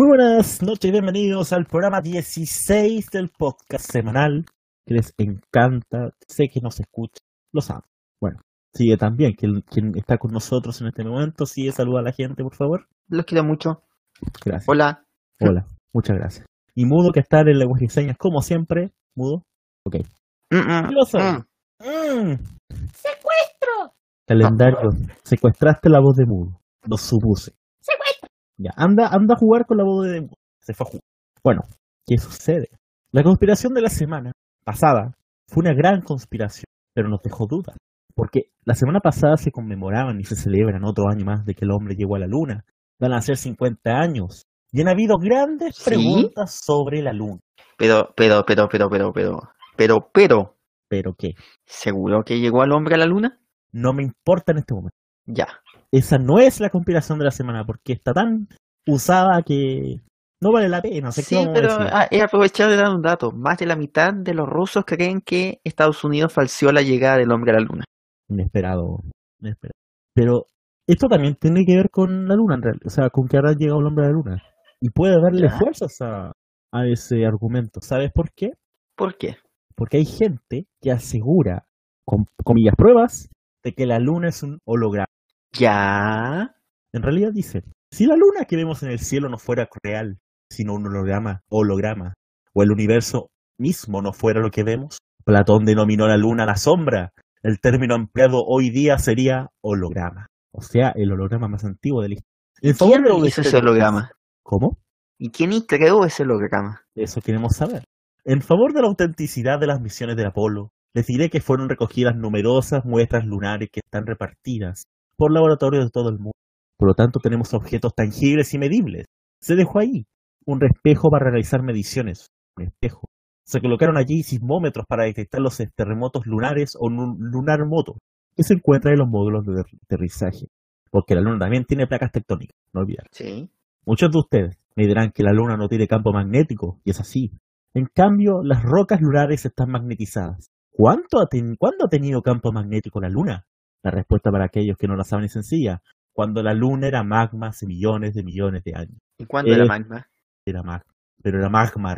Muy buenas noches y bienvenidos al programa 16 del podcast semanal que les encanta, sé que nos escucha, lo saben. Bueno, sigue también, quien, quien está con nosotros en este momento, sigue, saluda a la gente, por favor. Los quiero mucho. Gracias. Hola. Hola, muchas gracias. Y Mudo, que está en lenguaje de señas, como siempre. Mudo. Ok. Mm, mm, ¿Qué pasa? mm. Mm. ¡Secuestro! Calendario. Secuestraste la voz de Mudo. Lo supuse. Anda, anda a jugar con la voz de. Se fue a jugar. Bueno, ¿qué sucede? La conspiración de la semana pasada fue una gran conspiración, pero nos dejó dudas. Porque la semana pasada se conmemoraban y se celebran otro año más de que el hombre llegó a la luna. Van a ser 50 años. Y han habido grandes ¿Sí? preguntas sobre la luna. Pero, pero, pero, pero, pero, pero, pero, pero, ¿Pero qué? ¿seguro que llegó el hombre a la luna? No me importa en este momento. Ya. Esa no es la conspiración de la semana porque está tan usada que no vale la pena. No sé qué Sí, pero ah, he aprovechado de dar un dato. Más de la mitad de los rusos creen que Estados Unidos falseó la llegada del hombre a la luna. Inesperado, inesperado. Pero esto también tiene que ver con la luna, en realidad. O sea, con que ahora ha llegado el hombre a la luna. Y puede darle Ya. fuerzas a, a ese argumento. ¿Sabes por qué? ¿Por qué? Porque hay gente que asegura, con comillas pruebas, de que la luna es un holograma. Ya. En realidad dice, si la luna que vemos en el cielo no fuera real, sino un holograma, holograma, o el universo mismo no fuera lo que vemos, Platón denominó la luna la sombra. El término empleado hoy día sería holograma. O sea, el holograma más antiguo de la historia. ¿Quién hizo ese holograma? ¿Cómo? ¿Y quién creó ese holograma? Eso queremos saber. En favor de la autenticidad de las misiones de Apolo, les diré que fueron recogidas numerosas muestras lunares que están repartidas por laboratorios de todo el mundo. Por lo tanto, tenemos objetos tangibles y medibles. Se dejó ahí un espejo para realizar mediciones. Un espejo. Se colocaron allí sismómetros para detectar los terremotos lunares o un lunar moto que se encuentran en los módulos de aterrizaje. Porque la luna también tiene placas tectónicas, no olvidar. Sí. Muchos de ustedes me dirán que la Luna no tiene campo magnético, y es así. En cambio, las rocas lunares están magnetizadas. ¿Cuánto ha ten- ¿Cuándo ha tenido campo magnético la Luna? La respuesta para aquellos que no la saben es sencilla. Cuando la Luna era magma hace millones de millones de años. ¿Y cuándo era Eh, magma? Era magma. Pero era magma.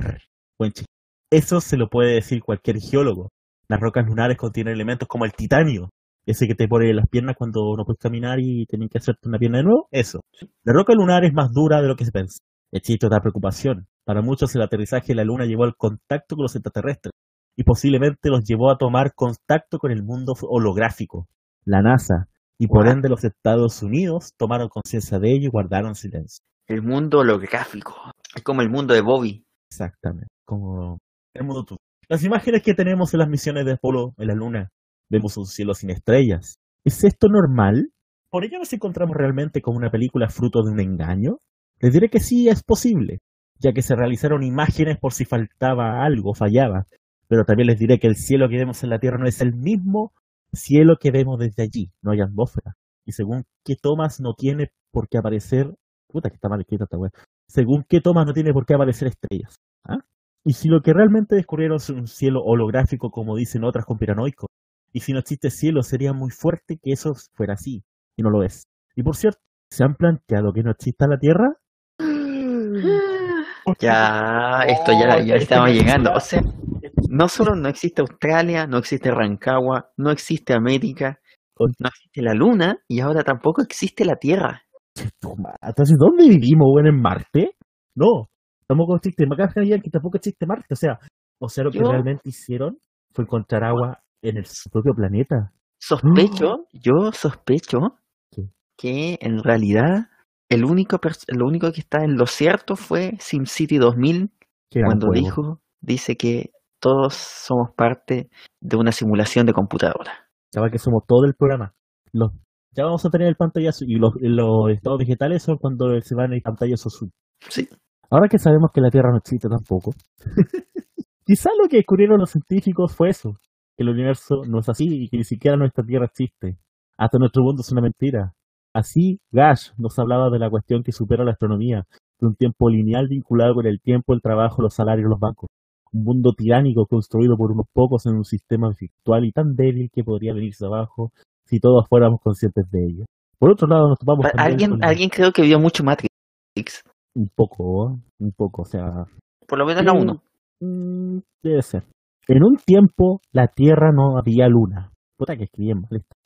Buen chiste. Eso se lo puede decir cualquier geólogo. Las rocas lunares contienen elementos como el titanio. Ese que te pone las piernas cuando no puedes caminar y tienen que hacerte una pierna de nuevo. Eso. La roca lunar es más dura de lo que se piensa. Existe otra preocupación. Para muchos el aterrizaje de la luna llevó al contacto con los extraterrestres y posiblemente los llevó a tomar contacto con el mundo holográfico, la NASA, y por ende los Estados Unidos tomaron conciencia de ello y guardaron silencio. El mundo holográfico. Es como el mundo de Bobby. Exactamente, como el mundo tú. Las imágenes que tenemos en las misiones de Apolo en la luna, vemos un cielo sin estrellas. ¿Es esto normal? ¿Por ello nos encontramos realmente con una película fruto de un engaño? Les diré que sí es posible, ya que se realizaron imágenes por si faltaba algo, fallaba. Pero también les diré que el cielo que vemos en la Tierra no es el mismo cielo que vemos desde allí, no hay atmósfera. Y según qué tomas no tiene por qué aparecer... Puta que está mal escrita esta wea. Según qué tomas no tiene por qué aparecer estrellas. ¿ah? Y si lo que realmente descubrieron es un cielo holográfico, como dicen otras conspiranoicos, y si no existe cielo, sería muy fuerte que eso fuera así, y no lo es. Y por cierto, ¿se han planteado que no exista la Tierra? Ya, esto ya, ya estamos llegando. O sea, no solo no existe Australia, no existe Rancagua, no existe América, no existe la Luna y ahora tampoco existe la Tierra. Entonces, ¿dónde vivimos, bueno, en Marte? No, tampoco existe. Que tampoco existe Marte. O sea, o sea, lo que Yo- realmente hicieron fue encontrar agua en el su propio planeta. Sospecho, yo sospecho ¿Qué? que en realidad el único, lo único que está en lo cierto fue SimCity 2000 Que era un cuando dijo, dice que todos somos parte de una simulación de computadora. Chaval, que somos todo el programa. Los, ya vamos a tener el pantallazo y los, los estados vegetales son cuando se van el pantallazo azul. Sí. Ahora que sabemos que la Tierra no existe tampoco, quizá lo que descubrieron los científicos fue eso, que el universo no es así y que ni siquiera nuestra Tierra existe. Hasta nuestro mundo es una mentira. Así, Gash nos hablaba de la cuestión que supera la astronomía, de un tiempo lineal vinculado con el tiempo, el trabajo, los salarios, los bancos. Un mundo tiránico construido por unos pocos en un sistema virtual y tan débil que podría venirse abajo si todos fuéramos conscientes de ello. Por otro lado, nos topamos Alguien, con alguien creo que vio mucho Matrix. Un poco, un poco, o sea, Por lo menos la 1. mm, debe ser. En un tiempo, la Tierra no había luna. Puta que escribían mal estas.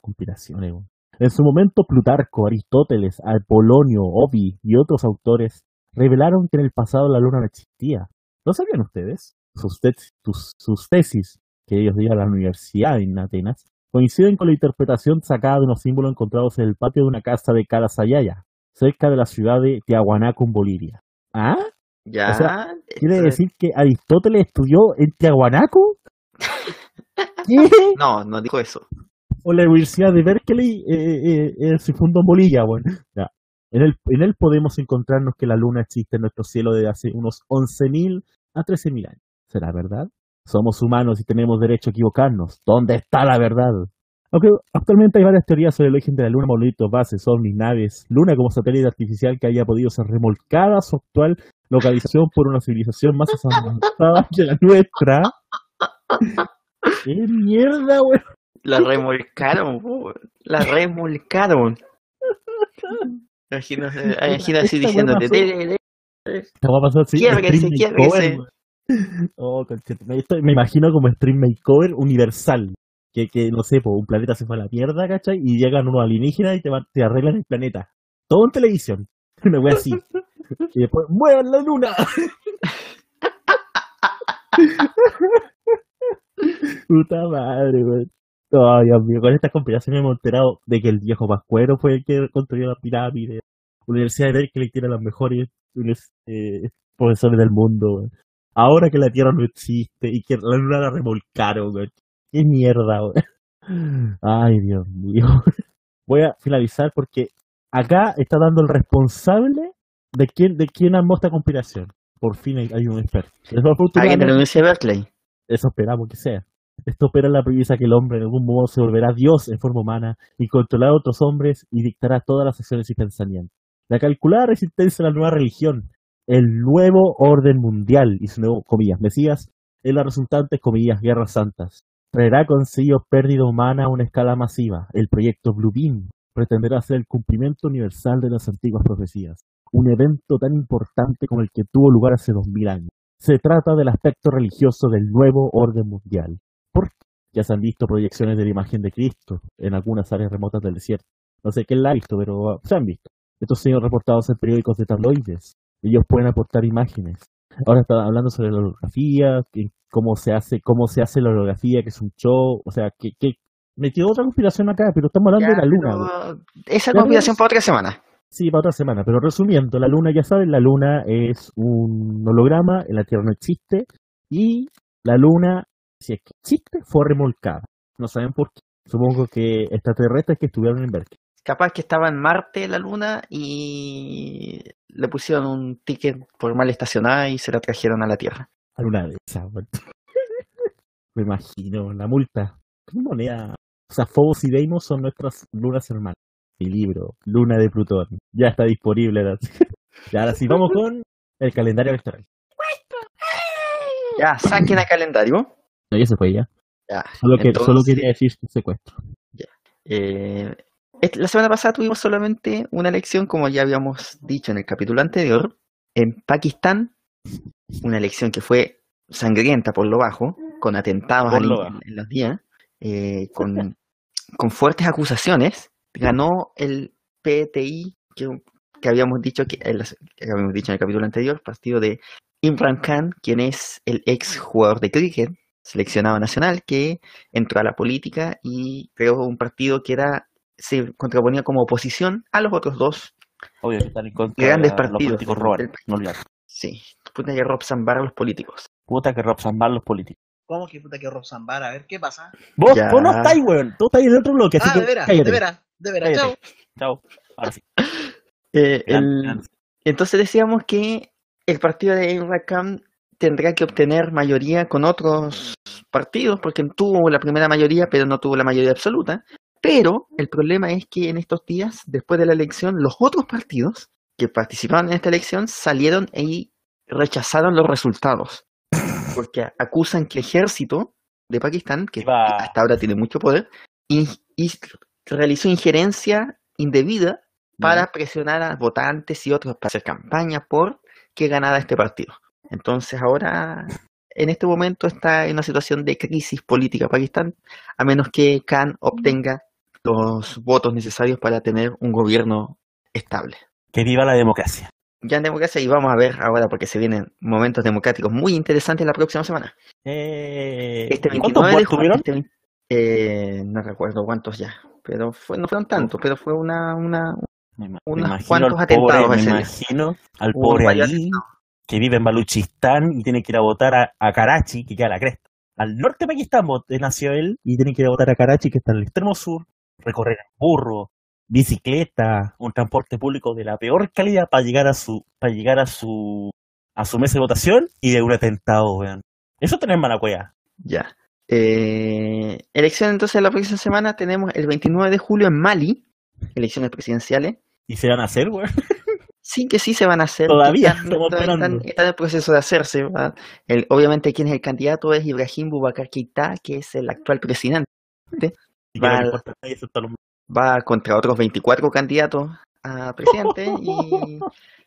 En su momento, Plutarco, Aristóteles, Apolonio, Ovi y otros autores revelaron que en el pasado la luna no existía. ¿No sabían ustedes? Sus, tus- sus tesis, que ellos dieron a la universidad en Atenas, coinciden con la interpretación sacada de unos símbolos encontrados en el patio de una casa de Carasayaya, cerca de la ciudad de Tiahuanaco, en Bolivia. ¿Ah? Ya. o sea, ¿Quiere decir que Aristóteles estudió en Tiahuanaco? ¿Qué? No, no dijo eso. O la Universidad de Berkeley eh, eh, eh, se fundó en Bolivia, bueno. Ya. En, él, en él podemos encontrarnos que la luna existe en nuestro cielo desde hace unos 11.000 a 13.000 años. ¿Será verdad? Somos humanos y tenemos derecho a equivocarnos. ¿Dónde está la verdad? Aunque actualmente hay varias teorías sobre el origen de la luna, monolitos, bases, ovnis, naves, luna como satélite artificial que haya podido ser remolcada a su actual localización por una civilización más avanzada que la nuestra. ¡Qué mierda, weón! La remolcaron, po, la remolcaron. Imagino, imagino así Esta diciéndote. Esta va a pasar así. Weón. Oh, me, esto- me imagino como stream makeover universal. Que, que no sé, po, un planeta se fue a la mierda, ¿cachai? Y llegan unos alienígenas y te, te arreglan el planeta. Todo en televisión. Una wea así. Y después, ¡muevan la luna! Puta madre, weón. Ay, Dios mío, con estas conspiraciones hemos enterado de que el viejo Pascuero fue el que construyó la pirámide. Universidad de Berkeley tiene los mejores eh, profesores del mundo. Ahora que la Tierra no existe y que la luna la remolcaron, weón. Qué mierda, weón. Ay, Dios mío. Voy a finalizar porque acá está dando el responsable de quién, de quién armó esta conspiración. Por fin hay, hay un experto. Alguien Universidad de Berkeley. eso esperamos que sea. Esto opera en la premisa que el hombre en algún modo se volverá Dios en forma humana y controlará a otros hombres y dictará todas las acciones y pensamientos. La calculada resistencia a la nueva religión, el nuevo orden mundial y su nuevo, comillas, Mesías, es la resultante, comillas, guerras santas. Traerá consigo pérdida humana a una escala masiva. El proyecto Blue Beam pretenderá ser el cumplimiento universal de las antiguas profecías. Un evento tan importante como el que tuvo lugar hace dos mil años. Se trata del aspecto religioso del nuevo orden mundial. ¿Por qué? Ya se han visto proyecciones de la imagen de Cristo en algunas áreas remotas del desierto. No sé quién la ha visto, pero uh, se han visto. Estos sido reportados en periódicos de tabloides. Ellos pueden aportar imágenes. Ahora está hablando sobre la holografía, que- cómo se hace, cómo se hace la holografía, que es un show, o sea, que, que me quedó otra conspiración acá, pero estamos hablando Ya, de la luna. Esa conspiración para otra semana. Sí, para otra semana. Pero resumiendo, la luna, ya saben, la luna es un holograma, la Tierra no existe, y la luna, si es que existe, fue remolcada. No saben por qué. Supongo que extraterrestres que estuvieron en Berkeley. Capaz que estaba en Marte la luna y le pusieron un ticket por mal estacionada y se la trajeron a la Tierra. Alguna güey. Me imagino, la multa. ¿Qué moneda? O sea, Phobos y Deimos son nuestras lunas hermanas. Mi libro, Luna de Plutón. Ya está disponible. Y ahora sí, vamos con el calendario electoral. Ya, saquen el calendario. No, ya se fue ya. Ya, Solo, que, solo quería decir secuestro. eh, la semana pasada tuvimos solamente una elección, como ya habíamos dicho en el capítulo anterior, en Pakistán, una elección que fue sangrienta por lo bajo, con atentados Por al- lo bajo. en los días, eh, con, con fuertes acusaciones, ganó el PTI que, que habíamos dicho que habíamos dicho en el capítulo anterior, partido de Imran Khan, quien es el ex jugador de cricket, seleccionado nacional, que entró a la política y creó un partido que era se contraponía como oposición a los otros dos. Obvio que están en contra Grandes de partidos los políticos roban, del- no olvidar. Sí, puta que Rob Zambar a los políticos. Puta que Rob Zambar los políticos. ¿Cómo que puta que Rob Zambar? A ver, ¿qué pasa? Vos, Ya. vos no estáis, weón. Tú estás en el otro bloque, Ah, de veras, de veras, de veras. Chao. Chao. Ahora sí. Eh, el- Entonces decíamos que el partido de Imran Khan tendrá que obtener mayoría con otros partidos, porque tuvo la primera mayoría, pero no tuvo la mayoría absoluta. Pero el problema es que en estos días, después de la elección, los otros partidos que participaban en esta elección salieron y rechazaron los resultados, porque acusan que el ejército de Pakistán, que hasta ahora tiene mucho poder, y, y realizó injerencia indebida para presionar a votantes y otros para hacer campaña por que ganara este partido. Entonces ahora, en este momento está en una situación de crisis política Pakistán, a menos que Khan obtenga los votos necesarios para tener un gobierno estable. Que viva la democracia. Ya en democracia y vamos a ver ahora porque se vienen momentos democráticos muy interesantes la próxima semana. Eh, Este ¿y ¿Cuántos 29 de votos tuvieron? este eh, no recuerdo cuántos ya, pero fue, no fueron tantos, pero fue una, una unos cuantos atentados pobre, me imagino al pobre Ali que vive en Baluchistán y tiene que ir a votar a, a Karachi, que queda a la cresta. Al norte de Pakistán eh, nació él y tiene que ir a votar a Karachi, que está en el extremo sur, recorrer en burro, bicicleta, un transporte público de la peor calidad para llegar a su, para llegar a su, a su mesa de votación y de un atentado, vean. Eso tener mala cueva. Ya. Eh, elección entonces la próxima semana tenemos el 29 de julio en Mali, elecciones presidenciales. Y se van a hacer, weón. Sí que sí se van a hacer. Todavía están, están- están en el proceso de hacerse. El- obviamente quien es el candidato es Ibrahim Boubacar Keïta, que es el actual presidente. Y que no Vale. le importa a nadie excepto a los- Va contra otros 24 candidatos a presidente y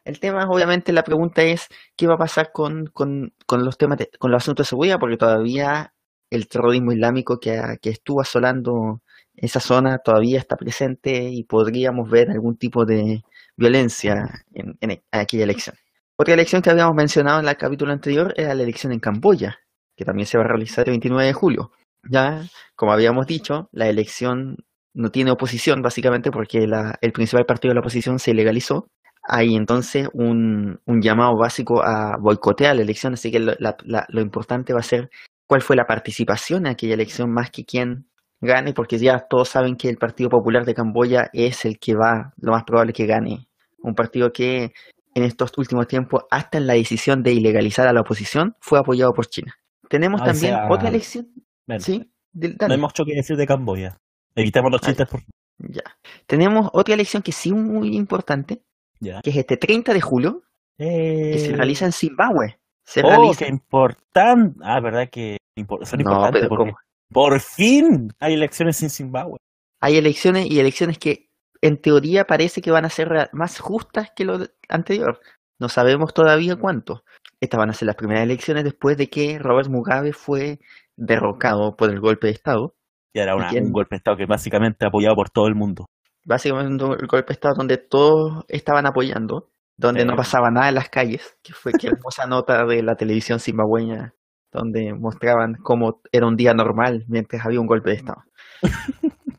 el tema, obviamente, la pregunta es qué va a pasar con, con, con los temas, de- con los asuntos de seguridad, porque todavía el terrorismo islámico que, que estuvo asolando esa zona todavía está presente y podríamos ver algún tipo de violencia en, en aquella elección. Otra elección que habíamos mencionado en el capítulo anterior era la elección en Camboya, que también se va a realizar el 29 de julio. Ya, como habíamos dicho, la elección no tiene oposición básicamente porque la- el principal partido de la oposición se legalizó. Hay entonces un, un llamado básico a boicotear la elección, así que lo, la- la- lo importante va a ser cuál fue la participación en aquella elección más que quién gane, porque ya todos saben que el Partido Popular de Camboya es el que va, lo más probable que gane. Un partido que en estos últimos tiempos, hasta en la decisión de ilegalizar a la oposición, fue apoyado por China. Tenemos o también sea, otra elección. Bueno, Sí, No hay mucho que decir de Camboya. Evitemos los chistes, por Ya. Tenemos otra elección que sí muy importante, Ya. que es este 30 de julio, que se Eh, realiza en Zimbabue. Se oh, realiza. qué importante. Ah, verdad que impor- son No, importantes pero porque ¿cómo? por fin hay elecciones en Zimbabue. Hay elecciones y elecciones que en teoría parece que van a ser más justas que lo anterior. No sabemos todavía cuánto. Estas van a ser las primeras elecciones después de que Robert Mugabe fue derrocado por el golpe de Estado. Y era una- un golpe de Estado que básicamente apoyado por todo el mundo. Básicamente un golpe de Estado donde todos estaban apoyando, donde no Sí. pasaba nada en las calles, que fue que hermosa nota de la televisión zimbabueña donde mostraban cómo era un día normal mientras había un golpe de Estado.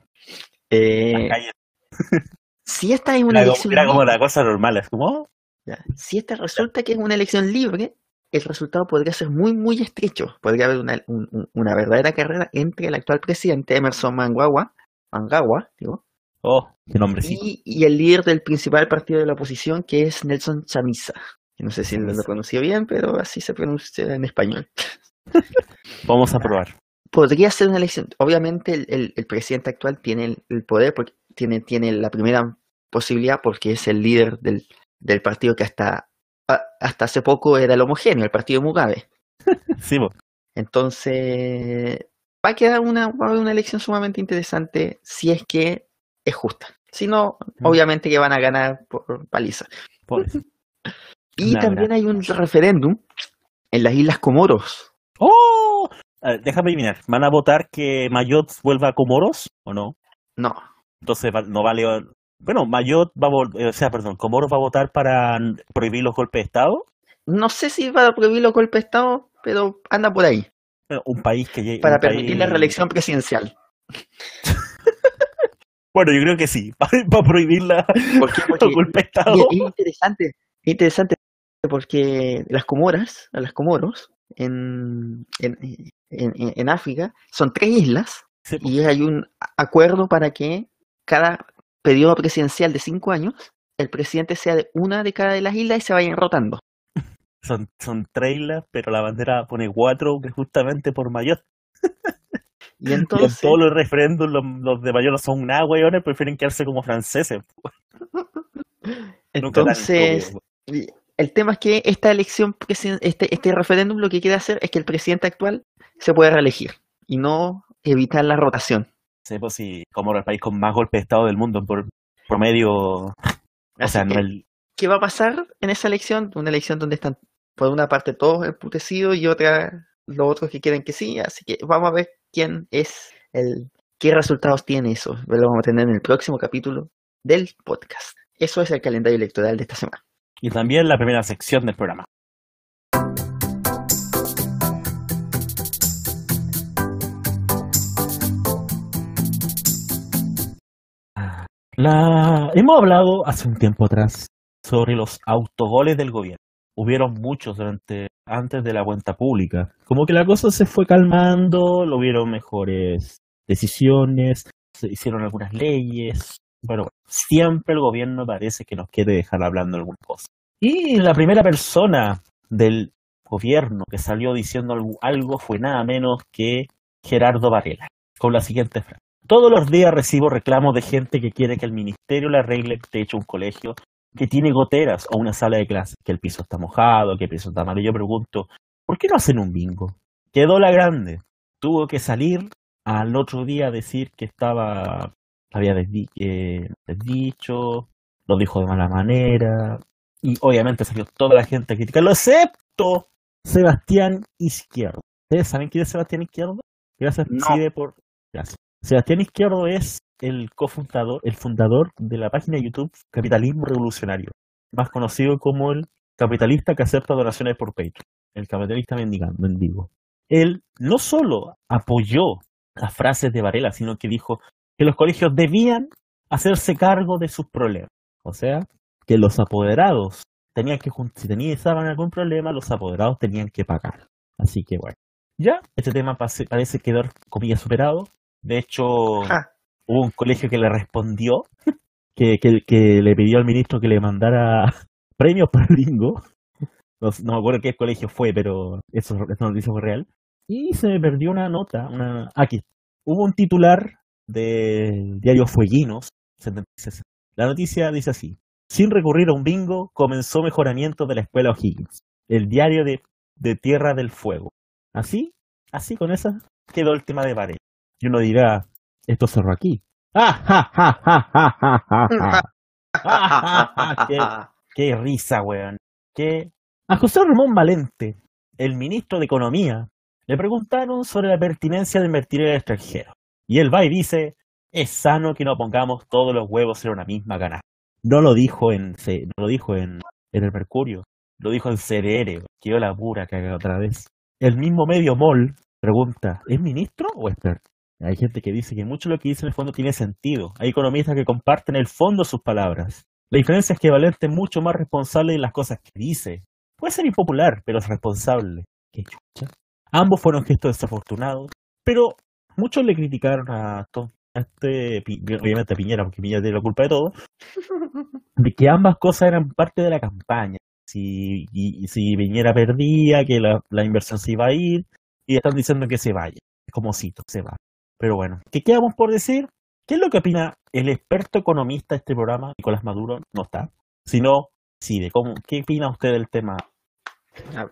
Eh, si esta es una Era, elección era como la cosa normal. Es como, oh, ya, si esta resulta que es una elección libre, el resultado podría ser muy, muy estrecho. Podría haber una, un- un- una verdadera carrera entre el actual presidente Emerson Mnangagwa, Mnangagwa, digo, oh, qué nombrecito. y, y el líder del principal partido de la oposición, que es Nelson Chamisa. No sé si lo Chamisa. pronuncié bien, pero así se pronuncia en español. Vamos a probar. Podría ser una elección. Obviamente el, el- el presidente actual tiene el, el poder, porque tiene, tiene la primera posibilidad porque es el líder del, del partido que hasta, hasta hace poco era el homogéneo, el partido de Mugabe. Sí, po. Entonces, va a quedar una, va a haber una elección sumamente interesante si es que es justa. Si no, Mm. obviamente que van a ganar por paliza. Por- Y también hay un referéndum en las Islas Comoros. ¡Oh! A ver, déjame adivinar. ¿Van a votar que Mayot vuelva a Comoros o no? No, Entonces no vale. Bueno, Mayot va a vol- o sea, perdón, Comoros va a votar para prohibir los golpes de Estado. no sé si va a prohibir los golpes de Estado, pero anda por ahí, Bueno, un país que para permitir la reelección presidencial. Bueno, yo creo que sí. Para prohibir la, ¿Por qué? los Porque golpes de Estado. es interesante, es interesante porque las Comoras, las Comoros, en, en, en, en África, son tres islas Sí, po. y hay un acuerdo para que cada periodo presidencial de cinco años el presidente sea de una de cada de las islas y se vayan rotando. Son, son tres islas, pero la bandera pone cuatro, que justamente por Mayot. Y Y en entonces, todos los referéndums, los, los de Mayot no son nada, weones, prefieren quedarse como franceses. Entonces el tema es que esta elección, este, este referéndum lo que quiere hacer es que el presidente actual se pueda reelegir y no evitar la rotación. Sí, pues sí, como el país con más golpes de Estado del mundo por promedio. O Así sea, no que el, qué va a pasar en esa elección, una elección donde están por una parte todos emputecidos y otra los otros que quieren que sí, así que vamos a ver quién es el qué resultados tiene eso. Lo vamos a tener en el próximo capítulo del podcast. Eso es el calendario electoral de esta semana. Y también la primera sección del programa. La... Hemos hablado hace un tiempo atrás sobre los autogoles del gobierno. Hubieron muchos durante antes de la cuenta pública. Como que la cosa se fue calmando, lo hubieron mejores decisiones, se hicieron algunas leyes. Bueno, siempre el gobierno parece que nos quiere dejar hablando algunas cosas. Y la primera persona del gobierno que salió diciendo algo fue nada menos que Gerardo Varela, con la siguiente frase. Todos los días recibo reclamos de gente que quiere que el ministerio le arregle el techo a un colegio que tiene goteras o una sala de clase, que el piso está mojado, que el piso está malo. Yo pregunto, ¿por qué no hacen un bingo? Quedó la grande. Tuvo que salir al otro día a decir que estaba, había desdi eh, desdicho, lo dijo de mala manera, y obviamente salió toda la gente a criticarlo, excepto Sebastián Izquierdo. ¿Ustedes saben quién es Sebastián Izquierdo? Gracias, No. Cide, por... Gracias. Sebastián Izquierdo es el cofundador, el fundador de la página de YouTube Capitalismo Revolucionario, más conocido como el capitalista que acepta donaciones por Patreon, el capitalista mendigo. Él no solo apoyó las frases de Varela, sino que dijo que los colegios debían hacerse cargo de sus problemas. O sea, que los apoderados tenían que, si tenían algún problema, los apoderados tenían que pagar. Así que bueno, ya este tema parece quedar, comillas, superado. De hecho, hubo un colegio que le respondió, que, que, que le pidió al ministro que le mandara premios para el bingo. No, no me acuerdo qué colegio fue, pero eso, eso noticia fue real. Y se me perdió una nota, una aquí. Hubo un titular del diario Fueguinos. 76. La noticia dice así. Sin recurrir a un bingo, comenzó mejoramiento de la escuela O'Higgins. El diario de, de Tierra del Fuego. Así, así con esa quedó el tema de Varela. Y uno dirá, esto cerró aquí. ¡Ah. ¡Qué, qué risa, weón! ¡Qué... A José Ramón Valente, el ministro de Economía, le preguntaron sobre la pertinencia de invertir en el extranjero. Y él va y dice, es sano que no pongamos todos los huevos en una misma canasta. No lo dijo en, no lo dijo en, en el Mercurio, lo dijo en CDR, quedó la pura caga otra vez. El mismo medio MOL pregunta, ¿es ministro o experto? Hay gente que dice que mucho de lo que dice en el fondo tiene sentido. Hay economistas que comparten el fondo sus palabras. La diferencia es que Valente es mucho más responsable de las cosas que dice. Puede ser impopular, pero es responsable. Qué chucha. Ambos fueron gestos desafortunados, pero muchos le criticaron a, to- a este, obviamente a Piñera, porque Piñera tiene la culpa de todo, de que ambas cosas eran parte de la campaña. Si, y, y si Piñera perdía, que la, la inversión se iba a ir, y están diciendo que se vaya. Como cito, se va. Pero bueno, ¿qué quedamos por decir? ¿Qué es lo que opina el experto economista de este programa, Nicolás Maduro? No está. Sino, sí, de cómo, ¿qué opina usted del tema?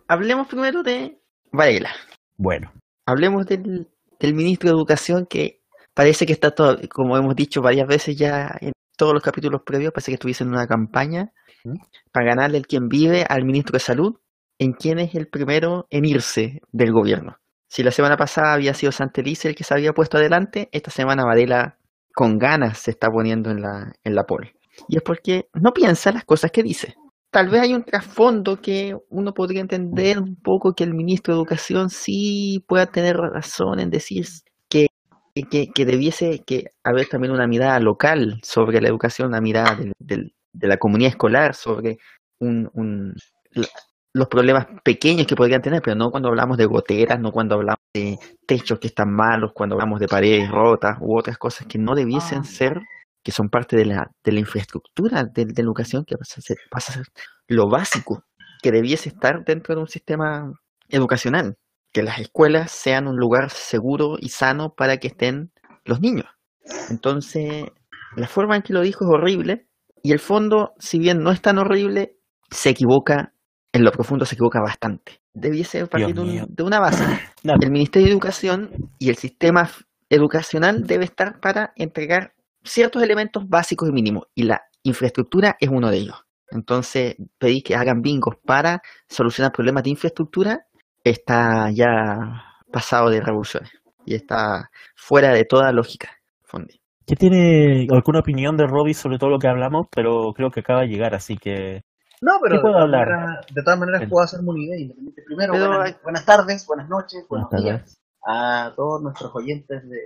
Hablemos primero de Varela. Bueno, Hablemos del, del ministro de Educación que parece que está todo, como hemos dicho varias veces ya en todos los capítulos previos, parece que estuviese en una campaña ¿Mm? para ganarle el quien vive al ministro de Salud, en quien es el primero en irse del gobierno. Si la semana pasada había sido Santelice el que se había puesto adelante, esta semana Varela con ganas se está poniendo en la, en la pole. Y es porque no piensa las cosas que dice. Tal vez hay un trasfondo que uno podría entender un poco que el ministro de Educación sí pueda tener razón en decir que, que, que debiese que haber también una mirada local sobre la educación, una mirada del- del- de la comunidad escolar sobre un, los problemas pequeños que podrían tener, pero no cuando hablamos de goteras, no cuando hablamos de techos que están malos, cuando hablamos de paredes rotas u otras cosas que no debiesen ser, que son parte de la, de la infraestructura de, de la educación, que pasa a, ser, pasa a ser lo básico que debiese estar dentro de un sistema educacional, que las escuelas sean un lugar seguro y sano para que estén los niños. Entonces, la forma en que lo dijo es horrible y el fondo, si bien no es tan horrible, se equivoca, en lo profundo se equivoca bastante. Debiese partir de, un- mío. de una base. El Ministerio de Educación y el sistema educacional debe estar para entregar ciertos elementos básicos y mínimos y la infraestructura es uno de ellos. Entonces, pedir que hagan bingos para solucionar problemas de infraestructura está ya pasado de revoluciones y está fuera de toda lógica. Fondi. ¿Qué tiene alguna opinión de Robbie sobre todo lo que hablamos? Pero creo que acaba de llegar, así que... No, pero ¿Qué de puedo todas, hablar? maneras, de todas maneras El- puedo hacerme una idea independiente. Primero, Pero buenas, tardes, buenas noches, buenos Buenas días a todos nuestros oyentes de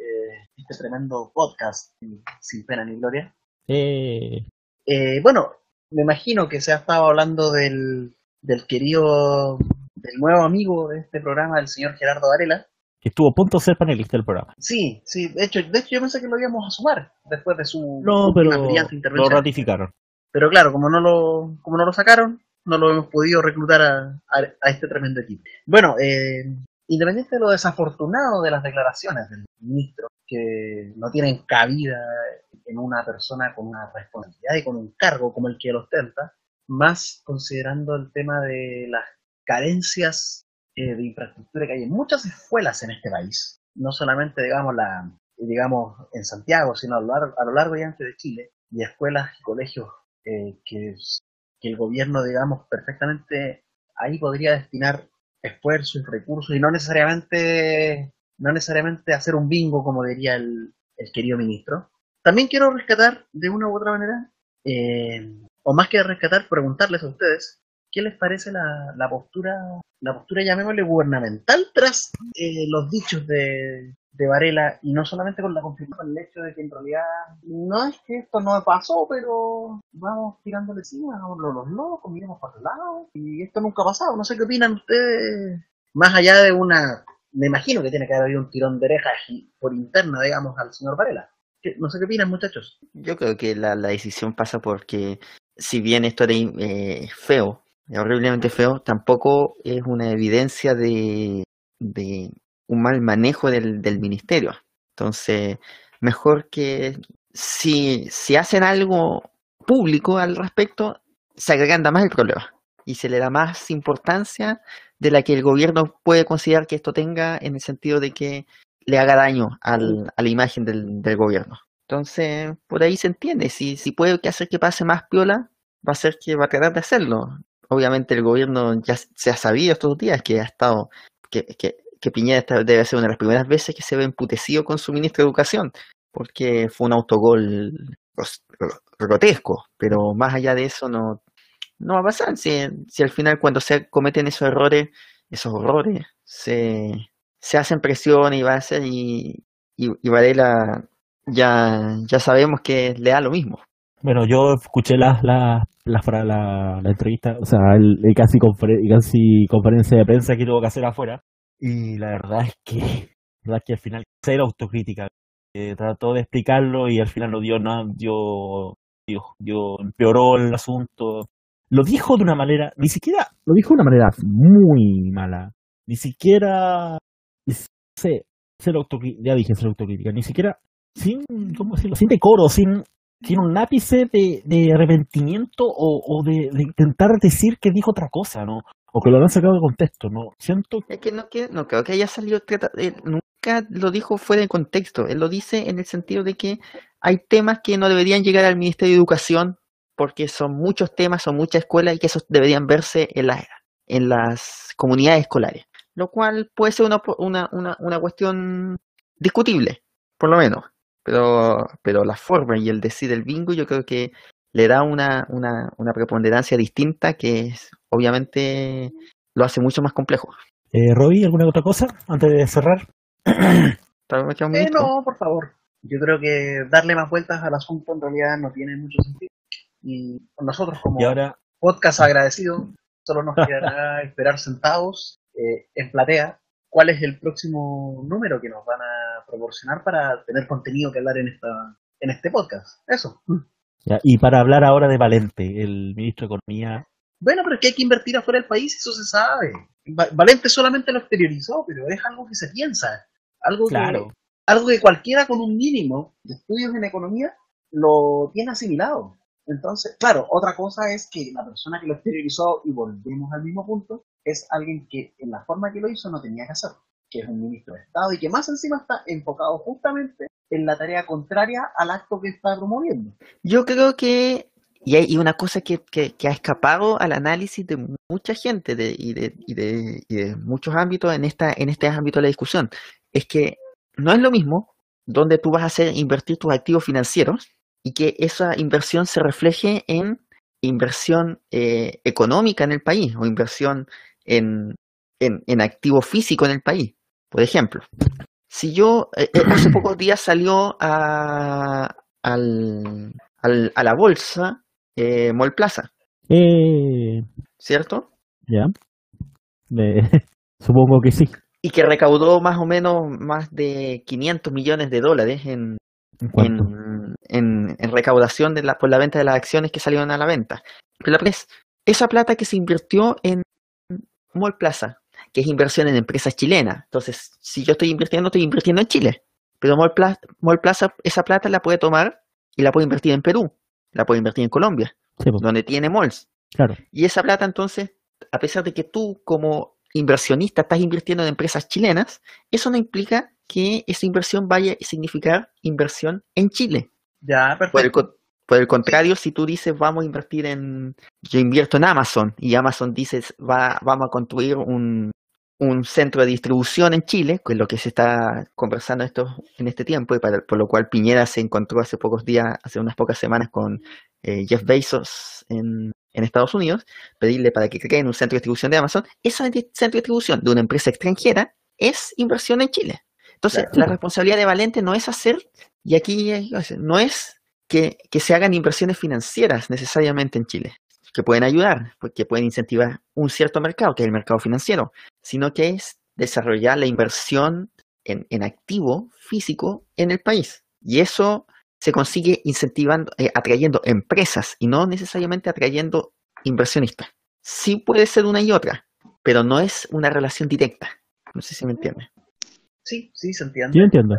este tremendo podcast sin- pena ni gloria. Eh, Eh, bueno, me imagino que se ha estado hablando del, del querido, del nuevo amigo de este programa, el señor Gerardo Varela. que estuvo a punto de ser panelista del programa. Sí, sí, de hecho, de hecho yo pensé que lo íbamos a sumar después de su No, pero brillante lo intervención. ratificaron. Pero claro, como no lo, como no lo sacaron, no lo hemos podido reclutar a, a- este tremendo equipo. Bueno, eh, independiente de lo desafortunado de las declaraciones del ministro, que no tienen cabida en una persona con una responsabilidad y con un cargo como el que él ostenta, más considerando el tema de las carencias eh, de infraestructura que hay en muchas escuelas en este país, no solamente, digamos, la, digamos, en Santiago, sino a lo largo, a lo largo y ancho de Chile, y escuelas y colegios eh, que, el gobierno, digamos, perfectamente ahí podría destinar esfuerzos y recursos y no necesariamente no necesariamente hacer un bingo como diría el, el querido ministro. También quiero rescatar de una u otra manera, eh, o más que rescatar, preguntarles a ustedes qué les parece la, la postura, la postura llamémosle gubernamental tras eh, los dichos de, de Varela y no solamente con la confirmación del hecho de que en realidad no es que esto no pasó, pero vamos tirándole encima, hagámoslo los locos, miremos para el lado y esto nunca ha pasado. No sé qué opinan ustedes, más allá de una, me imagino que tiene que haber habido un tirón de orejas por interna, digamos, al señor Varela. ¿Qué- No sé qué opinan, muchachos. Yo creo que la, la decisión pasa porque, si bien esto era eh, feo, horriblemente feo, tampoco es una evidencia de, de un mal manejo del, del ministerio. Entonces, mejor que si, si hacen algo público al respecto, se agranda más el problema y se le da más importancia de la que el gobierno puede considerar que esto tenga en el sentido de que le haga daño al- a la imagen del, del gobierno. Entonces, por ahí se entiende. Si, si puede que hacer que pase más piola, va a ser que va a tratar de hacerlo. Obviamente el gobierno ya se ha sabido estos días que ha estado, que, que, que Piñera debe ser una de las primeras veces que se ve emputecido con su ministro de Educación, porque fue un autogol grotesco, pero más allá de eso no, no va a pasar. Si, si al final cuando se cometen esos errores, esos horrores, se, se hacen presión y va a ser y, y, y Varela ya, ya sabemos que le da lo mismo. Bueno, yo escuché la, la, la, la, la entrevista, o sea, el, el casi, conferen- casi conferencia de prensa que tuvo que hacer afuera. Y la verdad es que, la verdad es que al final, cero autocrítica. Eh, trató de explicarlo y al final no dio nada, dio, dio, dio- empeoró el asunto. Lo dijo de una manera, ni siquiera, lo dijo de una manera muy mala. Ni siquiera, sé, cero autocrítica, ya dije cero autocrítica, ni siquiera, sin, ¿cómo decirlo? Sin decoro, sin, sin un ápice de, de arrepentimiento o, o de intentar decir que dijo otra cosa, ¿no? O que lo han sacado de contexto, ¿no? Siento Es que no, creo que haya salido, él nunca lo dijo fuera de contexto. Él lo dice en el sentido de que hay temas que no deberían llegar al Ministerio de Educación porque son muchos temas, son muchas escuelas y que esos deberían verse en, la- en las comunidades escolares. Lo cual puede ser una, una, una, una cuestión discutible, por lo menos. Pero, pero la forma y el decir el bingo yo creo que le da una, una, una preponderancia distinta que es, obviamente lo hace mucho más complejo. Eh, Robbie, ¿alguna otra cosa antes de cerrar? Eh, no, por favor. Yo creo que darle más vueltas al asunto en realidad no tiene mucho sentido. Y nosotros como Y ahora, podcast agradecido, solo nos quedará esperar sentados eh, en platea cuál es el próximo número que nos van a proporcionar para tener contenido que hablar en esta en este podcast. Eso. ya, y para hablar ahora de Valente, el ministro de Economía, Bueno, pero es que hay que invertir afuera del país, eso se sabe. Va- Valente solamente lo exteriorizó, pero es algo que se piensa. Algo que, claro, algo que cualquiera con un mínimo de estudios en economía lo tiene asimilado. Entonces, claro, otra cosa es que la persona que lo exteriorizó, y volvemos al mismo punto, es alguien que en la forma que lo hizo no tenía que hacerlo, que es un ministro de Estado y que más encima está enfocado justamente en la tarea contraria al acto que está promoviendo. Yo creo que y hay una cosa que, que, ha escapado al análisis de mucha gente de, y, de, y, de, muchos ámbitos en, esta, en este ámbito de la discusión, es que no es lo mismo donde tú vas a hacer invertir tus activos financieros y que esa inversión se refleje en inversión eh, económica en el país o inversión en, en, en activo físico en el país. Por ejemplo, si yo eh, eh, hace pocos días salió a, al, al- a la bolsa eh, Mall Plaza, Eh, ¿cierto? ya. Supongo que sí. Y que recaudó más o menos más de 500 millones de dólares en, ¿En en, recaudación de la, por la venta de las acciones que salieron a la venta. Pero la esa plata que se invirtió en Mall Plaza, que es inversión en empresas chilenas. Entonces, si yo estoy invirtiendo, estoy invirtiendo en Chile. Pero Mall Plaza, Mall Plaza esa plata la puede tomar y la puede invertir en Perú, la puede invertir en Colombia, Sí, pues, donde tiene malls. claro. Y esa plata entonces, a pesar de que tú como inversionista estás invirtiendo en empresas chilenas, eso no implica que esa inversión vaya a significar inversión en Chile. Ya, Por el, perfecto. por el contrario, si tú dices vamos a invertir en, yo invierto en Amazon y Amazon dices va, vamos a construir un, un centro de distribución en Chile, que es lo que se está conversando esto, en este tiempo, y para, por lo cual Piñera se encontró hace pocos días, hace unas pocas semanas con eh, Jeff Bezos en, en Estados Unidos, pedirle para que creen un centro de distribución de Amazon, ese centro de distribución de una empresa extranjera es inversión en Chile. Entonces, Claro. la responsabilidad de Valente no es hacer, y aquí eh, no es que, que se hagan inversiones financieras necesariamente en Chile, que pueden ayudar, porque pueden incentivar un cierto mercado, que es el mercado financiero, sino que es desarrollar la inversión en, en activo físico en el país. Y eso se consigue incentivando, eh, atrayendo empresas y no necesariamente atrayendo inversionistas. Sí puede ser una y otra, pero no es una relación directa. No sé si me entiende. Sí, sí, se entiende. Yo entiendo.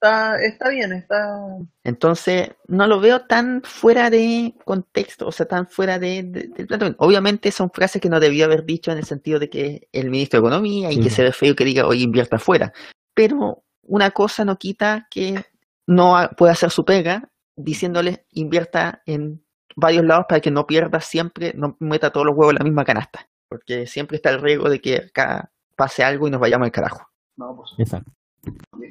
Está, está bien, está. Entonces, no lo veo tan fuera de contexto, o sea, tan fuera de, de- del planteamiento. Obviamente son frases que no debió haber dicho en el sentido de que el ministro de Economía y Sí, que se ve feo que diga, oye, invierta afuera. Pero una cosa no quita que no pueda hacer su pega diciéndole invierta en varios lados para que no pierda siempre, no meta todos los huevos en la misma canasta. Porque siempre está el riesgo de que acá pase algo y nos vayamos al carajo. No, por supuesto. Exacto.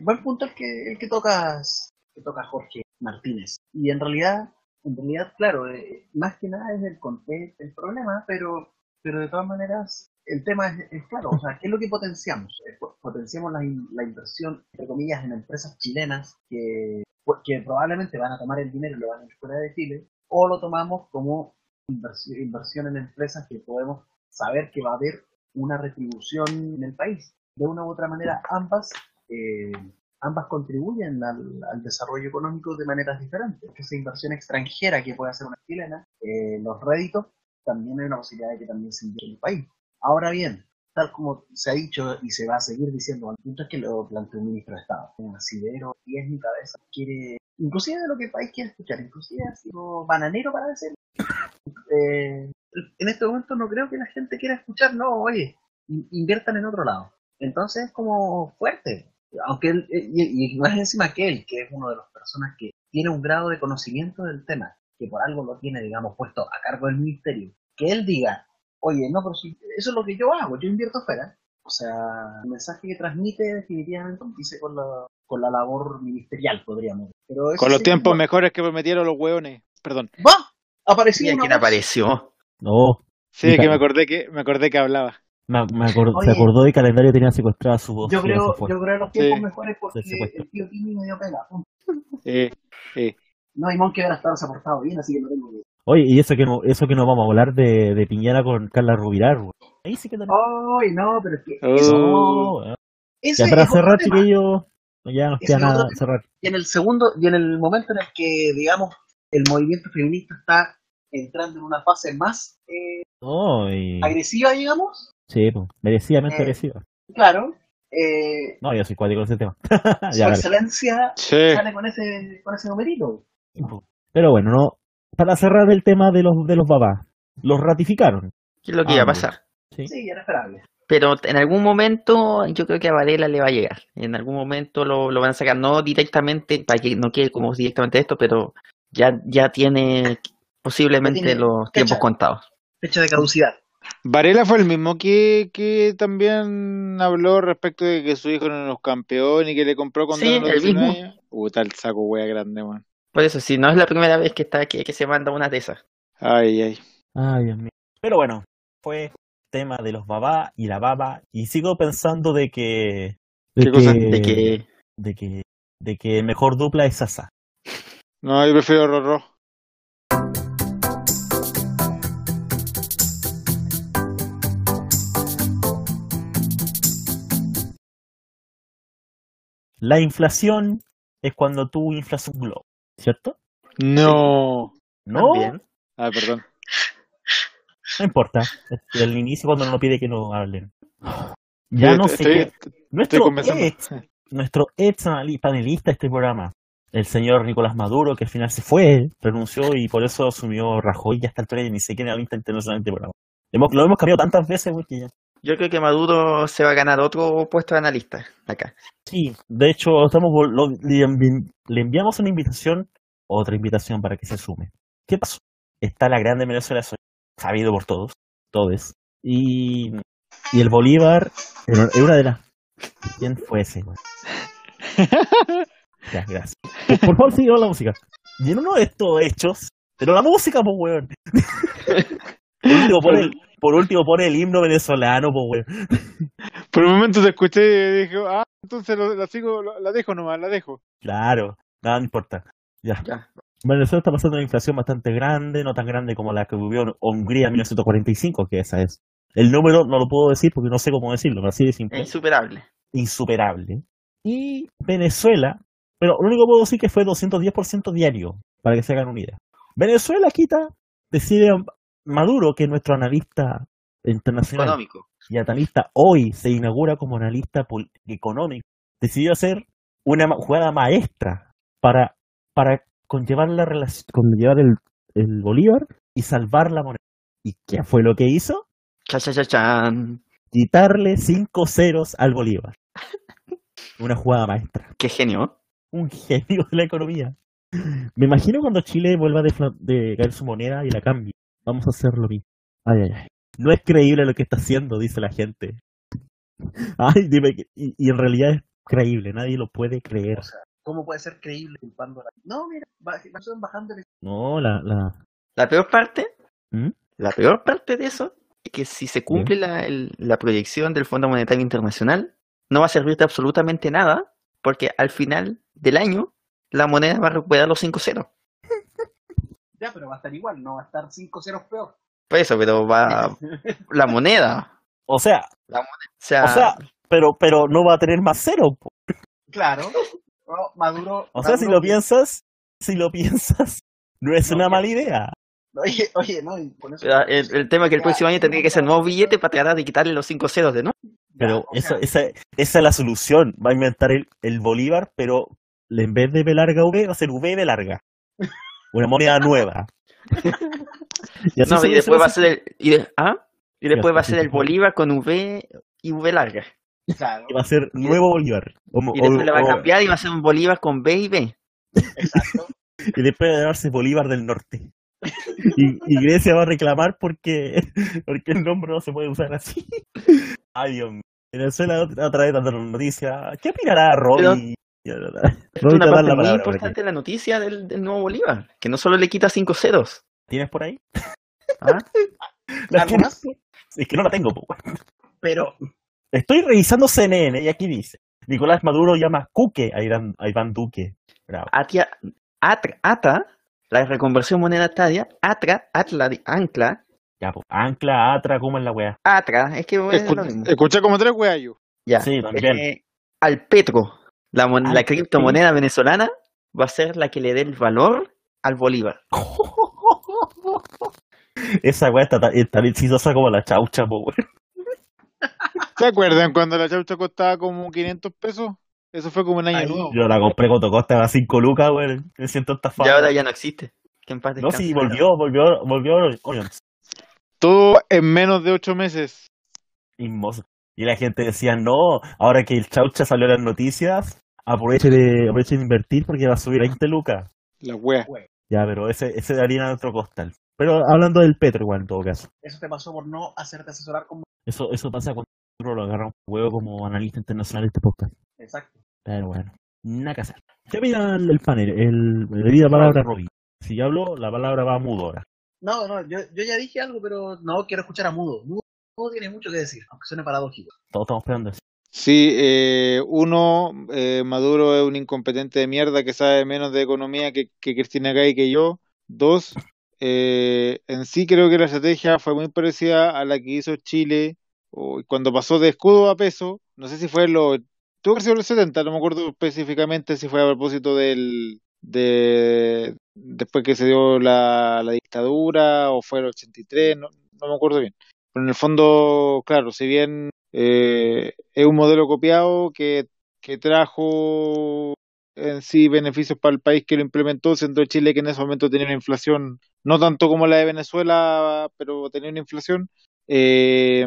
Buen punto el que, el que tocas, que toca Jorge Martínez. Y en realidad, en realidad, claro, eh, más que nada es el el problema, pero, pero de todas maneras, el tema es, claro, o sea, ¿qué es lo que potenciamos? Eh, po- Potenciamos la, la inversión, entre comillas, en empresas chilenas que, pues, que probablemente van a tomar el dinero y lo van a ir fuera de Chile, o lo tomamos como inversión, inversión en empresas que podemos saber que va a haber una retribución en el país. De una u otra manera, ambas eh, ambas contribuyen al, al desarrollo económico de maneras diferentes. Esa inversión extranjera que puede hacer una chilena, eh, los réditos, también hay una posibilidad de que también se invierta en el país. Ahora bien, tal como se ha dicho y se va a seguir diciendo, al punto es que lo planteó un ministro de Estado, un asidero, y es mi cabeza, quiere, inclusive de lo que el país quiere escuchar, inclusive ha sido bananero para decir, eh, en este momento no creo que la gente quiera escuchar, no, oye, in- inviertan en otro lado. Entonces es como fuerte, aunque él, eh, y, y más encima que él, que es una de las personas que tiene un grado de conocimiento del tema, que por algo lo tiene, digamos, puesto a cargo del ministerio, que él diga, oye, no, pero si eso es lo que yo hago, yo invierto fuera. O sea, el mensaje que transmite definitivamente dice con la, con la labor ministerial, podríamos decir. Pero eso Con los sí, tiempos bueno, mejores que prometieron los hueones. Perdón. ¡Va! Apareció quién apareció. No. Sí, que me acordé que me acordé que hablaba. Me, me acor- Oye. se acordó de calendario tenía secuestrada su voz. Yo creo, yo creo los tiempos Sí. mejores porque el tío Timmy me dio pega. Eh, eh. No, y Monkey ahora estado se ha portado bien, así que no tengo que... Oye, y eso que no, eso que no vamos a hablar de, de Piñera con Carla Rubilar, güey. Ahí sí que tenemos. ¡Ay, no! Pero es que... Oh. eso- No, weón. ese Ya para cerrar, tema. chiquillos, ya nos queda nada cerrar. Y en el segundo, y en el momento en el que, digamos, el movimiento feminista está entrando en una fase más eh, No, y... agresiva, digamos, Sí, pues, merecidamente Eh, agresiva. claro, eh, No, yo soy cuático con ese tema. su ya, excelencia Sí. sale con ese, con ese numerito. Pero bueno, no, para cerrar el tema de los, de los babás, los ratificaron. ¿Qué es lo que iba a Ambos. pasar? Sí. Sí, era esperable. Pero en algún momento yo creo que a Varela le va a llegar. En algún momento lo, lo van a sacar, no directamente, para que no quede como directamente esto, pero ya, ya tiene Posiblemente tiene los fecha. tiempos contados. Fecha de caducidad. Varela fue el mismo que, que también habló respecto de que su hijo no era un campeón y que le compró con Sí, el 19 mismo. Puta, el saco wea grande, man. Por eso, si no es la primera vez que está aquí, que se manda una de esas. Ay, ay. Ay, Dios mío. Pero bueno, fue tema de los babá y la baba. Y sigo pensando de que. De ¿Qué cosa? que, De que de que. De que mejor dupla es Sasa. No, yo prefiero Rorro. La inflación es cuando tú inflas un globo, ¿cierto? No. No, también. Ah, perdón. no importa. Es el inicio cuando uno pide que nos hablen. Ya no sé estoy, qué. Nuestro ex, nuestro ex panelista de este programa, el señor Nicolás Maduro, que al final se fue, renunció y por eso asumió Rajoy y hasta el tren ni sé quién analista internacional de este programa. Hemos, lo hemos cambiado tantas veces, güey, que ya. Yo creo que Maduro se va a ganar otro puesto de analista acá. Sí, de hecho, estamos lo- le, envi- le enviamos una invitación, otra invitación para que se sume. ¿Qué pasó? Está la grande Venezuela, sabido por todos, todos. Y, y el Bolívar, es una de las... ¿Quién fue ese, güey? Ya, gracias. Por, por favor, sigue con la música. Y en uno de estos hechos, pero la música, pues, weón. Por último, pone el, por último, pone el himno venezolano, pues, weón. Por un momento te escuché y dije, ah, entonces lo- la sigo, lo- la dejo nomás, la dejo. Claro, nada no importa. Ya. Ya. Venezuela está pasando una inflación bastante grande, no tan grande como la que vivió en Hungría en 1945, que esa es. El número no lo puedo decir porque no sé cómo decirlo, pero así de simple. Es insuperable. Insuperable. Y Venezuela, pero lo único que puedo decir que fue 210% diario, para que se hagan una idea. Venezuela quita, decide Maduro, que es nuestro analista internacional Económico. y analista hoy se inaugura como analista económico, decidió hacer una jugada maestra para, para conllevar, la relac- conllevar el, el Bolívar y salvar la moneda. ¿Y qué fue lo que hizo? Cha, cha, cha, chan. Quitarle cinco ceros al Bolívar. Una jugada maestra. Qué genio. Un genio de la economía. Me imagino cuando Chile vuelva de, fla- de caer su moneda y la cambie. Vamos a hacer lo mismo. Ay, ay, ay. No es creíble lo que está haciendo, dice la gente. Ay, dime, que- y, y en realidad es creíble, nadie lo puede creer. O sea, ¿cómo puede ser creíble culpando a la... No, mira, va- van bajando el... No, la, la... La peor parte, ¿Mm? la peor parte de eso, es que si se cumple la, el- la proyección del Fondo Monetario Internacional, no va a servir de absolutamente nada, porque al final del año, la moneda va a recuperar los 5 ceros. Ya, pero va a estar igual, no va a estar 5 ceros peor. Por eso, pero va la moneda. O sea, O sea, o sea, pero, pero no va a tener más cero. po. Claro. No, Maduro... O sea, si lo piensas, si lo piensas, no es No, una mala idea. Oye, oye, no, y con eso... el, el tema es que el próximo año tendría que ser nuevo billete para tratar de quitarle los 5 ceros de no. Pero o esa, sea, esa, esa es la solución. Va a inventar el, el Bolívar, pero en vez de B larga V, va a ser V de larga. Una moneda nueva. Y así No, se y después va a ser el, y, de- ¿ah? y después va a ser el. Bolívar con V y V larga. Claro, y va a ser nuevo Bolívar. O- Y o- después le va a o- cambiar y va a ser un Bolívar con B y B. exacto. y después de llamarse Bolívar del Norte. Y, y Grecia va a reclamar porque, porque el nombre no se puede usar así. Ay, Dios mío. Venezuela otra vez dando noticia. ¿Qué opinará Robbie? Es una parte la muy importante de la noticia del, del nuevo Bolívar, que no solo le quita 5 ceros. ¿Tienes por ahí? ¿ah? ¿La. Es que no la tengo. Pero, Estoy revisando CNN y aquí dice: Nicolás Maduro llama Cuque a Iván, a Iván Duque. Bravo. Atia, atra, ata, la reconversión monetaria, atra, atla, ancla, Ya. Ancla, atra, ¿cómo es la weá? atra, es que bueno, es lo mismo. escuché como tres weas yo. Ya. Sí, también. Eh, al petro, la, mon- la criptomoneda venezolana, va a ser la que le dé el valor al Bolívar. Esa weá está, tan- es tan como la chaucha, po, weón. ¿Se acuerdan cuando la chaucha costaba como 500 pesos? Eso fue como un año nuevo. Yo la compré cuando costaba 5 lucas, weón. Me siento estafado. Y ahora ya no existe. Que en paz No, sí, volvió, volvió, volvió. Todo en menos de 8 meses. Inmoso. Y la gente decía, no, ahora que el chaucha salió en las noticias, aproveche de, aproveche de invertir porque va a subir a 20 lucas. La wea. Ya, pero ese, ese de harina de otro costal. Pero hablando del Petro igual en todo caso. Eso te pasó por no hacerte asesorar como... Eso, eso pasa cuando lo agarra un huevo como analista internacional de este podcast. Exacto. Pero bueno, nada que hacer. ¿Qué mira el, el panel? El, le la palabra a Robin. Si yo hablo, la palabra va a mudo ahora. No, no, yo, yo ya dije algo, pero no quiero escuchar a Mudo. Mudo, Mudo tiene mucho que decir, aunque suene paradójico. Todos estamos esperando eso. Sí, eh, uno, eh, Maduro es un incompetente de mierda que sabe menos de economía que, que Cristina Gay que yo. Dos, eh, en sí creo que la estrategia fue muy parecida a la que hizo Chile o- cuando pasó de escudo a peso. No sé si fue lo, tuvo que ser los 70, no me acuerdo específicamente si fue a propósito del, de, después que se dio la, la dictadura o fue el 83, no, no me acuerdo bien. Pero en el fondo, claro, si bien eh, es un modelo copiado que, que trajo en sí beneficios para el país que lo implementó, siendo Chile que en ese momento tenía una inflación no tanto como la de Venezuela, pero tenía una inflación. Eh,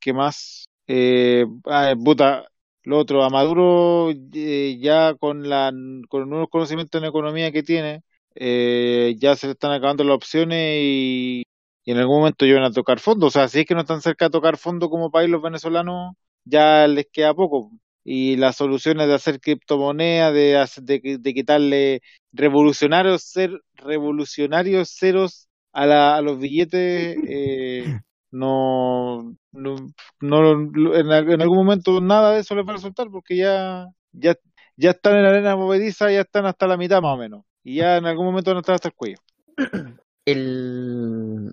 ¿qué más? Eh, ah, puta, lo otro, a Maduro eh, ya con la con nuevos conocimientos en economía que tiene, eh, ya se le están acabando las opciones y, y en algún momento llegan a tocar fondo. O sea, si es que no están cerca de tocar fondo como país los venezolanos, ya les queda poco. Y las soluciones de hacer criptomonedas, de, hacer- de, de quitarle revolucionarios, ser, revolucionarios ceros a, la, a los billetes, eh, no, no, no en, en algún momento nada de eso les va a resultar porque ya, ya, ya están en la arena movediza, ya están hasta la mitad más o menos. Y ya en algún momento van a estar hasta el cuello. el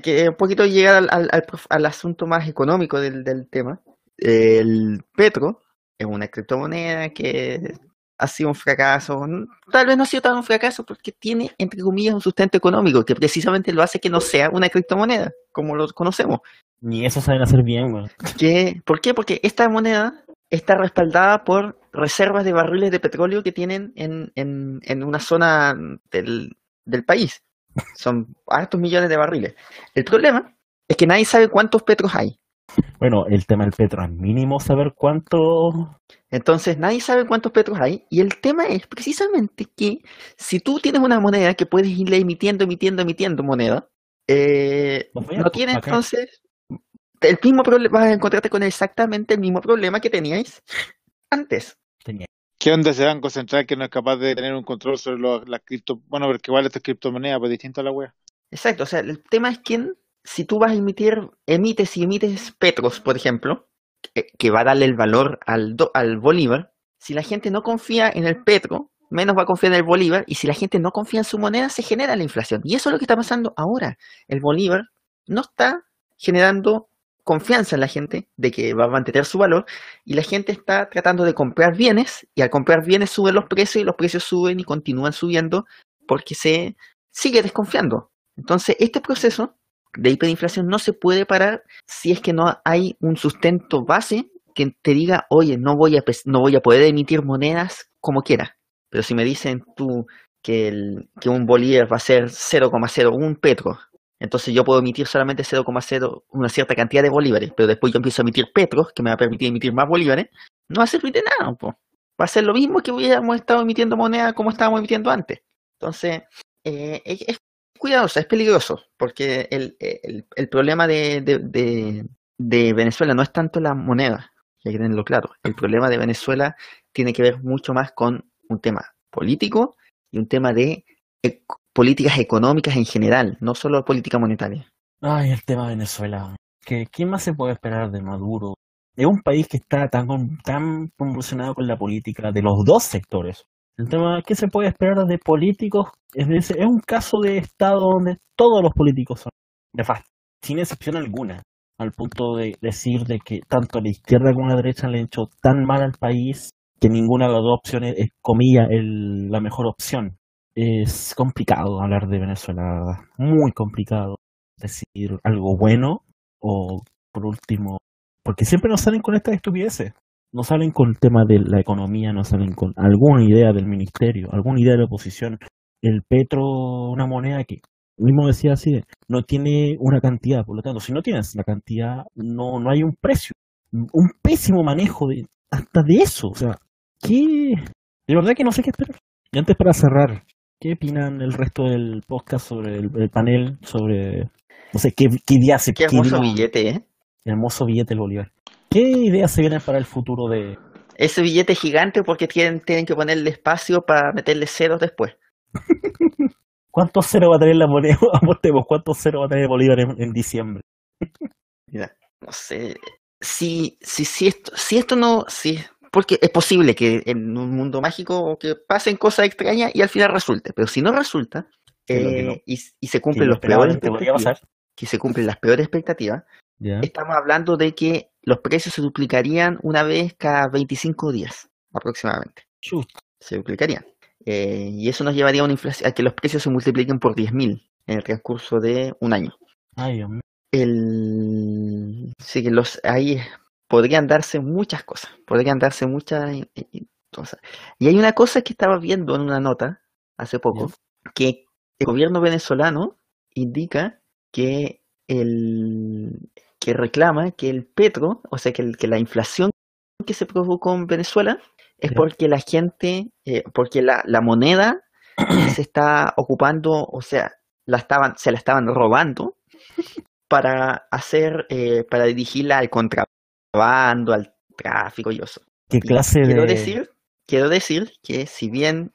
que un poquito llegar al, al, al asunto más económico del, del tema. El Petro es una criptomoneda que ha sido un fracaso. Tal vez no ha sido tan un fracaso porque tiene, entre comillas, un sustento económico que precisamente lo hace que no sea una criptomoneda, como lo conocemos. Ni eso saben hacer bien. ¿Qué? ¿Por qué? Porque esta moneda está respaldada por reservas de barriles de petróleo que tienen en, en, en una zona del, del país. Son hartos millones de barriles. El problema es que nadie sabe cuántos petros hay. Bueno, el tema del Petro, al mínimo saber cuánto. Entonces nadie sabe cuántos petros hay. Y el tema es precisamente que si tú tienes una moneda que puedes irle emitiendo, emitiendo, emitiendo moneda, eh, no tienes acá. entonces el mismo problema, vas a encontrarte con exactamente el mismo problema que teníais antes. Tenía. ¿Qué onda ese Banco Central que no es capaz de tener un control sobre las cripto... Bueno, porque igual esta es criptomoneda, pues distinto a la wea. Exacto, o sea, el tema es que si tú vas a emitir, emites y emites petros, por ejemplo, que, que va a darle el valor al, do- al bolívar, si la gente no confía en el petro, menos va a confiar en el bolívar, y si la gente no confía en su moneda, se genera la inflación. Y eso es lo que está pasando ahora. El bolívar no está generando confianza en la gente de que va a mantener su valor, y la gente está tratando de comprar bienes, y al comprar bienes suben los precios, y los precios suben y continúan subiendo porque se sigue desconfiando. Entonces, este proceso de hiperinflación no se puede parar si es que no hay un sustento base que te diga, oye, no voy a, no voy a poder emitir monedas como quiera. Pero si me dicen tú que, el, que un bolívar va a ser 0,01 petro, entonces yo puedo emitir solamente 0,0 una cierta cantidad de bolívares, pero después yo empiezo a emitir petros, que me va a permitir emitir más bolívares, no va a servir de nada. po. Va a ser lo mismo que hubiéramos estado emitiendo moneda como estábamos emitiendo antes. Entonces, eh, es, cuidadoso, es peligroso, porque el, el, problema de, de, de, de Venezuela no es tanto la moneda, hay que tenerlo claro. El problema de Venezuela tiene que ver mucho más con un tema político y un tema de políticas económicas en general, no solo política monetaria. Ay, el tema de Venezuela. ¿Qué, ¿Quién más se puede esperar de Maduro? Es un país que está tan, tan convulsionado con la política de los dos sectores. El tema, ¿qué se puede esperar de políticos? Es, de ese- es un caso de Estado donde todos los políticos son nefastos, sin excepción alguna, al punto de decir de que tanto la izquierda como la derecha le han hecho tan mal al país que ninguna de las dos opciones es, comilla, la mejor opción. Es complicado hablar de Venezuela. Muy complicado decir algo bueno o por último, porque siempre nos salen con estas estupideces. No salen con el tema de la economía, no salen con alguna idea del ministerio, alguna idea de la oposición. El petro, una moneda que, mismo decía así, no tiene una cantidad, por lo tanto, si no tienes la cantidad, no, no hay un precio. Un pésimo manejo de, hasta de eso, o sea, ¿qué? De verdad que no sé qué esperar. Y antes para cerrar, ¿Qué opinan el resto del podcast sobre el, el panel? Sobre, no sé, qué, qué ideas se Qué hermoso qué- billete, ¿eh? hermoso billete del Bolívar. ¿Qué ideas se vienen para el futuro de, Ese billete gigante porque tienen, tienen que ponerle espacio para meterle ceros después. ¿Cuántos ceros va a tener la moneda? ¿cuántos ceros va a tener Bolívar en, en diciembre? Mira, no sé. Si, si, si, esto, si esto no. Si, porque es posible que en un mundo mágico que pasen cosas extrañas y al final resulte. Pero si no resulta eh, no- y, y se cumplen los peores que expectativas, se cumplen las peores expectativas, estamos hablando de que los precios se duplicarían una vez cada 25 días aproximadamente. Chut. Se duplicarían. Eh, y eso nos llevaría a, una inflación, a que los precios se multipliquen por 10.000 en el transcurso de un año. Ay, Dios mío. el sí que los ahí podrían darse muchas cosas podrían darse muchas eh, eh, cosas. Y hay una cosa que estaba viendo en una nota hace poco que el gobierno venezolano indica que el que reclama que el petro o sea que, el- que la inflación que se provocó en Venezuela es porque la gente eh, porque la, la moneda se está ocupando o sea la estaban se la estaban robando para hacer, eh, para dirigirla al contrabando, al tráfico y eso. ¿Qué Y clase de...? quiero decir, quiero decir que si bien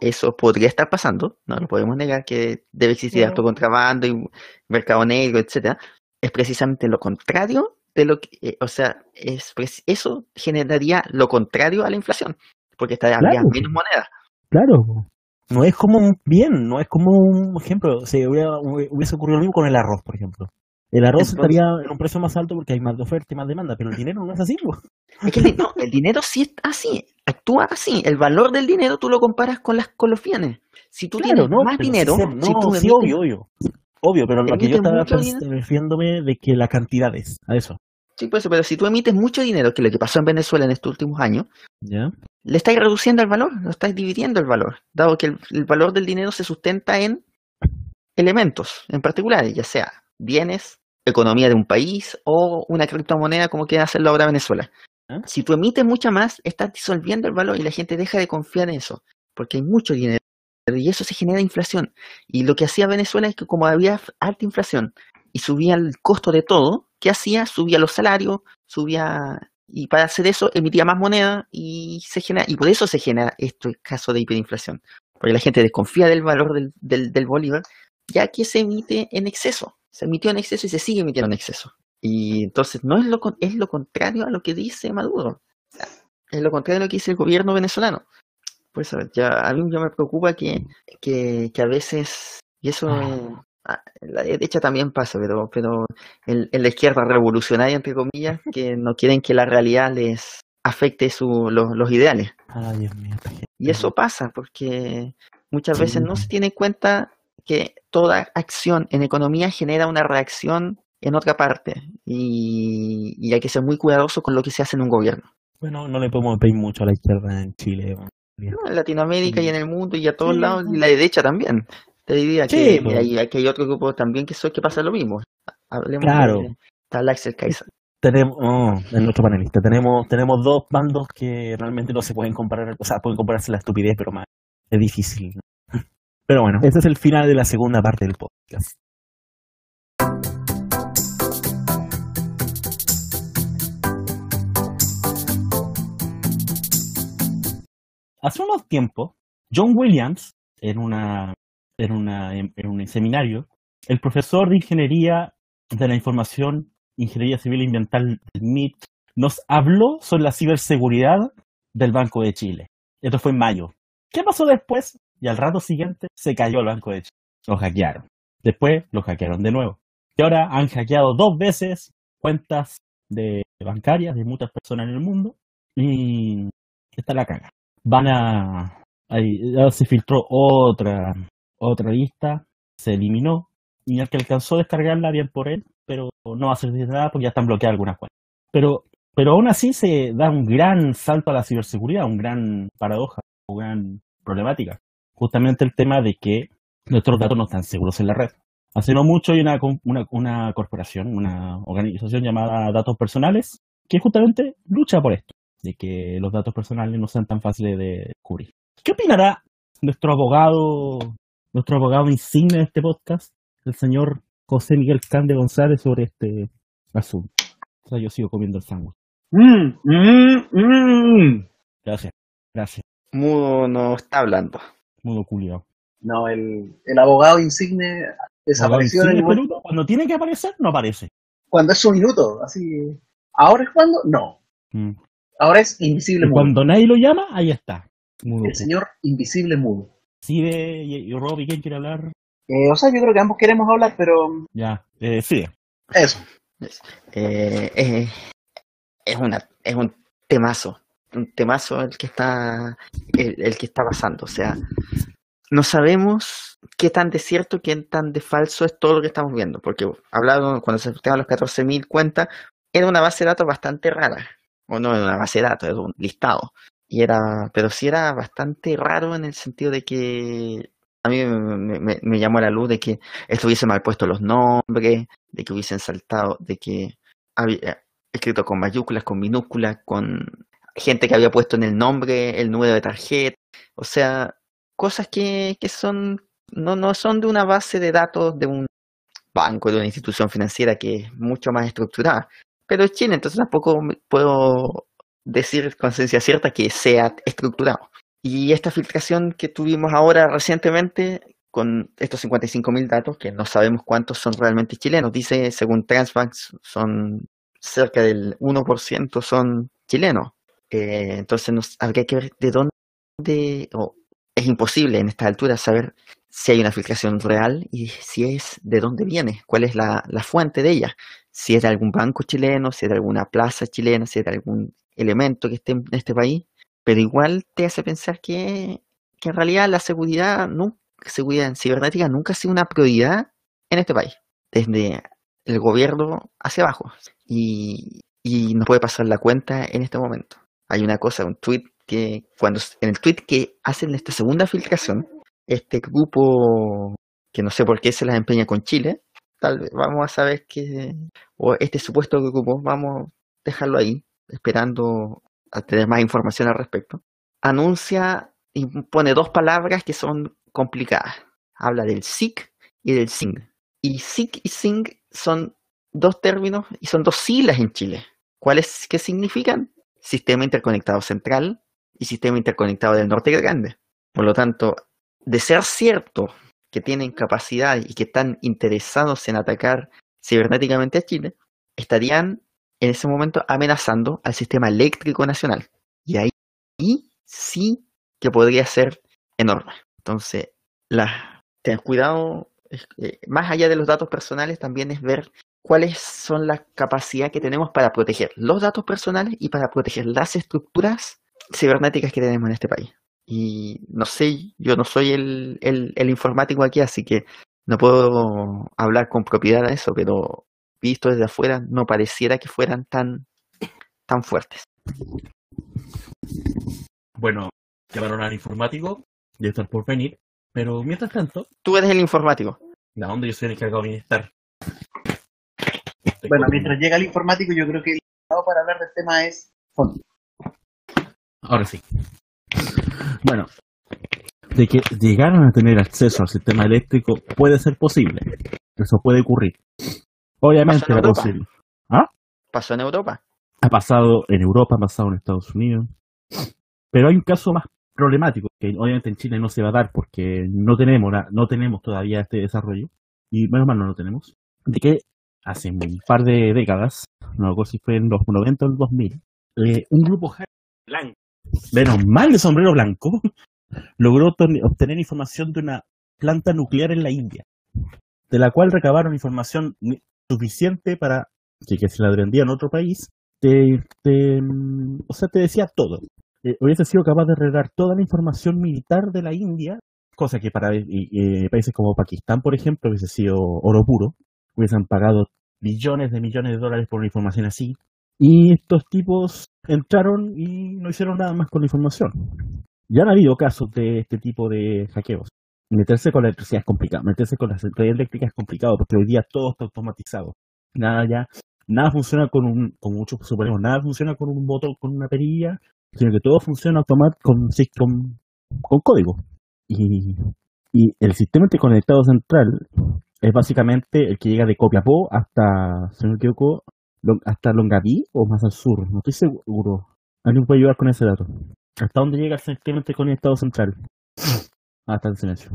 eso podría estar pasando, no lo podemos negar que debe existir alto contrabando y mercado negro, etcétera, es precisamente lo contrario de lo que, eh, o sea, es eso generaría lo contrario a la inflación, porque estaría Claro. menos moneda. Claro. No es como un bien, no es como un ejemplo. Si hubiera- hubiese ocurrido lo mismo con el arroz, por ejemplo. El arroz Entonces- estaría en un precio más alto porque hay más de oferta y más demanda, pero el dinero no es así. Es que el, no, el dinero sí es así, actúa así. El valor del dinero tú lo comparas con las bienes. Si tú Claro, tienes no, más dinero, sé- no, si tú sí, obvio, obvio. Obvio, pero lo que yo estaba refiriéndome de que la cantidad es a eso. sí, por eso, pero si tú emites mucho dinero, que es lo que pasó en Venezuela en estos últimos años, ¿Ya? le estáis reduciendo el valor, lo estáis dividiendo el valor, dado que el, el valor del dinero se sustenta en elementos en particulares, ya sea bienes, economía de un país o una criptomoneda como quiere hacerlo ahora Venezuela. ¿Ah? Si tú emites mucha más, estás disolviendo el valor y la gente deja de confiar en eso, porque hay mucho dinero y eso se genera inflación. Y lo que hacía Venezuela es que como había alta inflación y subía el costo de todo, ¿qué hacía? Subía los salarios, subía y para hacer eso emitía más moneda y se genera y por eso se genera este caso de hiperinflación, porque la gente desconfía del valor del, del, del bolívar, ya que se emite en exceso, se emitió en exceso y se sigue emitiendo en exceso. Y entonces no es lo con- es lo contrario a lo que dice Maduro, O sea, es lo contrario a lo que dice el gobierno venezolano. Por eso ya a mí ya me preocupa que, que, que a veces y eso ah, en la derecha también pasa, pero pero en, en la izquierda revolucionaria, entre comillas, que no quieren que la realidad les afecte su, los, los ideales. Ay, Dios mío. esta gente. Y eso pasa porque muchas veces no se tiene en cuenta que toda acción en economía genera una reacción en otra parte y, y hay que ser muy cuidadoso con lo que se hace en un gobierno. Bueno, no le podemos pedir mucho a la izquierda en Chile. ¿no? En Latinoamérica y en el mundo y a todos Sí. lados y la derecha también. Te diría Sí, que pues. hay, aquí hay otro grupo también que, so- que pasa lo mismo. Hablemos Claro. de Axel Kaiser. Tenemos, oh, es nuestro panelista. Tenemos, tenemos dos bandos que realmente no se pueden comparar. O sea, pueden compararse la estupidez, pero más es difícil. Pero bueno, este es el final de la segunda parte del podcast. Hace unos tiempos, John Williams, en, una, en, una, en, en un seminario, el profesor de Ingeniería de la Información, Ingeniería Civil e Ambiental del MIT, nos habló sobre la ciberseguridad del Banco de Chile. Esto fue en mayo. ¿Qué pasó después? Y al rato siguiente se cayó el Banco de Chile. Lo hackearon. Después lo hackearon de nuevo. Y ahora han hackeado dos veces cuentas de bancarias de muchas personas en el mundo. Y está la caga. Van a... Se filtró otra, otra lista, se eliminó. Y el que alcanzó a descargarla, bien por él, pero no va a servir de nada porque ya están bloqueadas algunas cuentas. Pero, pero aún así se da un gran salto a la ciberseguridad, un gran paradoja, una gran problemática. Justamente el tema de que nuestros datos no están seguros en la red. Hace no mucho hay una, com- una, una corporación, una organización llamada Datos Personales, que justamente lucha por esto, de que los datos personales no sean tan fáciles de descubrir. ¿Qué opinará nuestro abogado, nuestro abogado insigne de este podcast, el señor José Miguel Cande González, sobre este asunto. O sea, yo sigo comiendo el sándwich. Mm, mm, mm. Gracias, gracias. Mudo no está hablando. Mudo culiao. No, el, el abogado insigne desapareció en Abogado el insigne, Cuando tiene que aparecer, no aparece. cuando es su minuto. Así. ¿Ahora es cuando? No. Mm. Ahora es invisible Y mudo. cuando nadie lo llama, ahí está. Mudo. El señor invisible mudo. Sí, y, y Robbie, ¿quién quiere hablar? Eh, o sea, yo creo que ambos queremos hablar, pero Ya, eh, sí. eso. Eh, eh, es una es un temazo un temazo el que está el, que está pasando o sea no sabemos qué tan de cierto qué tan de falso es todo lo que estamos viendo porque hablado cuando se afectaban los 14.000 cuentas era una base de datos bastante rara o no era una base de datos era un listado y era pero sí era bastante raro en el sentido de que a mí me, llamó a la luz de que estuviese mal puesto los nombres de que hubiesen saltado de que había escrito con mayúsculas, con minúsculas, con gente que había puesto en el nombre el número de tarjeta, o sea, cosas que, que son no, no son de una base de datos de un banco, de una institución financiera que es mucho más estructurada. Pero es Chile, entonces tampoco puedo decir con ciencia cierta que sea estructurado. Y esta filtración que tuvimos ahora recientemente con estos 55.000 datos, que no sabemos cuántos son realmente chilenos, dice, según Transbank, son cerca del 1% son chilenos. Eh, entonces nos, habría que ver de dónde, o es imposible en esta altura saber si hay una filtración real y si es de dónde viene, cuál es la, fuente de ella, si es de algún banco chileno, si es de alguna plaza chilena, si es de algún elemento que esté en este país, pero igual te hace pensar que, que en realidad la seguridad, nu- seguridad en cibernética nunca ha sido una prioridad en este país, desde el gobierno hacia abajo. Y, y nos puede pasar la cuenta en este momento. Hay una cosa, un tweet que cuando en el tweet que hacen esta segunda filtración, este grupo que no sé por qué se las empeña con Chile, tal vez vamos a saber que, o este supuesto grupo, vamos a dejarlo ahí, esperando a tener más información al respecto, anuncia y pone dos palabras que son complicadas. Habla del SIC y del SING. Y SIC y SING son dos términos y son dos siglas en Chile. ¿Cuáles qué significan? Sistema Interconectado Central y Sistema Interconectado del Norte Grande. Por lo tanto, de ser cierto que tienen capacidad y que están interesados en atacar cibernéticamente a Chile, estarían en ese momento amenazando al sistema eléctrico nacional. Y ahí sí que podría ser enorme. Entonces, la, tener cuidado, eh, más allá de los datos personales, también es ver cuáles son las capacidades que tenemos para proteger los datos personales y para proteger las estructuras cibernéticas que tenemos en este país. Y no sé, yo no soy el, el, el informático aquí, así que no puedo hablar con propiedad de eso, pero visto desde afuera no pareciera que fueran tan, tan fuertes. Bueno, llamaron al informático, ya están por venir, pero mientras tanto, Tú eres el informático. ¿a dónde yo soy el encargado de bienestar? Estoy Bueno, mientras llega el informático, yo creo que el indicado para hablar del tema es fondo. Ahora sí. Bueno, de que llegaran a tener acceso al sistema eléctrico puede ser posible. Eso puede ocurrir. Obviamente Pasó en la Europa. posible. Pasó en Europa. Ha pasado en Europa, ha pasado en Estados Unidos. Pero hay un caso más problemático que obviamente en Chile no se va a dar porque no tenemos la- no tenemos todavía este desarrollo y menos mal no lo tenemos. De que hace un par de décadas, no recuerdo si fue en los 90 o el 2000, eh, un grupo blanco, menos mal de sombrero blanco, logró obten- obtener información de una planta nuclear en la India, de la cual recabaron información suficiente para que, que se la vendía en otro país, te, mm, o sea, te decía todo. Eh, hubiese sido capaz de revelar toda la información militar de la India, cosa que para eh, eh, países como Pakistán, por ejemplo, hubiese sido oro puro, hubiesen pagado billones de millones de dólares por una información así. Y estos tipos entraron y no hicieron nada más con la información. Ya han habido casos de este tipo de hackeos. Meterse con la electricidad es complicado, meterse con la red eléctrica es complicado porque hoy día todo está automatizado. Nada ya, nada funciona con un, como muchos suponemos, nada funciona con un botón, con una perilla, sino que todo funciona automático con, con, con código. Y, y el sistema interconectado central es básicamente el que llega de Copiapó hasta, si no me equivoco, hasta Longaví o más al sur. No estoy seguro. Alguien puede ayudar con ese dato. ¿Hasta dónde llega el sistema interconectado central? Hasta el silencio.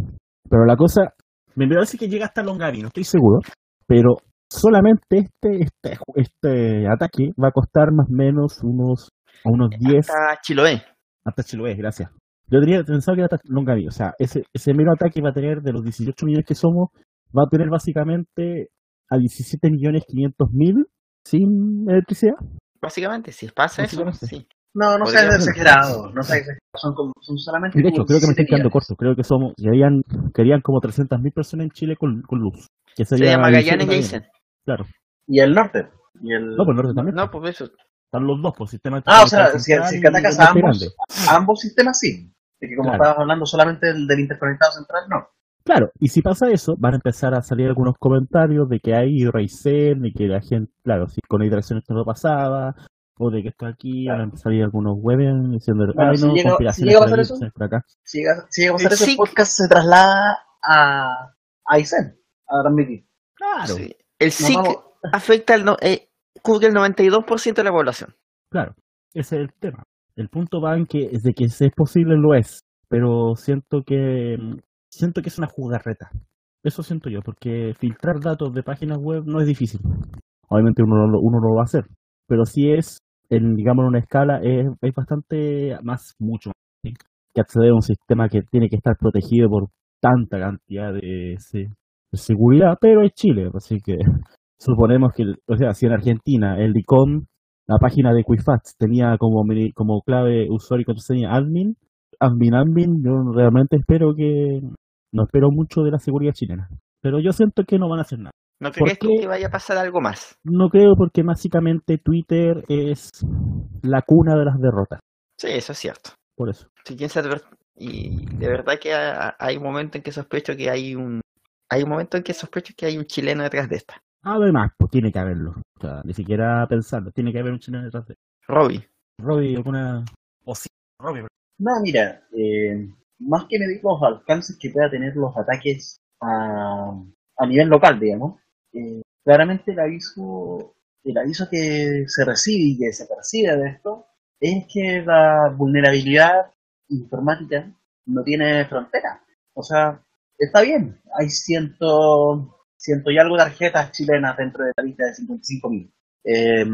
Pero la cosa, me parece que llega hasta Longaví, no estoy seguro. Pero solamente este, este, este ataque va a costar más o menos unos, unos 10 Hasta Chiloé. hasta Chiloé, gracias. Yo tenía pensado que era hasta Longaví. O sea, ese, ese mero ataque va a tener, de los 18 millones que somos, va a tener básicamente a 17 millones 500 mil sin electricidad. Básicamente, si pasa eso, Básicamente. sí. No, no seas exagerado. No seas exagerado. Son, como- son solamente. Y de hecho, creo que me estoy 17 quedando corto. Creo que somos, querían, querían como 300 mil personas en Chile con, con luz. Que Se llama 17 Magallanes. Jason. Claro. Y el norte. Y el... No, pues el norte también. No, pues eso. Están los dos, por sistema Ah, o sea, si, si central es que atacas y a ambos, a ambos sistemas, sí. De que como Claro. estabas hablando solamente del, del interconectado central, no. Claro, y si pasa eso, van a empezar a salir algunos comentarios de que hay Raizen y que la gente, claro, si con hidratación esto no pasaba, o de que esto aquí, Claro. van a salir algunos webs diciendo, Bueno, ay si no, llega- si conspiraciones llega a por eso, por acá. Si llega, si llega a pasar Eh, eso, sí. el podcast se traslada a, a ISEN, a transmitir. Claro, Sí. El SIC vamos- afecta al no, eh, cubre el 92% de la población. claro, ese es el tema. El punto va en que, es de que si es posible lo es, pero siento que, siento que es una jugarreta. Eso siento yo, porque filtrar datos de páginas web no es difícil. Obviamente uno, uno no lo va a hacer, pero si es, en, digamos, en una escala, es, es bastante más, mucho más que acceder a un sistema que tiene que estar protegido por tanta cantidad de, se- de seguridad, pero es Chile, así que suponemos que, o sea, si en Argentina el DICOM, la página de Quifax tenía como, como clave usuario y contraseña admin, admin, admin, yo realmente espero que, no espero mucho de la seguridad chilena, pero yo siento que no van a hacer nada. ¿No ¿Por crees que vaya a pasar algo más? No creo porque básicamente Twitter es la cuna de las derrotas, Sí, eso es cierto. por eso. Si quién sabe, y de verdad que ha- hay un momento en que sospecho que hay un hay un momento en que sospecho que hay un chileno detrás de esta. Además, pues tiene que haberlo. O sea, ni siquiera pensarlo, tiene que haber un chileno detrás de Robbie. Robbie, alguna... O sí, Robbie, No, mira, eh, más que medir los alcances que pueda tener los ataques a, a nivel local, digamos, eh, claramente el aviso, el aviso que se recibe y que se percibe de esto es que la vulnerabilidad informática no tiene frontera. O sea, está bien, hay ciento, ciento y algo tarjetas chilenas dentro de la lista de 55.000. Eh,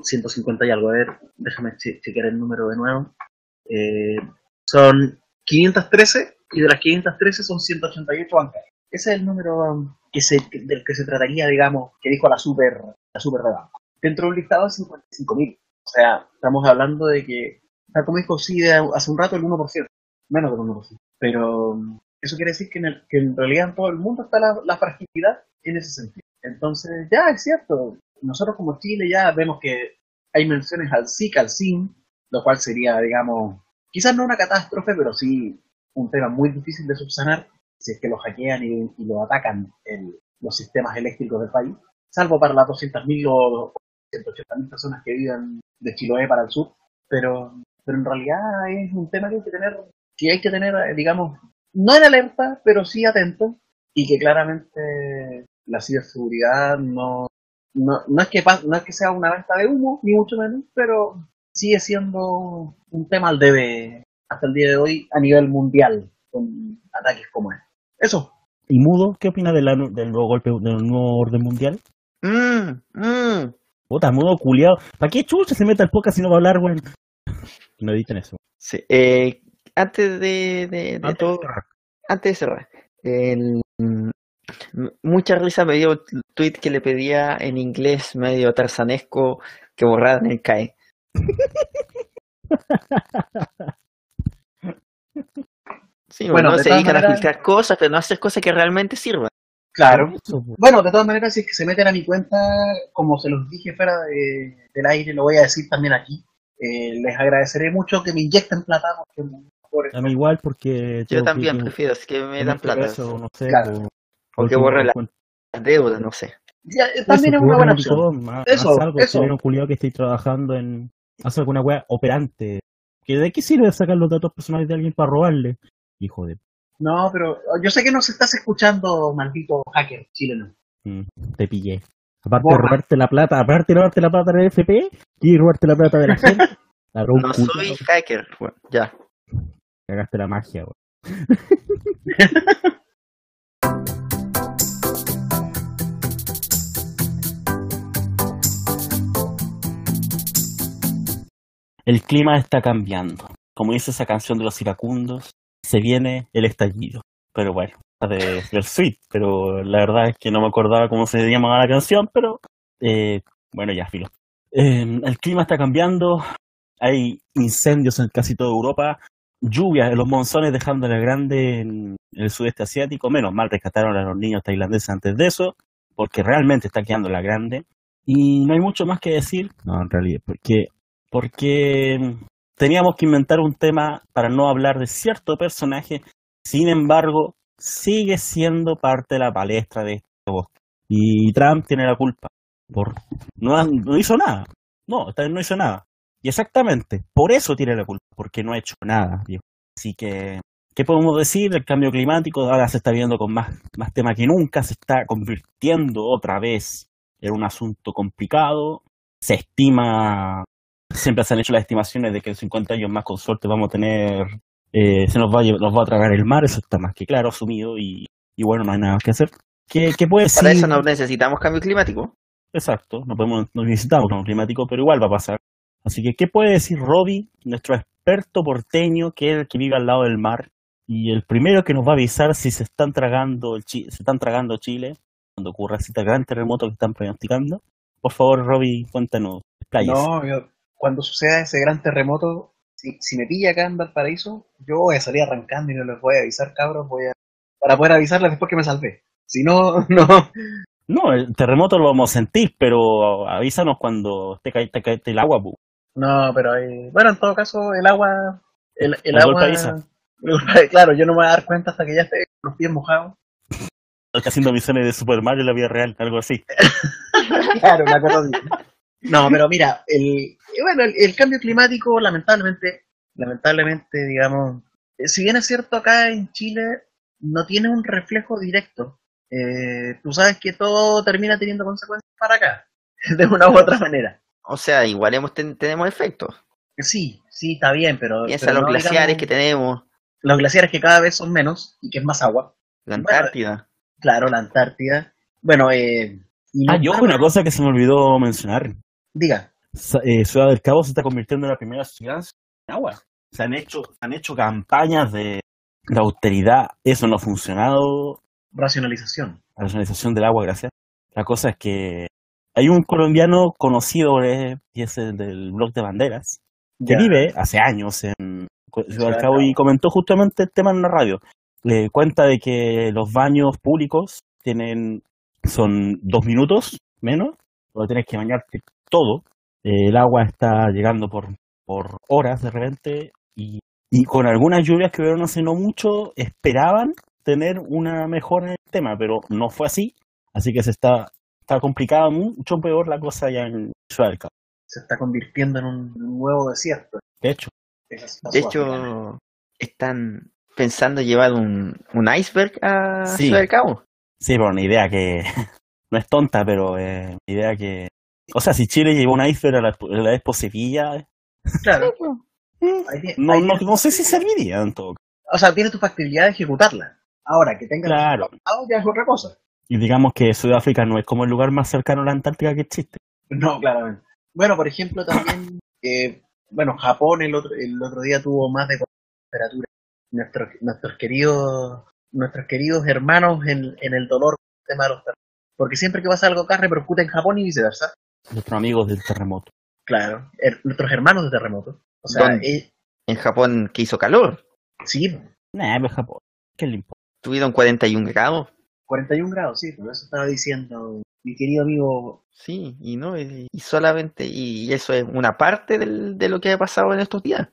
150 y algo, a ver, déjame che- chequear el número de nuevo. Eh, son 513 y de las 513 son 188 bancarias. Ese es el número um, que se, del que se trataría, digamos, que dijo la super, la super redada. Dentro de un listado de 55.000. O sea, estamos hablando de que, tal como dijo sí de hace un rato, el 1%, menos del 1%. Pero um, eso quiere decir que en, el- que en realidad en todo el mundo está la, la fragilidad en ese sentido. Entonces, ya es cierto, nosotros como Chile ya vemos que hay menciones al SIC, al SIM, lo cual sería, digamos, quizás no una catástrofe, pero sí un tema muy difícil de subsanar si es que lo hackean y, lo atacan en los sistemas eléctricos del país, salvo para las 200.000 o 180.000 personas que viven de Chiloé para el sur, pero, pero en realidad es un tema que hay que tener, que hay que tener, eh, digamos, no en alerta, pero sí atento, y que claramente la ciberseguridad no, no, no, es que, no es que sea una venta de humo, ni mucho menos, pero sigue siendo un tema al debe hasta el día de hoy a nivel mundial, con ataques como este. Eso. ¿Y Mudo? ¿Qué opina de del nuevo golpe, del nuevo orden mundial? Mm, mm. Puta, Mudo culiado. ¿Para qué chucha se mete al podcast si no va a hablar, güey? No editen eso. Sí, eh, antes de, de- de Antes de todo, cerrar. antes de cerrar, el- mm, mucha risa me dio el tweet que le pedía en inglés medio tarzanesco que borraran el CAE. Sí, Bueno, se dedican a filtrar cosas, pero no hacer cosas que realmente sirvan. Claro. Pues. Bueno, de todas maneras, si es que se meten a mi cuenta, como se los dije fuera de- del aire, lo voy a decir también aquí. eh, les agradeceré mucho que me inyecten plata porque por A mí igual porque... Yo también que- prefiero, es que me dan este plata. caso, no sé, Claro. O que último, borre la- Las deudas, no sé. Ya, eh, también Eso, es una que buena borren opción. Haz- Eso, haz algo, eso. chileno culiado que estéis trabajando en... Haz alguna wea operante. ¿Que ¿De qué sirve sacar los datos personales de alguien para robarle? Hijo de... No, pero yo sé que nos estás escuchando, maldito hacker chileno. Mm, te pillé. Aparte Borra. de robarte la plata, aparte de robarte la plata del FP, y robarte la plata de la gente. Ladrón No soy hacker. Bueno, ya. Cagaste la magia, weón. El clima está cambiando. Como dice esa canción de los iracundos, se viene el estallido. Pero bueno, de, del suite. Pero la verdad es que no me acordaba cómo se llamaba la canción, pero eh, bueno, ya, filo. Eh, el clima está cambiando. Hay incendios en casi toda Europa. Lluvias en los monzones dejando la grande en el sudeste asiático. Menos mal rescataron a los niños tailandeses antes de eso, porque realmente está quedando la grande. Y no hay mucho más que decir. No, en realidad, porque porque teníamos que inventar un tema para no hablar de cierto personaje, sin embargo, sigue siendo parte de la palestra de este bosque. Y Trump tiene la culpa. Por, no, hizo nada. No, no hizo nada. Y exactamente, por eso tiene la culpa, porque no ha hecho nada. Así que, ¿qué podemos decir? El cambio climático ahora se está viendo con más, más tema que nunca, se está convirtiendo otra vez en un asunto complicado. Se estima siempre se han hecho las estimaciones de que en 50 años más con suerte vamos a tener, eh, se nos va, a, nos va a tragar el mar, eso está más que claro, asumido, y, y bueno, no hay nada que hacer. ¿Qué, qué puede Para eso no necesitamos cambio climático. Exacto, no, podemos, no necesitamos cambio climático, pero igual va a pasar. Así que, ¿qué puede decir Robbie, nuestro experto porteño, que es el que vive al lado del mar, y el primero que nos va a avisar si se están tragando, el Chi- se están tragando Chile, cuando ocurra ese gran terremoto que están pronosticando? Por favor, Robbie, cuéntanos, expláyese. No, yo- cuando suceda ese gran terremoto, si, si me pilla acá en Valparaíso, yo voy a salir arrancando y no les voy a avisar, cabros, voy a, para poder avisarles después que me salvé. Si no, no. No, el terremoto lo vamos a sentir, pero avísanos cuando te cae, te cae el agua, pu. No, pero hay, bueno, en todo caso, el agua, el, el agua, avisa. claro, yo no me voy a dar cuenta hasta que ya esté con los pies mojados. Haciendo misiones de Super Mario en la vida real, algo así. Claro, una cosa así. No, pero mira, el, bueno, el, el cambio climático, lamentablemente, lamentablemente, digamos, eh, si bien es cierto acá en Chile, no tiene un reflejo directo. Eh, tú sabes que todo termina teniendo consecuencias para acá, de una u otra manera. O sea, igual hemos ten- tenemos efectos. Sí, sí, está bien, pero... Piensa pero los no, glaciares digamos, que tenemos, Los glaciares que cada vez son menos y que es más agua. la Bueno, Antártida. Claro, la Antártida. Bueno, eh... y Ah, y ojo, una cosa que se me olvidó mencionar. Diga. Eh, Ciudad del Cabo se está convirtiendo en la primera ciudad sin agua. Se han hecho, han hecho campañas de, de austeridad, eso no ha funcionado, Racionalización. la nacionalización del agua, gracias. La cosa es que hay un colombiano conocido, eh, y es el del blog de banderas, que Ya. vive hace años en Ciudad del Cabo y comentó justamente el tema en la radio. Le cuenta de que los baños públicos tienen, son dos minutos menos, donde tienes que bañarte todo. Eh, el agua está llegando por, por horas de repente y, y con algunas lluvias que hubieron hace no mucho, esperaban tener una mejora en el tema, pero no fue así. Así que se está, está complicada mucho peor la cosa ya en Ciudad del Cabo. Se está convirtiendo en un nuevo desierto. De hecho, De hecho, están pensando llevar un, un iceberg a Sí. Ciudad del Cabo. Sí, pero una idea que no es tonta, pero eh, una idea que... O sea, si Chile llevó un iceberg a la, a la Expo Sevilla, Claro. Ahí tiene- no, no, no sé si serviría en todo caso. O sea, tiene tu factibilidad de ejecutarla. Ahora, que tenga Claro. ya es otra cosa. Y digamos que Sudáfrica no es como el lugar más cercano a la Antártica que existe. No, claramente. Bueno, por ejemplo, también, eh, bueno, Japón el otro, el otro día tuvo más de 40 temperatura. Nuestros, nuestros queridos, nuestros queridos hermanos en, en el dolor con el tema de los. Porque siempre que pasa algo acá repercute en Japón y viceversa. Nuestros amigos del terremoto. Claro, nuestros hermanos de terremoto. O sea, eh, En Japón que hizo calor. sí, Nah, pero Japón. ¿Qué le importa? Tuvieron 41 grados. 41 grados, sí, por eso estaba diciendo mi querido amigo. Sí, y no, y solamente, y eso es una parte del- de lo que ha pasado en estos días.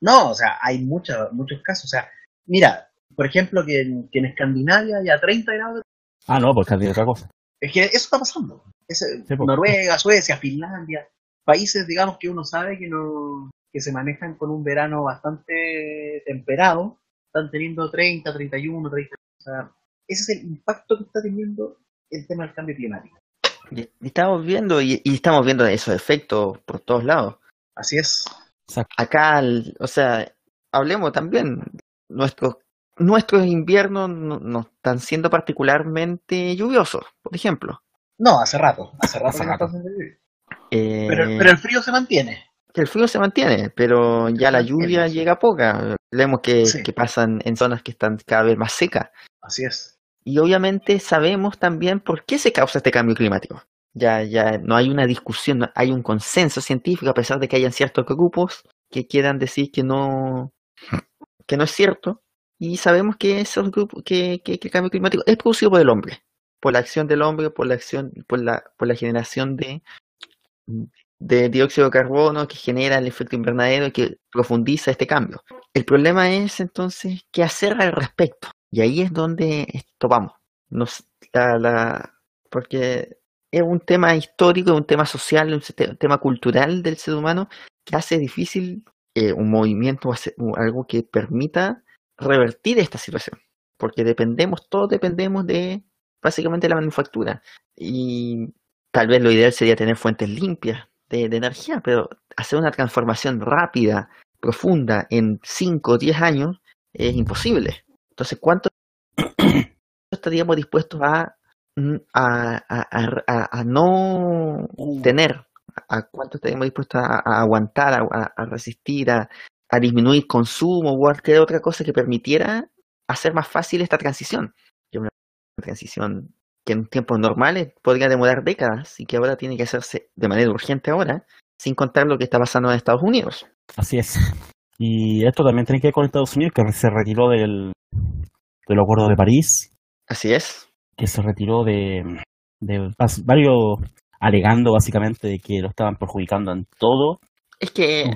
No, o sea, hay mucha- muchos casos. O sea, mira, por ejemplo, que en, que en Escandinavia ya 30 grados. Ah, no, porque hay otra cosa. Es que eso está pasando. Es, eh, Sí. Noruega, Suecia, Finlandia, países, digamos, que uno sabe que no que se manejan con un verano bastante temperado, están teniendo 30, 31, 30. O sea, ese es el impacto que está teniendo el tema del cambio climático. Y estamos viendo, y, y estamos viendo esos efectos por todos lados. Así es. Acá, el- o sea, hablemos también, nuestros nuestros inviernos no, no están siendo particularmente lluviosos, por ejemplo. No, hace rato. Hace rato Hace que. Eh, Pero, pero el frío se mantiene. el frío se mantiene, pero ya la lluvia llega poca. Vemos que, Sí. que pasan en zonas que están cada vez más secas. Así es. Y obviamente sabemos también por qué se causa este cambio climático. Ya, ya no hay una discusión, no- hay un consenso científico, a pesar de que hayan ciertos grupos que quieran decir que no, que no es cierto. Y sabemos que esos grupos, que, que- que el cambio climático es producido por el hombre, por la acción del hombre, por la acción, por la, por la generación de, de dióxido de carbono que genera el efecto invernadero y que profundiza este cambio. El problema es entonces qué hacer al respecto. Y ahí es donde topamos. Porque es un tema histórico, es un tema social, un te- tema cultural del ser humano que hace difícil eh, un movimiento, algo que permita revertir esta situación. Porque dependemos, todos dependemos de básicamente la manufactura. Y tal vez lo ideal sería tener fuentes limpias de, de energía, pero hacer una transformación rápida, profunda, en 5 o 10 años es imposible. Entonces, ¿cuánto estaríamos dispuestos a, mm, a, a- a- no Uh, tener? ¿A cuánto estaríamos dispuestos a, aguantar, a, resistir, a, disminuir consumo o cualquier otra cosa que permitiera hacer más fácil esta transición? Que una transición que en tiempos normales podría demorar décadas y que ahora tiene que hacerse de manera urgente ahora, sin contar lo que está pasando en Estados Unidos. Así es. Y esto también tiene que ver con Estados Unidos, que se retiró del, del Acuerdo de París, Así es. que se retiró de, varios, alegando básicamente de que lo estaban perjudicando en todo. Es que,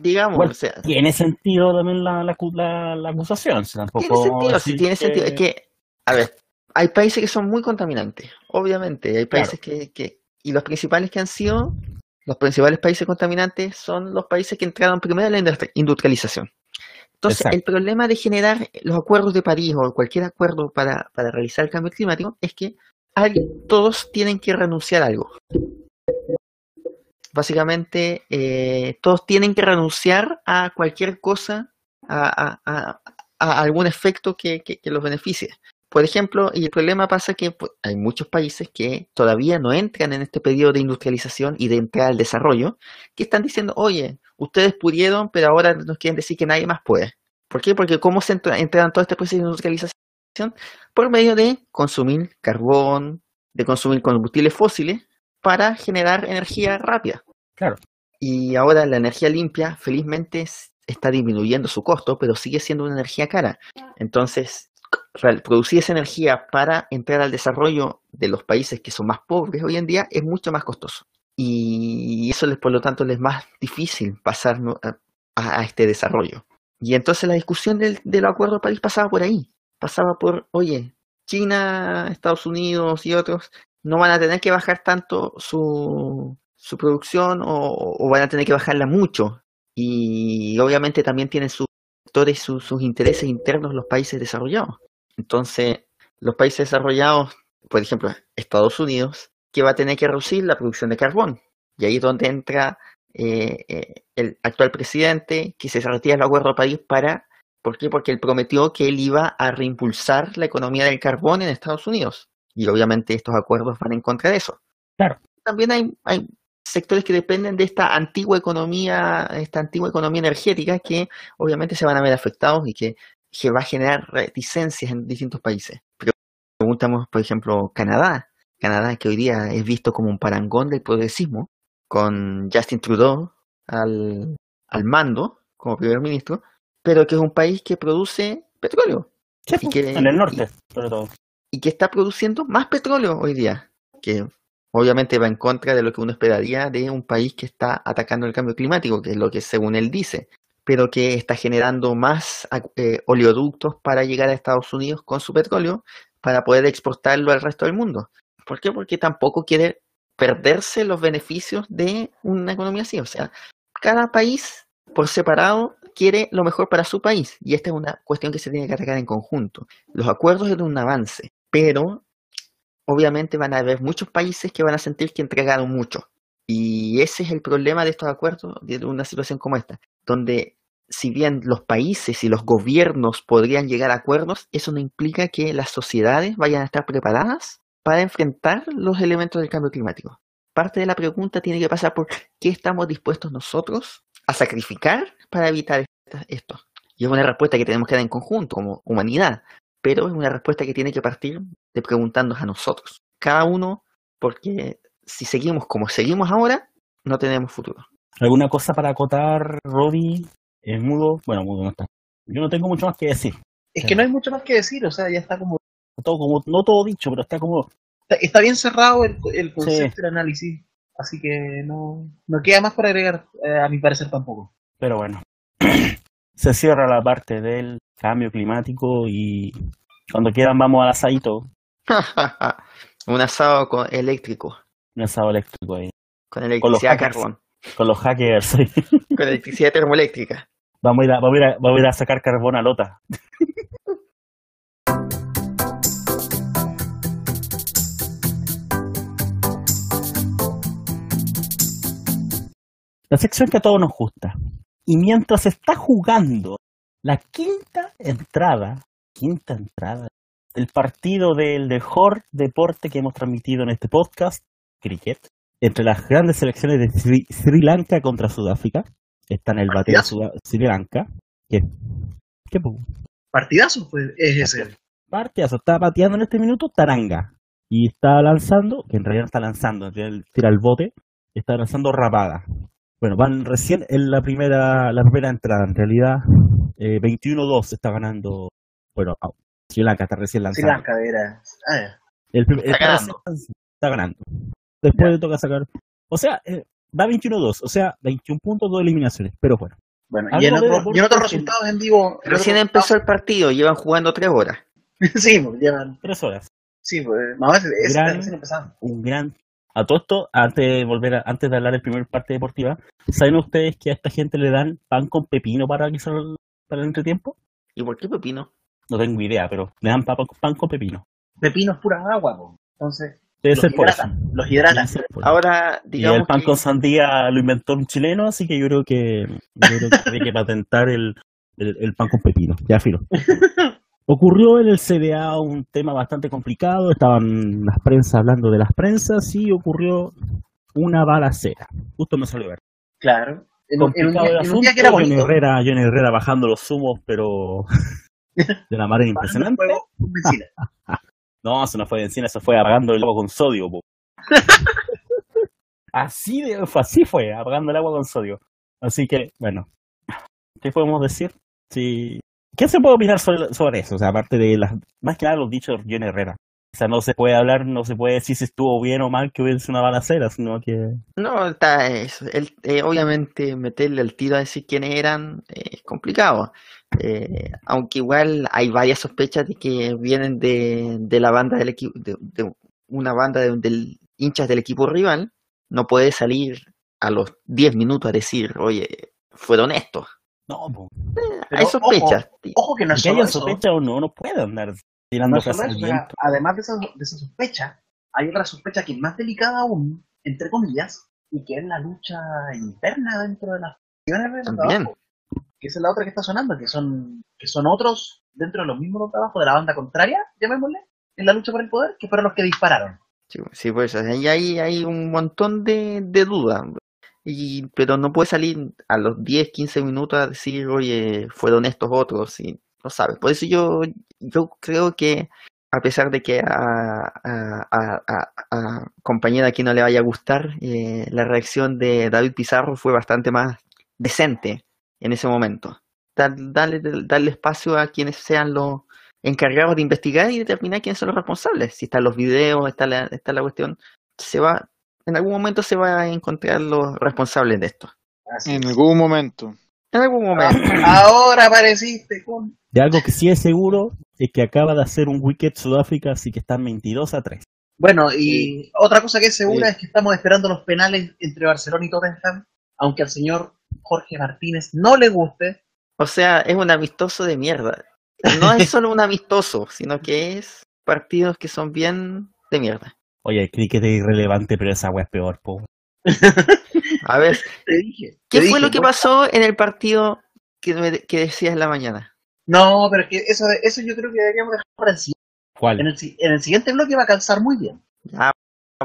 digamos, Bueno, o sea, Tiene sentido también la, la, acu- la, la acusación. tampoco Tiene sentido, sí, tiene sentido. Es que, a ver, hay países que son muy contaminantes, obviamente. Hay países que, que, y los principales que han sido, los principales países contaminantes son los países que entraron primero en la industri- industrialización. Entonces, Exacto. el problema de generar los acuerdos de París o cualquier acuerdo para, para realizar el cambio climático es que alguien- todos tienen que renunciar a algo. Básicamente, eh, todos tienen que renunciar a cualquier cosa, a, a- a- a algún efecto que, que- que los beneficie. Por ejemplo, y el problema pasa que pues, hay muchos países que todavía no entran en este periodo de industrialización y de entrada al desarrollo, que están diciendo, oye, ustedes pudieron, pero ahora nos quieren decir que nadie más puede. ¿Por qué? Porque ¿cómo se entra, entra en todo este proceso de industrialización? Por medio de consumir carbón, de consumir combustibles fósiles para generar energía rápida. Claro. Y ahora la energía limpia, felizmente, está disminuyendo su costo, pero sigue siendo una energía cara. Entonces, producir esa energía para entrar al desarrollo de los países que son más pobres hoy en día es mucho más costoso. Y eso, les, por lo tanto, les es más difícil pasar a, este desarrollo. Y entonces la discusión del, Acuerdo de París pasaba por ahí. Pasaba por, oye, China, Estados Unidos y otros no van a tener que bajar tanto su, su producción o, van a tener que bajarla mucho. Y obviamente también tienen sus sectores, sus, sus intereses internos los países desarrollados. Entonces, los países desarrollados, por ejemplo, Estados Unidos, que va a tener que reducir la producción de carbón. Y ahí es donde entra eh, eh, el actual presidente, que se retira del Acuerdo de París para... ¿Por qué? Porque él prometió que él iba a reimpulsar la economía del carbón en Estados Unidos. Y obviamente estos acuerdos van en contra de eso. Claro. También hay, hay sectores que dependen de esta antigua economía, esta antigua economía energética que obviamente se van a ver afectados y que, que va a generar reticencias en distintos países. Pero preguntamos, por ejemplo, Canadá. Canadá que hoy día es visto como un parangón del progresismo, con Justin Trudeau al, al mando como primer ministro, pero que es un país que produce petróleo Sí, y que- en el norte, sobre todo. y que está produciendo más petróleo hoy día, que obviamente va en contra de lo que uno esperaría de un país que está atacando el cambio climático, que es lo que según él dice, pero que está generando más eh, oleoductos para llegar a Estados Unidos con su petróleo para poder exportarlo al resto del mundo. ¿Por qué? Porque tampoco quiere perderse los beneficios de una economía así. O sea, cada país por separado quiere lo mejor para su país. Y esta es una cuestión que se tiene que atacar en conjunto. Los acuerdos son un avance, pero obviamente van a haber muchos países que van a sentir que entregaron mucho. Y ese es el problema de estos acuerdos, de una situación como esta, donde si bien los países y los gobiernos podrían llegar a acuerdos, eso no implica que las sociedades vayan a estar preparadas para enfrentar los elementos del cambio climático. Parte de la pregunta tiene que pasar por qué estamos dispuestos nosotros a sacrificar para evitar esto. Y es una respuesta que tenemos que dar en conjunto como humanidad, pero es una respuesta que tiene que partir de preguntarnos a nosotros, cada uno, porque si seguimos como seguimos ahora, no tenemos futuro. ¿Alguna cosa para acotar, Robbie? ¿Es mudo? Bueno, mudo no está. Yo no tengo mucho más que decir. Es que no hay mucho más que decir, o sea, ya está como. Todo como, no todo dicho, pero está como Está, está bien cerrado el, el concepto y el análisis, así que no, no queda más por agregar, eh, a mi parecer tampoco. Pero bueno, se cierra la parte del cambio climático y cuando quieran vamos al asadito, Un asado con eléctrico, un asado eléctrico ahí, con electricidad carbón, con los hackers. con electricidad termoeléctrica. vamos, a ir a, vamos, a ir a, vamos a ir a sacar carbón a Lota. La sección que a todos nos gusta. Y mientras está jugando la quinta entrada, quinta entrada del partido del mejor deporte que hemos transmitido en este podcast, cricket, entre las grandes selecciones de Sri, Sri Lanka contra Sudáfrica, está en el bateo Sri Lanka. ¿Qué? ¿Qué? Partidazo, pues, es ese. Partidazo, está bateando en este minuto Taranga. Y está lanzando, que en realidad no está lanzando, tira el bote, está lanzando Rapada. Bueno, van recién en la primera, la primera entrada, en realidad eh, 21-2 está ganando, bueno, ah, Sri Lanka está recién Sri lanzando. Lanka, era. Ah. El Está está, ganando. está ganando. Después le toca sacar, o sea, eh, va 21-2, o sea, 21 puntos, dos eliminaciones, pero bueno. Bueno, y en, de otro- deporte y en otros resultados en vivo. Recién otros empezó el partido, llevan jugando tres horas. resultados- sí, pues, llevan. Tres horas. Sí, pues, ese, ese Gran- un gran a todo esto antes de volver a- antes de hablar del primer parte deportiva saben ustedes que a esta gente le dan pan con pepino para que se lo- para el entretiempo ¿Y por qué pepino? no tengo idea pero le dan pa- pan con pepino Pepino es pura agua, pues. Entonces, debe los ser hidratan. Los Debe hidratan. ser por eso. Ahora, y digamos el pan que- con sandía lo inventó un chileno así que yo creo que yo creo que hay que patentar el, el, el pan con pepino ya filo Ocurrió en el CDA un tema bastante complicado, estaban las prensas hablando de las prensas y ocurrió una balacera. Justo me salió ver. Claro. En, un- en un complicado día, el en un día asunto. que era Johnny bonito. Herrera, Johnny Herrera bajando los humos, pero de la manera impresionante. No, eso no fue benzina, eso fue apagando el agua con sodio. así, de, fue- así fue, apagando el agua con sodio. Así que, bueno, ¿qué podemos decir? Sí. ¿Qué se puede opinar sobre, sobre eso? O sea, aparte de las, más que nada los dichos de Johnny Herrera. O sea, no se puede hablar, no se puede decir si estuvo bien o mal que hubiese una balacera, sino que No, está eso. Él, eh, obviamente meterle el tiro a decir quiénes eran eh, es complicado. Eh, aunque igual hay varias sospechas de que vienen de, de la banda del equipo, de, de una banda de, del hinchas del equipo rival, no puede salir a los 10 minutos a decir, oye, fueron estos. no, po. hay sospechas. Ojo que no es que haya eso. sospecha o no, no puede andar tirando No además de esa, de esa sospecha, hay otra sospecha que es más delicada aún, entre comillas, y que es la lucha interna dentro de las facciones de trabajos. Que esa es la otra que está sonando, que son, que son otros dentro de los mismos trabajos de la banda contraria, llamémosle, en la lucha por el poder, que fueron los que dispararon. Sí, sí, pues ahí hay, hay un montón de, de dudas. Y, pero no puede salir a los 10, 15 minutos a decir, oye, fueron estos otros, y no sabes. Por eso yo, yo creo que, a pesar de que a, a, a, a- a compañera aquí no le vaya a gustar, eh, la reacción de David Pizarro fue bastante más decente en ese momento. Dar- darle, darle espacio a quienes sean los encargados de investigar y determinar quiénes son los responsables. Si están los videos, está la, está la cuestión, se va, en algún momento se va a encontrar los responsables de esto. Así En es. algún momento. En algún momento. Ahora apareciste con... De algo que sí es seguro es que acaba de hacer un wicket Sudáfrica, así que están 22 a 3. Bueno, y otra cosa que es segura Sí. es que estamos esperando los penales entre Barcelona y Tottenham, aunque al señor Jorge Martínez no le guste, O sea, es un amistoso de mierda. No es solo un amistoso, sino que es partidos que son bien de mierda. Oye, el cricket es irrelevante, pero esa weá es peor, po. A ver, Te dije. ¿qué te fue dije, lo que pasó en el partido que, me- que decías en la mañana? No, pero es que eso, eso yo creo que deberíamos dejar para el siguiente. En ¿Cuál? el, en el siguiente bloque va a calzar muy bien. Ah,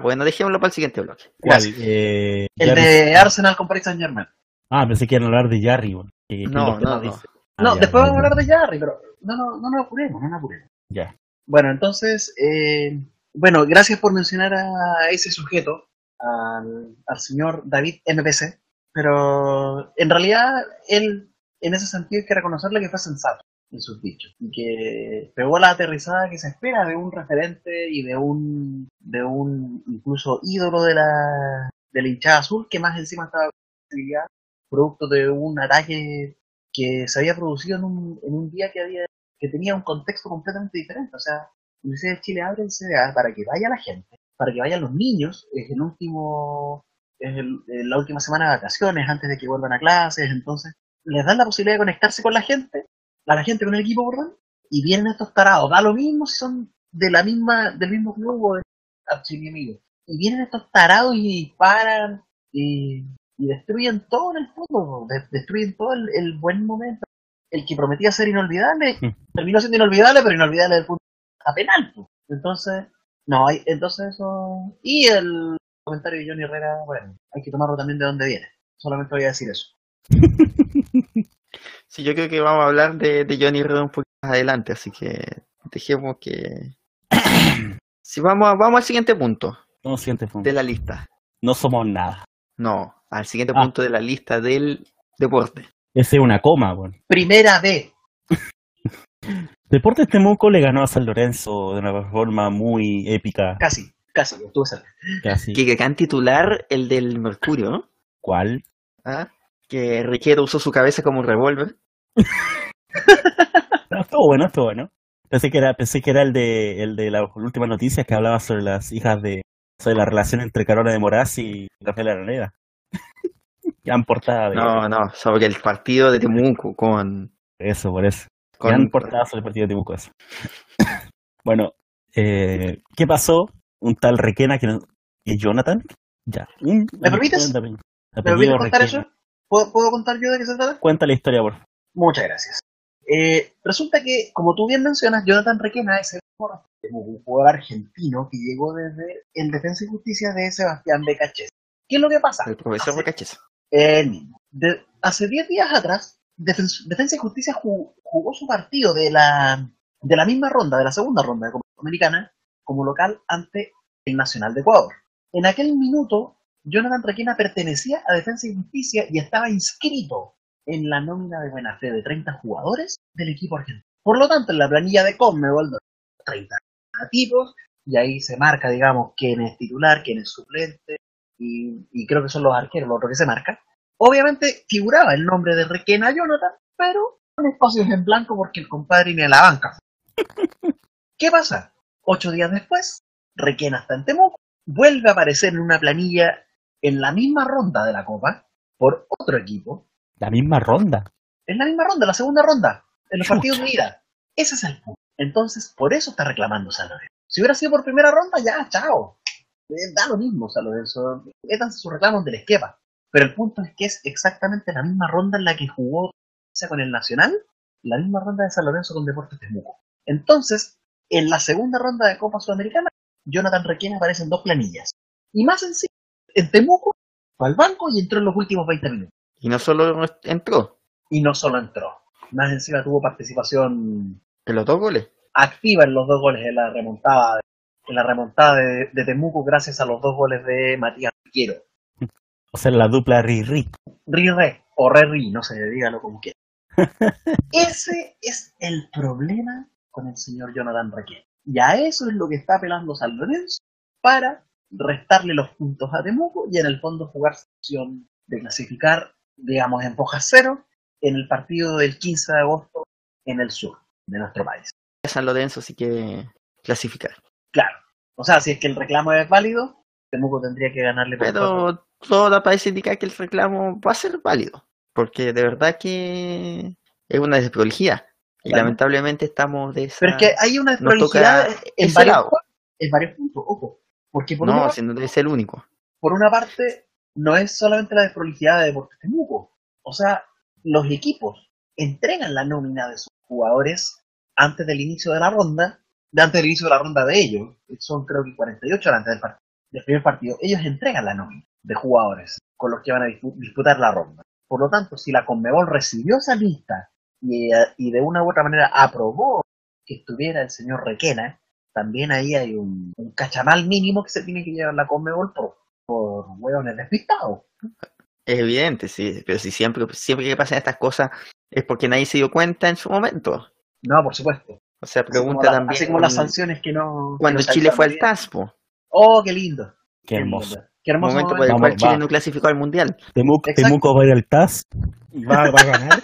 bueno, dejémoslo para el siguiente bloque. ¿Cuál? Eh, El de Arsenal con Paris Saint Germain. Ah, pensé que iban a hablar de Jarry, No, no, no. dicen. Ah, No, ya, después vamos a hablar de Jarry, pero no, no, no nos apuremos, no nos apuremos. Ya. Bueno, entonces, eh, bueno, gracias por mencionar a ese sujeto, al, al señor David MPC, pero en realidad él, en ese sentido, hay que reconocerle que fue sensato en sus dichos y que pegó la aterrizada que se espera de un referente y de un, de un incluso ídolo de la, de la hinchada azul, que más encima estaba producto de un ataque que se había producido en un, en un día que había que tenía un contexto completamente diferente. O sea, Universidad de Chile abre el CDA para que vaya la gente, para que vayan los niños, es el último, es el- en la última semana de vacaciones, antes de que vuelvan a clases, entonces les dan la posibilidad de conectarse con la gente, a la gente con el equipo, perdón, y vienen estos tarados, da lo mismo si son de la misma, del mismo club o de archienemigo. Y vienen estos tarados y disparan y, y destruyen todo en el fondo, de- destruyen todo el, el buen momento. El que prometía ser inolvidable, Mm. terminó siendo inolvidable, pero inolvidable desde el punto vista penal. pues. Entonces, no, hay, entonces eso. Y el comentario de Johnny Herrera, bueno, hay que tomarlo también de dónde viene. Solamente voy a decir eso. Sí, yo creo que vamos a hablar de, de Johnny Herrera un poco más adelante, así que dejemos que... Si vamos, a- vamos al siguiente punto No, siguiente punto. de la lista. No somos nada. No, al siguiente Ah. punto de la lista del deporte. Ese es una coma, weón. Primera B. Deportes Temuco le ganó a San Lorenzo de una forma muy épica. Casi, casi, estuve cerca. Casi. Que gran titular, el del Mercurio, ¿no? ¿Cuál? ¿Ah? Que Riquero usó su cabeza como un revólver. No, estuvo bueno, estuvo bueno. Pensé que era, pensé que era el de, el de las últimas noticias que hablaba sobre las hijas de, sobre la relación entre Carona de Moraz y Rafael Araneda. Gran portada de No, no, sobre el partido de Temuco con... eso, por eso. Con Gran portada sobre el partido de eso. bueno, eh, ¿qué pasó? Un tal Requena que no- ¿y Jonathan? Ya. Un, ¿Me permites? un- ¿Me permites contar Requena. eso? ¿Puedo, ¿Puedo contar yo de qué se trata? Cuenta la historia, por favor. Muchas gracias. Eh, resulta que, como tú bien mencionas, Jonathan Requena es el un jugador argentino que llegó desde el Defensa y Justicia de Sebastián Becachés. ¿Qué es lo que pasa? el profesor Hace-. De- hace 10 días atrás, Defen- Defensa y Justicia ju- jugó su partido de la, de la misma ronda, de la segunda ronda de Copa Americana, como local ante el Nacional de Ecuador. En aquel minuto, Jonathan Requena pertenecía a Defensa y Justicia y estaba inscrito en la nómina de buena fe de 30 jugadores del equipo argentino. Por lo tanto, en la planilla de Conmebol, donde hay 30 tipos, y ahí se marca, digamos, quién es titular, quién es suplente, y, y creo que son los arqueros, lo otro que se marca. Obviamente figuraba el nombre de Requena Jonathan, pero con espacios en blanco porque el compadre ni a la banca. ¿Qué pasa? Ocho días después, Requena está en Temuco, vuelve a aparecer en una planilla en la misma ronda de la Copa por otro equipo, La misma ronda. en la misma ronda, la segunda ronda, en los Chucha. partidos de ida. Ese es el punto. Entonces, por eso está reclamando San Lorenzo. Si hubiera sido por primera ronda, ya, chao. Eh, Da lo mismo San Lorenzo. Métanse sus reclamos de la esquepa. Pero el punto es que es exactamente la misma ronda en la que jugó con el Nacional, la misma ronda de San Lorenzo con Deportes Temuco. Entonces, en la segunda ronda de Copa Sudamericana, Jonathan Requena aparece en dos planillas. Y más sencillo, en Temuco, fue al banco y entró en los últimos 20 minutos. Y no solo entró, Y no solo entró, más encima tuvo participación en los dos goles. activa en los dos goles en la remontada en la remontada de, de Temuco gracias a los dos goles de Matías Piquero. O sea, la dupla Riri. Ri-Re o Re-Ri, no sé, dígalo como quiera. Ese es el problema con el señor Jonathan Requén. Y a eso es lo que está apelando San Lorenzo para restarle los puntos a Temuco y en el fondo jugar su opción de clasificar, digamos, en Pojas Cero en el partido del 15 de agosto en el sur de nuestro país. San Lorenzo sí que clasificar. Claro. O sea, si es que el reclamo es válido, Temuco tendría que ganarle por cuatro. Pero todo parece indicar que el reclamo va a ser válido. Porque de verdad que es una desprolijidad. Y Claro. lamentablemente estamos de esa... Pero es que hay una desprolijidad en varios, en varios puntos, ojo. Porque por, una, No, parte- si no ser el único. por una parte, no es solamente la desprolijidad de Deportes Temuco. O sea, los equipos entregan la nómina de sus jugadores antes del inicio de la ronda, de antes del inicio de la ronda de ellos, son creo que 48 horas antes del, partido, del primer partido, ellos entregan la nómina de jugadores con los que van a dispu- disputar la ronda. Por lo tanto, si la Conmebol recibió esa lista y, eh, y de una u otra manera aprobó que estuviera el señor Requena, también ahí hay un, un cachamal mínimo que se tiene que llevar la Conmebol por, por hueones despistados. Es evidente, sí, pero si siempre, siempre que pasan estas cosas es porque nadie se dio cuenta en su momento. No, por supuesto. O sea, Así pregunta la- también así como las sanciones que no. cuando que no se Chile fue al. TASPO, Oh, qué lindo. Qué hermoso. lindo. Qué hermoso momento por el momento. cual Chile va. no clasificó al Mundial. Temuco, va a ir al TAS y va, va a ganar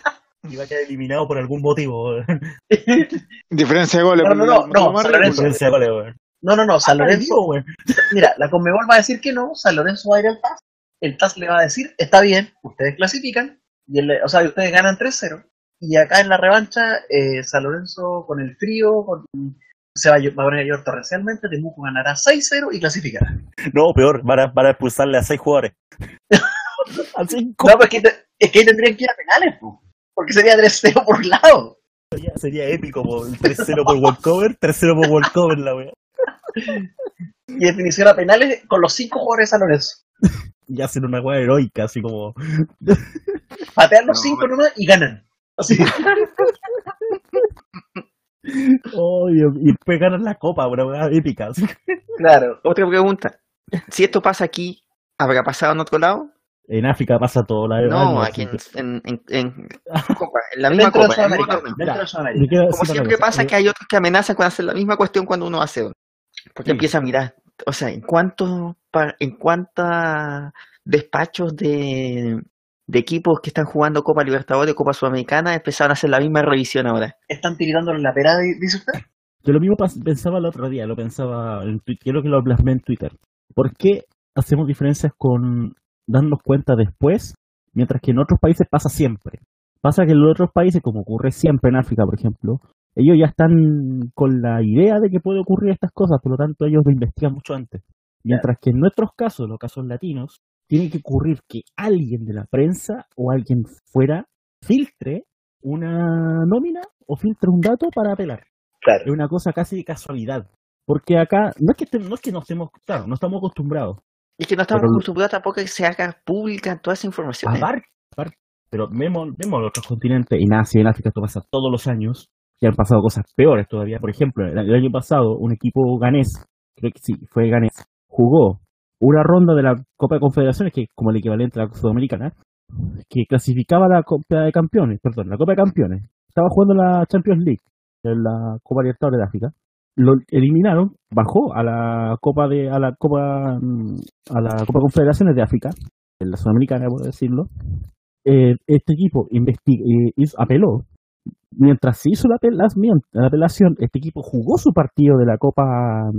y va a quedar eliminado por algún motivo. Diferencia de goles. No, no, no, no. Diferencia de goles, weón. No, no, no, San Ah, Lorenzo. Mira, la Conmebol va a decir que no, San Lorenzo va a ir al TAS. El TAS le va a decir, está bien, ustedes clasifican, y el- o sea, ustedes ganan 3-0. Y acá en la revancha, eh, San Lorenzo con el frío, con- se va a, llo- va a poner a llover torrencialmente, Temuco ganará 6-0 y clasificará. No, peor, van a, van a expulsarle a seis jugadores. a cinco. No, pues que es que ahí tendrían que ir a penales, po, porque sería 3-0 por lado. Sería, sería épico, po, 3-0 por walkover, 3-0 por walkover la wea. Y definición a penales con los 5 jugadores de San Lorenzo. Y hacen una wea heroica, así como. Patean los No, 5 bueno. nomás y ganan. Así. Oh, y, después ganan la copa, una épica. claro. Otra pregunta. Si esto pasa aquí, ¿habrá pasado en otro lado? En África pasa todo la No, año, aquí en, así en, en, en- Copa, en la misma Copa, en Como siempre pasa que hay otros que amenazan con hacer la misma cuestión cuando uno hace uno. Porque Sí. empieza a mirar, o sea, en cuántos en cuántos despachos de, de equipos que están jugando Copa Libertadores Copa Sudamericana empezaron a hacer la misma revisión ahora. Están tiritándolo en la pera, di- dice usted. Yo lo mismo pensaba el otro día, lo pensaba en Twitter, creo que lo plasmé en Twitter. ¿Por qué hacemos diferencias con darnos cuenta después, mientras que en otros países pasa siempre? Pasa que en los otros países, como ocurre siempre en África, por ejemplo, ellos ya están con la idea de que puede ocurrir estas cosas, por lo tanto ellos lo investigan mucho antes. Mientras que en nuestros casos, los casos latinos, tiene que ocurrir que alguien de la prensa o alguien fuera filtre una nómina o filtre un dato para apelar Claro. es una cosa casi de casualidad. Porque acá, no es que, no es que no estemos, claro, no estamos acostumbrados. Y que no estamos Pero- acostumbrados tampoco a que se haga pública toda esa información. ¿eh? Aparte, aparte, pero vemos, vemos los otros continentes, en Asia, en África, esto pasa todos los años, y han pasado cosas peores todavía. Por ejemplo, el, el año pasado, un equipo ganés, creo que sí, fue ganés, jugó una ronda de la Copa de Confederaciones, que es como el equivalente a la Sudamericana, que clasificaba la Copa de Campeones, perdón, la Copa de Campeones. Estaba jugando la Champions League, en la Copa Libertadores de África. Lo eliminaron, bajó a la Copa de, a la Copa, mm, a la Copa de Confederaciones de África, en la Sudamericana, por decirlo. Eh, este equipo investi- eh, apeló. Mientras se hizo la apelación, este equipo jugó su partido de la Copa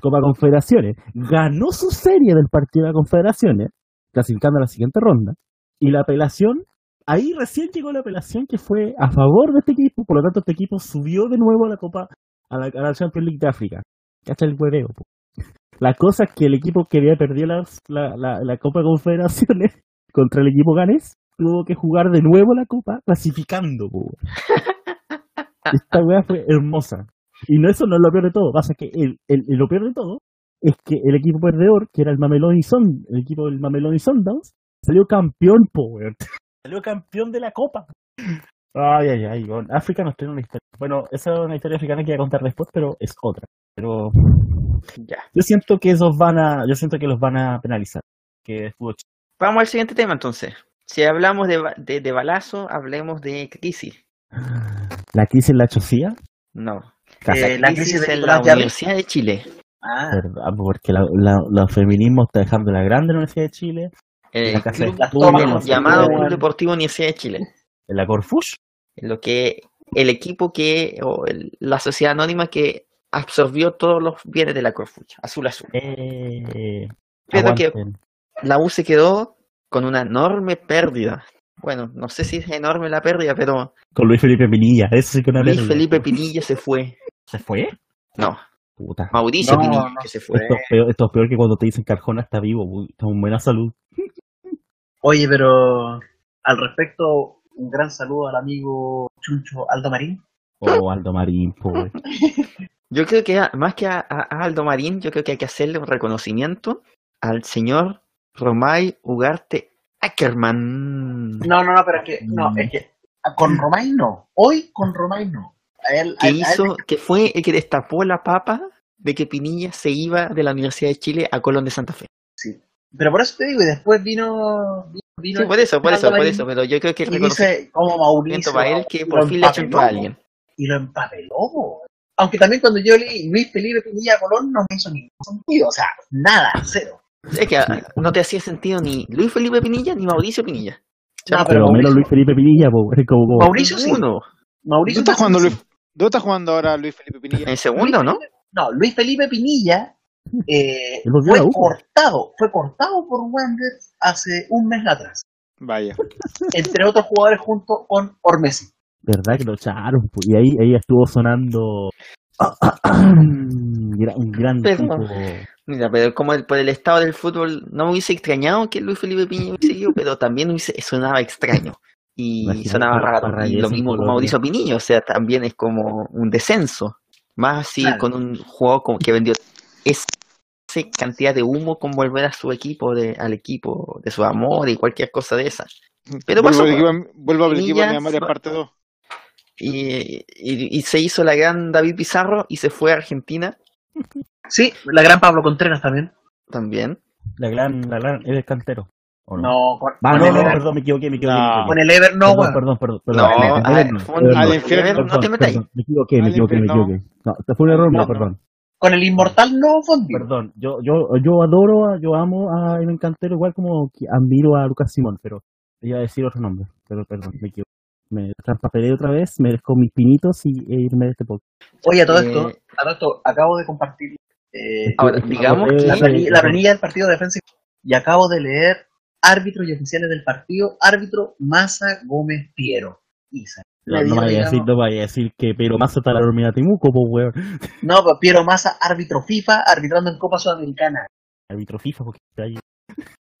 Copa Confederaciones, ganó su serie del partido de la Confederaciones, clasificando a la siguiente ronda, y la apelación, ahí recién llegó la apelación que fue a favor de este equipo, por lo tanto este equipo subió de nuevo a la Copa, a la, a la Champions League de África. Cacha el hueveo. po. La cosa es que el equipo que había perdido la, la Copa Confederaciones contra el equipo ganés tuvo que jugar de nuevo la Copa clasificando. po. Esta weá fue hermosa. Y no eso no es lo peor de todo. Pasa que el, el- el- lo peor de todo es que el equipo perdedor, que era el Mameloni Sun, el equipo del Mameloni Sundowns, salió campeón, po, weón. Salió campeón de la Copa. Ay, ay, ay. weón. África nos tiene una historia. Bueno, esa es una historia africana que voy a contar después, pero es otra. Pero Ya. yo siento que esos van a, yo siento que los van a penalizar. Que Vamos al siguiente tema entonces. Si hablamos de, ba- de, de balazo, hablemos de crisis. la crisis en la chocía. No. Eh, la crisis de en la. Universidad de Chile. Ah, ¿Verdad? Porque la, la- los feminismos está dejando la grande en Universidad de Chile, El La casa de club, los llamado. Club Deportivo Universidad de Chile. en la Corfush. Lo que el equipo que, o el- la sociedad anónima que absorbió todos los bienes de la Corfucha, azul azul. Eh, Pero que- aguanten. La U se quedó con una enorme pérdida. Bueno, no sé si es enorme la pérdida, pero Con Luis Felipe Pinilla, eso sí que una Luis pérdida. Felipe Pinilla se fue. ¿Se fue? No, Puta. Mauricio No, Pinilla no que se fue. Esto es, peor, esto es peor que cuando te dicen que Arjona está vivo, está en buena salud. Oye, pero al respecto, un gran saludo al amigo Chuncho Aldo Marín. Oh, Aldo Marín, pobre. Yo creo que a- más que a, a- a Aldo Marín, yo creo que hay que hacerle un reconocimiento al señor Romay Ugarte Ackerman, No, no, no, pero es que, no, Mm. es que con Romay no. Hoy con Romay no. A él, a- que a él- hizo, que fue el que destapó la papa de que Pinilla se iba de la Universidad de Chile a Colón de Santa Fe. pero por eso te digo, y después vino. vino, vino Sí, por eso, por eso, por eso, pero yo creo que el como Mauricio. para él que por fin le echó a alguien. Y lo empapeló. Aunque también cuando yo leí Luis Felipe Pinilla Colón no me hizo ningún sentido. O sea, nada, cero. Es que ah, no te hacía sentido ni Luis Felipe Pinilla ni Mauricio Pinilla. No, Pero menos Luis Felipe Pinilla, pobre, como, como- Mauricio sí. Ninguno. Mauricio ¿Dónde está jugando Luis? ¿Dónde está jugando ahora Luis Felipe Pinilla? En segundo, ¿no? No, Luis Felipe Pinilla eh, fue cortado, fue cortado por Wander hace un mes atrás, Vaya. entre otros jugadores junto con Ormesi. ¿Verdad que lo echaron? Y ahí, ahí estuvo sonando un gran, un gran tipo. Mira, pero como el- por el estado del fútbol, no me hubiese extrañado que Luis Felipe Pinilla hubiese ido, pero también hubiese, sonaba extraño. Y Imagínate sonaba raro. Y lo mismo con. Mauricio Pinilla, o sea, también es como un descenso. Más así Claro. con un jugador como que vendió esa cantidad de humo con volver a su equipo, de, al equipo de su amor y cualquier cosa de esa. Pero vuelvo pasó, al equipo, vuelvo equipo de mi fue- parte 2. Y, y, y se hizo la gran David Pizarro y se fue a Argentina Sí, la gran Pablo Contreras también. también. La gran, la gran, es el cantero. ¿o no? No, con, Ah, con no, el no, Ever, perdón, me equivoqué, me equivoqué. No. con el Ever no, perdón, weón. perdón, perdón, No, perdón. no, te Perdón, metáis. Me equivoqué, me equivoqué, me equivoqué. No, fue un error mío, No, perdón. Con el Inmortal no fundió. Perdón, yo, yo, yo adoro, a- yo amo a Evan Cantero igual como que admiro a Lucas Simón, pero iba a decir otro nombre, pero perdón, me equivoqué. Me traspapelé otra vez, me dejó mis pinitos y e irme de este podcast. Oye, a todo Eh, esto, a todo esto, acabo de compartir eh, Ahora, digamos que- la, planilla, la planilla del partido de defensa y acabo de leer árbitros y oficiales del partido, árbitro Maza Gómez Piero. Isa. No, vaya a decir, no vaya a decir que Pedro Mazo está la dormida Timuco, pues weón. No, Piero Maza, árbitro FIFA, arbitrando en Copa Sudamericana. Árbitro FIFA, porque está ahí.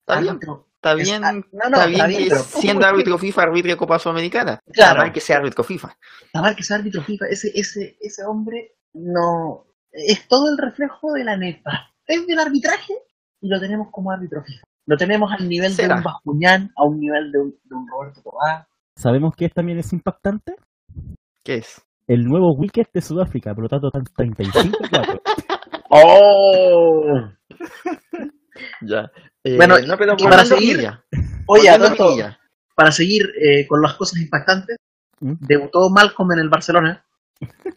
Está bien, está es- bien, ah, no, no, está bien pero- siendo árbitro FIFA, árbitro de Copa Sudamericana. Claro. Está mal que sea árbitro FIFA. Está mal que sea árbitro FIFA, ese, ese, ese hombre no es todo el reflejo de la neta. Es del arbitraje y lo tenemos como árbitro FIFA. Lo tenemos al nivel ¿Será? de un Bascuñán, a un nivel de un, de un Roberto Tobar. ¿Sabemos que también es impactante? ¿Qué es? El nuevo wicket de Sudáfrica, por lo tanto están 35 y 4. ¡Oh! Ya. Eh, Bueno, no, pero y para seguir- Pinilla, Oye, para seguir eh, con las cosas impactantes, ¿Mm? debutó Malcolm en el Barcelona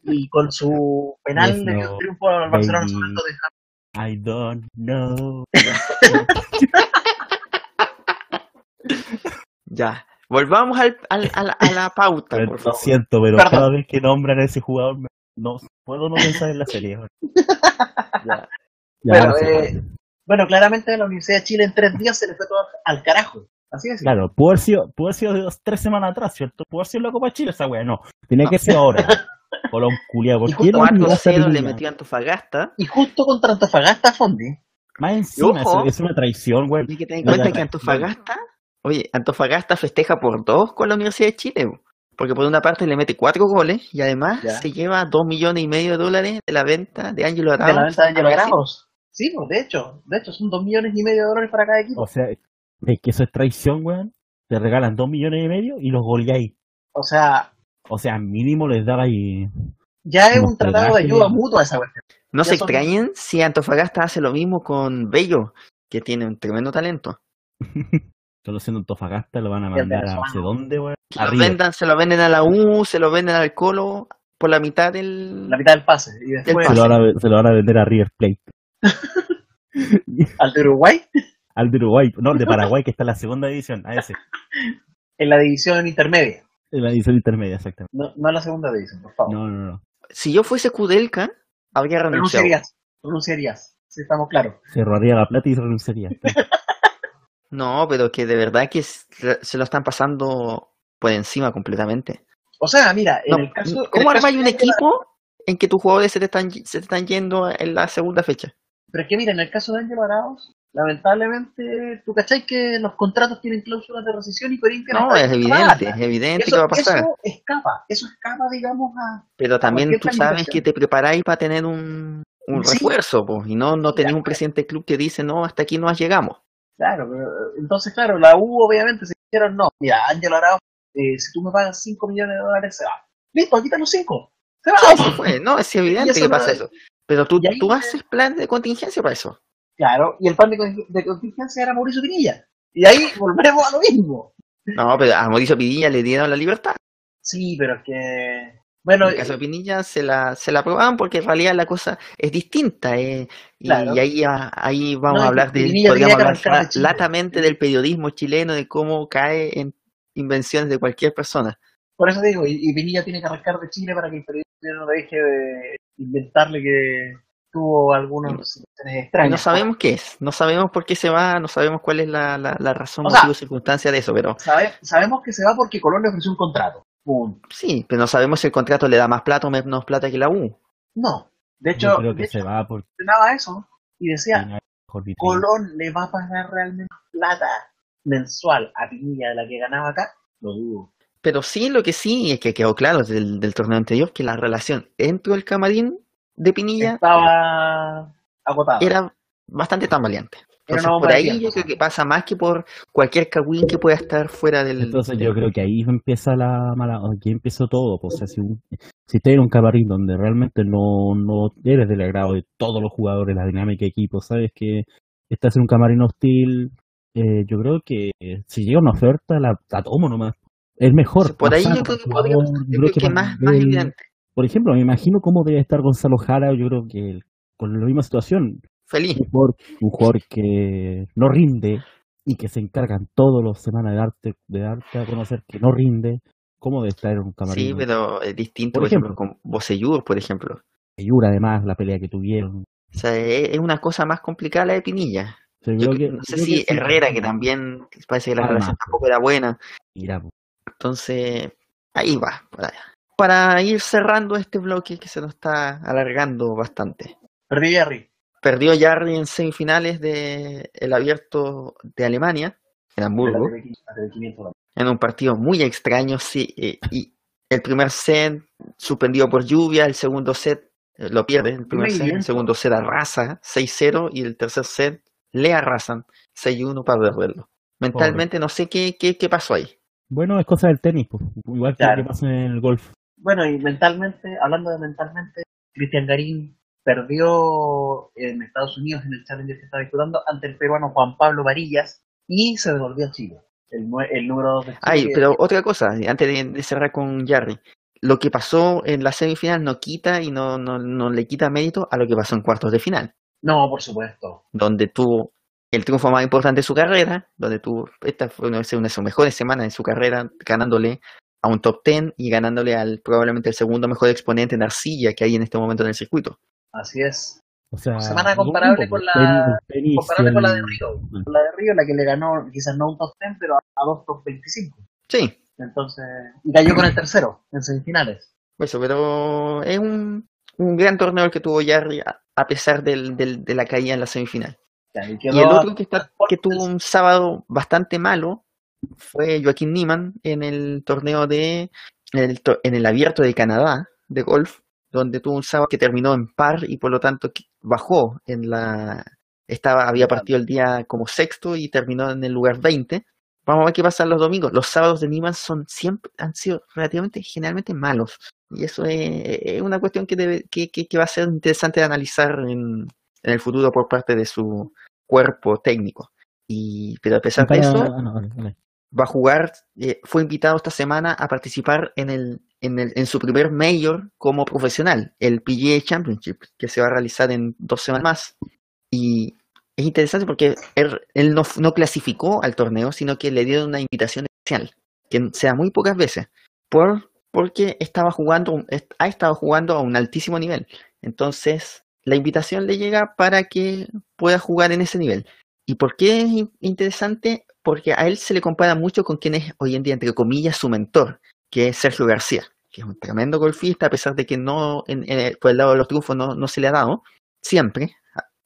y con su penal Yes, no, triunfo al Barcelona baby. sobre el Tottenham. I don't know. Ya. Volvamos al, al- a, la, a la pauta, Pero por lo favor. siento, pero Perdón. cada vez que nombran a ese jugador, me- no puedo no pensar en la serie. weón. Ya. Ya, Bueno, eh, bueno, claramente la Universidad de Chile en tres días se le fue todo al carajo. Así es. Claro, pudo haber sido, pudo haber sido de dos, tres semanas atrás, ¿cierto? Pudo haber sido la Copa de Chile esa wea, no. Tenía que ser ahora. Colón culiado, ¿por Y qué justo no olvidaste a 4-0 le metió a Antofagasta. Y justo contra Antofagasta Fondi. Más encima, ojo. es, es una traición, güey. Hay que tener en cuenta que. Antofagasta, oye, Antofagasta festeja por dos con la Universidad de Chile. Porque por una parte le mete cuatro goles y además Ya. se lleva dos millones y medio de dólares de la venta de Ángelo De la Arauz. venta de Brasil. Arauz. Sí, pues de hecho, de hecho son dos millones y medio de dólares para cada equipo. O sea, es que eso es traición, weón. Te regalan dos millones y medio y los goleáis. O sea, O sea, mínimo les daba ahí. ya es un tratado de ayuda mutua esa cuestión. No Ya se son- extrañen si Antofagasta hace lo mismo con Bello, que tiene un tremendo talento. Solo siendo Antofagasta, lo van a Y mandar a no sé dónde, vendan, se lo venden a la U, se lo venden al Colo por la mitad del... La mitad del pase. Y después Se lo, van a, se lo van a vender a River Plate. al de Uruguay Al de Uruguay, no, el de Paraguay, que está en la segunda división, a ese. en la división intermedia. En la división intermedia, exactamente. No, no en la segunda división, por favor. No, no, no. Si yo fuese Kudelka, habría renunciado. Pronunciarías. Pronunciarías. Sí, estamos claros. Se robaría la plata y se renunciaría. No, pero que de verdad que se lo están pasando por encima completamente. O sea, mira, en No, el caso. ¿Cómo armáis un equipo en que tus jugadores se te están, se te están yendo en la segunda fecha? Pero es que mira, en el caso de Ángelo Arauz, lamentablemente, tú cachai que los contratos tienen cláusulas de rescisión y Corinthians No, es evidente, es evidente Eso, que va a pasar. eso escapa, eso escapa, digamos, a. Pero también cualquier tú sabes que te preparáis para tener un, un Sí. refuerzo, pues, y no, no tenés un presidente del club que dice, no, hasta aquí no llegamos. Claro, pero, entonces, claro, la U obviamente se dijeron, no, mira, Ángelo Arauz, eh, si tú me pagas 5 millones de dólares, se va. Listo, quita los 5. Se va. Sí, fue, no, es evidente que no- pasa eso. Pero tú, tú haces plan de contingencia para eso. Claro, y el plan de, de contingencia era Mauricio Pinilla. Y ahí volvemos a lo mismo. No, pero a Mauricio Pinilla le dieron la libertad. Sí, pero es que. Bueno, En el caso de Pinilla se la, se la aprobaban porque en realidad la cosa es distinta. eh, y, Claro. y ahí, ah, ahí vamos No, a hablar de, podríamos hablar latamente del periodismo chileno, de cómo cae en invenciones de cualquier persona. Por eso digo, y, y Pinilla tiene que arrancar de Chile para que el periodista no deje de inventarle que tuvo algunas situaciones Y extrañas. no sabemos qué es, no sabemos por qué se va, no sabemos cuál es la, la, la razón, O sea- motivo, circunstancia de eso, pero Sabe- sabemos que se va porque Colón le ofreció un contrato. Sí, pero no sabemos si el contrato le da más plata o menos plata que la U. No. De hecho, Yo creo que de se hecho, va eso y decía, no. Colón le va a pagar realmente plata mensual a Pinilla de la que ganaba acá. Lo dudo. Pero sí, lo que sí es que quedó claro del, del torneo anterior, que la relación entre el camarín de Pinilla Estaba agotada. era bastante tambaleante. Entonces, bomba por ahí yo creo que pasa más que por cualquier cagüín que pueda estar fuera del... Entonces del- yo creo que ahí empieza la mala, aquí empezó todo, pues, o sea, si, un- si te en un camarín donde realmente no, no eres del agrado de todos los jugadores, la dinámica de equipo, sabes que estás en un camarín hostil, eh, yo creo que si llega una oferta la, la tomo nomás. Es mejor. por ahí yo creo que jugador, yo creo que para más, evidente. Por ejemplo, me imagino cómo debe estar Gonzalo Jara, yo creo que con la misma situación, Feliz. un jugador, un jugador que no rinde y que se encargan todos los semanas de darte, de darte a conocer que no rinde, ¿cómo debe estar en un camarín? Sí, pero es distinto, Por por ejemplo, ejemplo. con Bocellur, por ejemplo. Yura, además, la pelea que tuvieron. O sea, es es una cosa más complicada la de Pinilla. Yo que- no sé si que sí. Herrera, que también parece que la Además. relación tampoco era buena. Mira, po. Entonces, ahí va. Para, para ir cerrando este bloque que se nos está alargando bastante. Perdí Jerry. Perdió Jarry en semifinales del el abierto de Alemania, en Hamburgo, La TV500, la TV500. en un partido muy extraño. Sí, eh, y el primer set suspendido por lluvia, el segundo set eh, lo pierde, el primer set, el segundo set arrasa 6-0 y el tercer set le arrasan 6-1 para perderlo. Mentalmente no sé qué, qué, qué pasó ahí. Bueno, es cosa del tenis, po. igual que Claro. lo que pasa en el golf. Bueno, y mentalmente, hablando de mentalmente, Cristian Garín perdió en Estados Unidos en el Challenger que estaba disputando ante el peruano Juan Pablo Varillas y se devolvió a Chile. El, el número 2 de Chile. Ay, pero otra cosa, antes de, de cerrar con Jarry. Lo que pasó en la semifinal no quita y no, no, no le quita mérito a lo que pasó en cuartos de final, No, por supuesto. donde tuvo el triunfo más importante de su carrera, donde tuvo, esta fue una de sus mejores semanas en su carrera, ganándole a un top 10 y ganándole al probablemente el segundo mejor exponente en arcilla que hay en este momento en el circuito. Así es. O sea, Semana no, comparable con la- tenis- Comparable con la de Río. Con la de Río, la que le ganó quizás no un top 10, pero a, dos top 25. Sí, Entonces, y cayó con el tercero en semifinales. eso, pero es un, un gran torneo el que tuvo Jarry a, a pesar del, del- de la caída en la semifinal. Ya, y Y el otro que, está, que tuvo un sábado bastante malo fue Joaquín Niemann en el torneo de en el, to- en el abierto de Canadá de golf, donde tuvo un sábado que terminó en par y por lo tanto bajó en la estaba había partido el día como sexto y terminó en el lugar 20. Vamos a ver qué pasa los domingos. Los sábados de Niemann son siempre han sido relativamente generalmente malos y eso es, es una cuestión que, debe, que, que, que va a ser interesante de analizar en, en el futuro por parte de su cuerpo técnico. Y, pero a pesar de eso, no. Va a jugar, eh, fue invitado esta semana a participar en, el, en, el, en su primer Major como profesional, el PGA Championship, que se va a realizar en dos semanas más. Y es interesante porque él, él no, no clasificó al torneo, sino que le dieron una invitación especial, que se da muy pocas veces, por, porque estaba jugando, ha estado jugando a un altísimo nivel. Entonces, la invitación le llega para que pueda jugar en ese nivel. ¿Y por qué es in- interesante? Porque a él se le compara mucho con quien es hoy en día, entre comillas, su mentor, que es Sergio García, que es un tremendo golfista, a pesar de que no, en, en- por el lado de los triunfos no, no se le ha dado, siempre.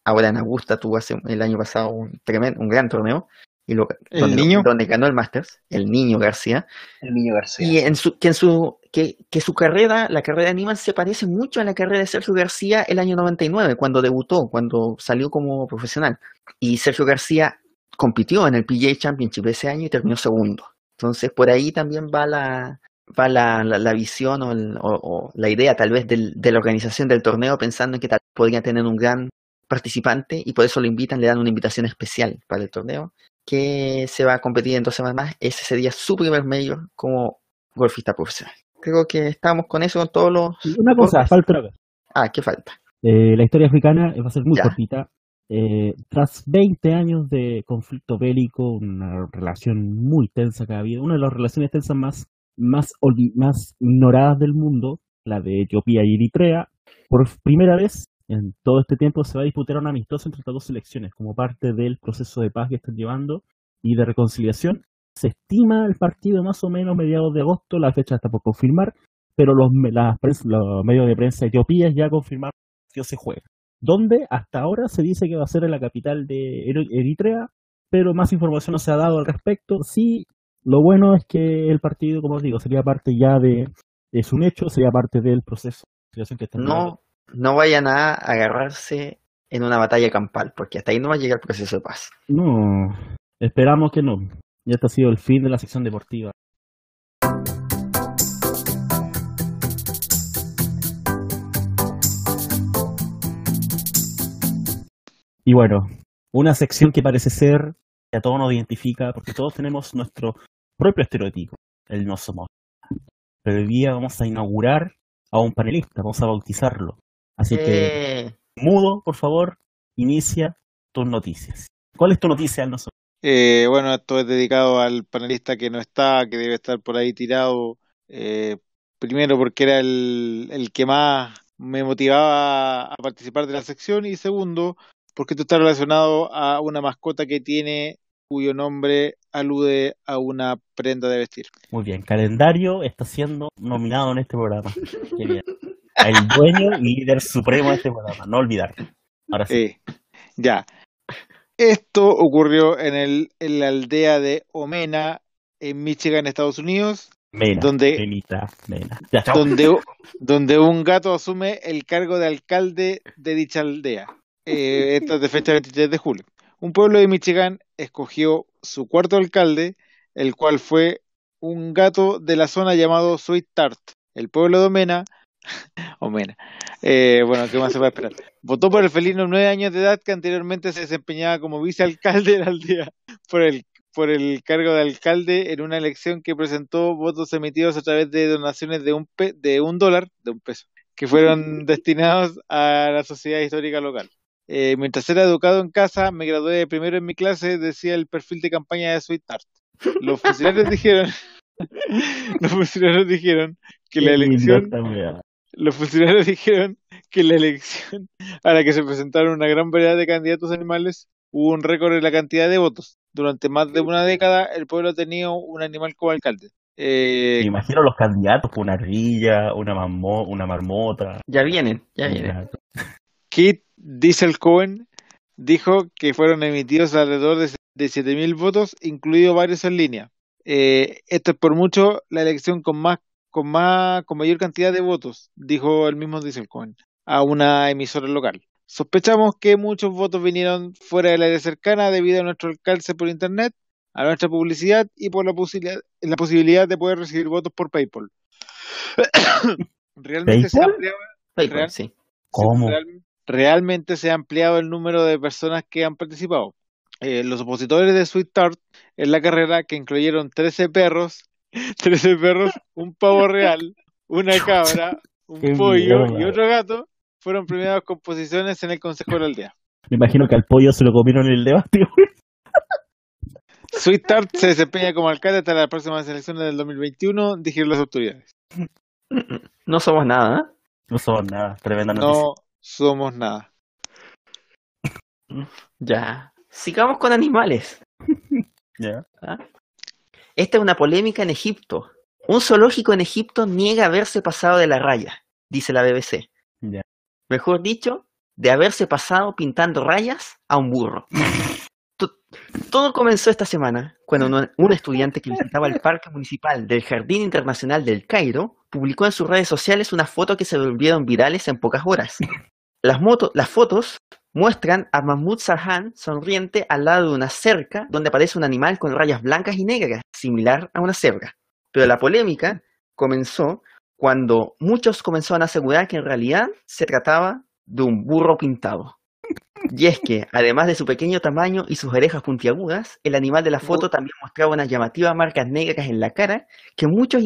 Ahora en Augusta tuvo hace, el año pasado un, tremendo, un gran torneo, y lo, ¿El donde, niño? donde ganó el Masters, el niño García, El niño García. y en su, que, en su, que, que su carrera, la carrera de Niemann se parece mucho a la carrera de Sergio García el año 99, cuando debutó, cuando salió como profesional. Y Sergio García compitió en el PGA Championship ese año y terminó segundo. Entonces, por ahí también va la, va la, la, la visión o, el- o- o la idea tal vez del- de la organización del torneo, pensando en que tal vez podría tener un gran participante y por eso lo invitan, le dan una invitación especial para el torneo, que se va a competir en dos semanas más. Ese sería su primer mayor como golfista profesional. Creo que estamos con eso, con todos los... Una cosa, falta una cosa. Ah, ¿qué falta? Eh, la historia africana va a ser muy Ya. cortita. Eh, tras 20 años de conflicto bélico, una relación muy tensa que ha habido, una de las relaciones tensas más, más, más ignoradas del mundo, la de Etiopía y Eritrea, por primera vez en todo este tiempo se va a disputar una amistosa entre estas dos selecciones como parte del proceso de paz que están llevando y de reconciliación. Se estima el partido más o menos mediados de agosto, la fecha está por confirmar, pero los, las los medios de prensa etiopíes ya confirmaron que se juega. Donde hasta ahora se dice que va a ser en la capital de Eri- Eritrea, pero más información no se ha dado al respecto. Sí, lo bueno es que el partido, como os digo, sería parte ya de, es un hecho, sería parte del proceso que llevando. No, no vayan a agarrarse en una batalla campal, porque hasta ahí no va a llegar el proceso de paz. No, esperamos que no. Ya este ha sido el fin de la sección deportiva. Y bueno, una sección que parece ser que a todos nos identifica, porque todos tenemos nuestro propio estereotipo, el no somos. Pero hoy día vamos a inaugurar a un panelista, vamos a bautizarlo. Así que, Eh, mudo, por favor, inicia tus noticias. ¿Cuál es tu noticia, el no somos? Eh, bueno, esto es dedicado al panelista que no está, que debe estar por ahí tirado. eh, primero porque era el, el que más me motivaba a participar de la sección y segundo porque esto está relacionado a una mascota que tiene cuyo nombre alude a una prenda de vestir. Muy bien, calendario está siendo nominado en este programa. Qué bien. El dueño y líder supremo de este programa, no olvidar. Ahora sí. Eh, ya. Esto ocurrió en, el, en la aldea de Omena, en Michigan, Estados Unidos, Mena, donde- Mena. Ya, donde, donde un gato asume el cargo de alcalde de dicha aldea. Eh, esto es de fecha 23 de julio. Un pueblo de Michigan escogió su cuarto alcalde, el cual fue un gato de la zona llamado Sweet Tart. El pueblo de Omena, Omena, eh, bueno, ¿qué más se va a esperar? Votó por el felino nueve años de edad que anteriormente se desempeñaba como vicealcalde de la aldea por el por el cargo de alcalde en una elección que presentó votos emitidos a través de donaciones de un, pe- de un dólar, de un peso, que fueron destinados a la sociedad histórica local. Eh, mientras era educado en casa, me gradué de primero en mi clase, decía el perfil de campaña de Sweet Tart. Los funcionarios dijeron, los funcionarios dijeron que la elección los funcionarios dijeron que la elección a la que se presentaron una gran variedad de candidatos animales hubo un récord en la cantidad de votos. Durante más de una década el pueblo tenía un animal como alcalde. Eh, Me imagino los candidatos, una ardilla, una, una marmota. ya vienen, ya vienen. Kit Diesel Cohen dijo que fueron emitidos alrededor de, de 7.000 votos, incluidos varios en línea. Eh, esto es por mucho la elección con más, con más, con mayor cantidad de votos, dijo el mismo Diesel Cohen, a una emisora local. Sospechamos que muchos votos vinieron fuera del área cercana debido a nuestro alcance por internet, a nuestra publicidad y por la posibilidad, la posibilidad de poder recibir votos por PayPal. Realmente se ¿PayPal? ampliado PayPal, Real- sí. ¿Cómo? Real- realmente se ha ampliado el número de personas que han participado. Eh, los opositores de Sweet Tart en la carrera, que incluyeron 13 perros, 13 perros, un pavo real, una cabra, un Qué pollo y otro gato, fueron premiados con posiciones en el Consejo de la Aldea. Me imagino que al pollo se lo comieron en el debate, güey. Sweet Tart se desempeña como alcalde hasta las próximas elecciones del 2021, dijeron las autoridades. No somos nada, ¿eh? No son nada, tremenda noticia. No somos nada. Ya. Sigamos con animales. Ya. Esta es una polémica en Egipto. Un zoológico en Egipto niega haberse pasado de la raya, dice la BBC. Ya. Mejor dicho, de haberse pasado pintando rayas a un burro. To- Todo comenzó esta semana cuando un- un estudiante que visitaba el parque municipal del Jardín Internacional del Cairo publicó en sus redes sociales una foto que se volvieron virales en pocas horas. Las, moto- las fotos muestran a Mahmoud Sarhan sonriente al lado de una cerca donde aparece un animal con rayas blancas y negras, similar a una cebra. Pero la polémica comenzó cuando muchos comenzaron a asegurar que en realidad se trataba de un burro pintado. Y es que, además de su pequeño tamaño y sus orejas puntiagudas, el animal de la foto también mostraba unas llamativas marcas negras en la cara que muchos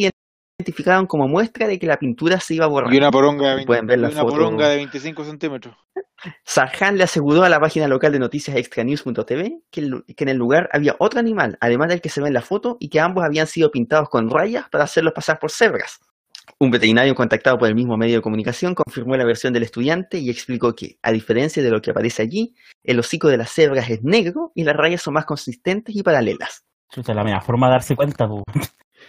identificaron como muestra de que la pintura se iba a borrar. Y una poronga de, 20 Pueden ver la una foto. poronga de 25 centímetros. Sarhan le aseguró a la página local de noticias extranews.tv que, el- que en el lugar había otro animal, además del que se ve en la foto, y que ambos habían sido pintados con rayas para hacerlos pasar por cebras. Un veterinario contactado por el mismo medio de comunicación confirmó la versión del estudiante y explicó que, a diferencia de lo que aparece allí, el hocico de las cebras es negro y las rayas son más consistentes y paralelas. Chuta, la mejor forma de darse cuenta.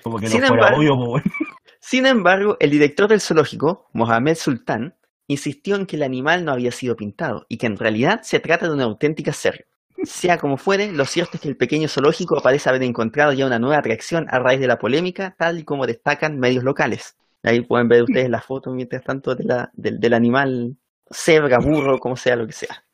Como que no Sin fuera embargo- obvio, weón. Sin embargo, el director del zoológico, Mohamed Sultan, insistió en que el animal no había sido pintado y que en realidad se trata de una auténtica cerca. Sea como fuere, lo cierto es que el pequeño zoológico parece haber encontrado ya una nueva atracción a raíz de la polémica, tal y como destacan medios locales. Ahí pueden ver ustedes la foto, mientras tanto, de la- del, del animal cebra, burro, como sea, lo que sea.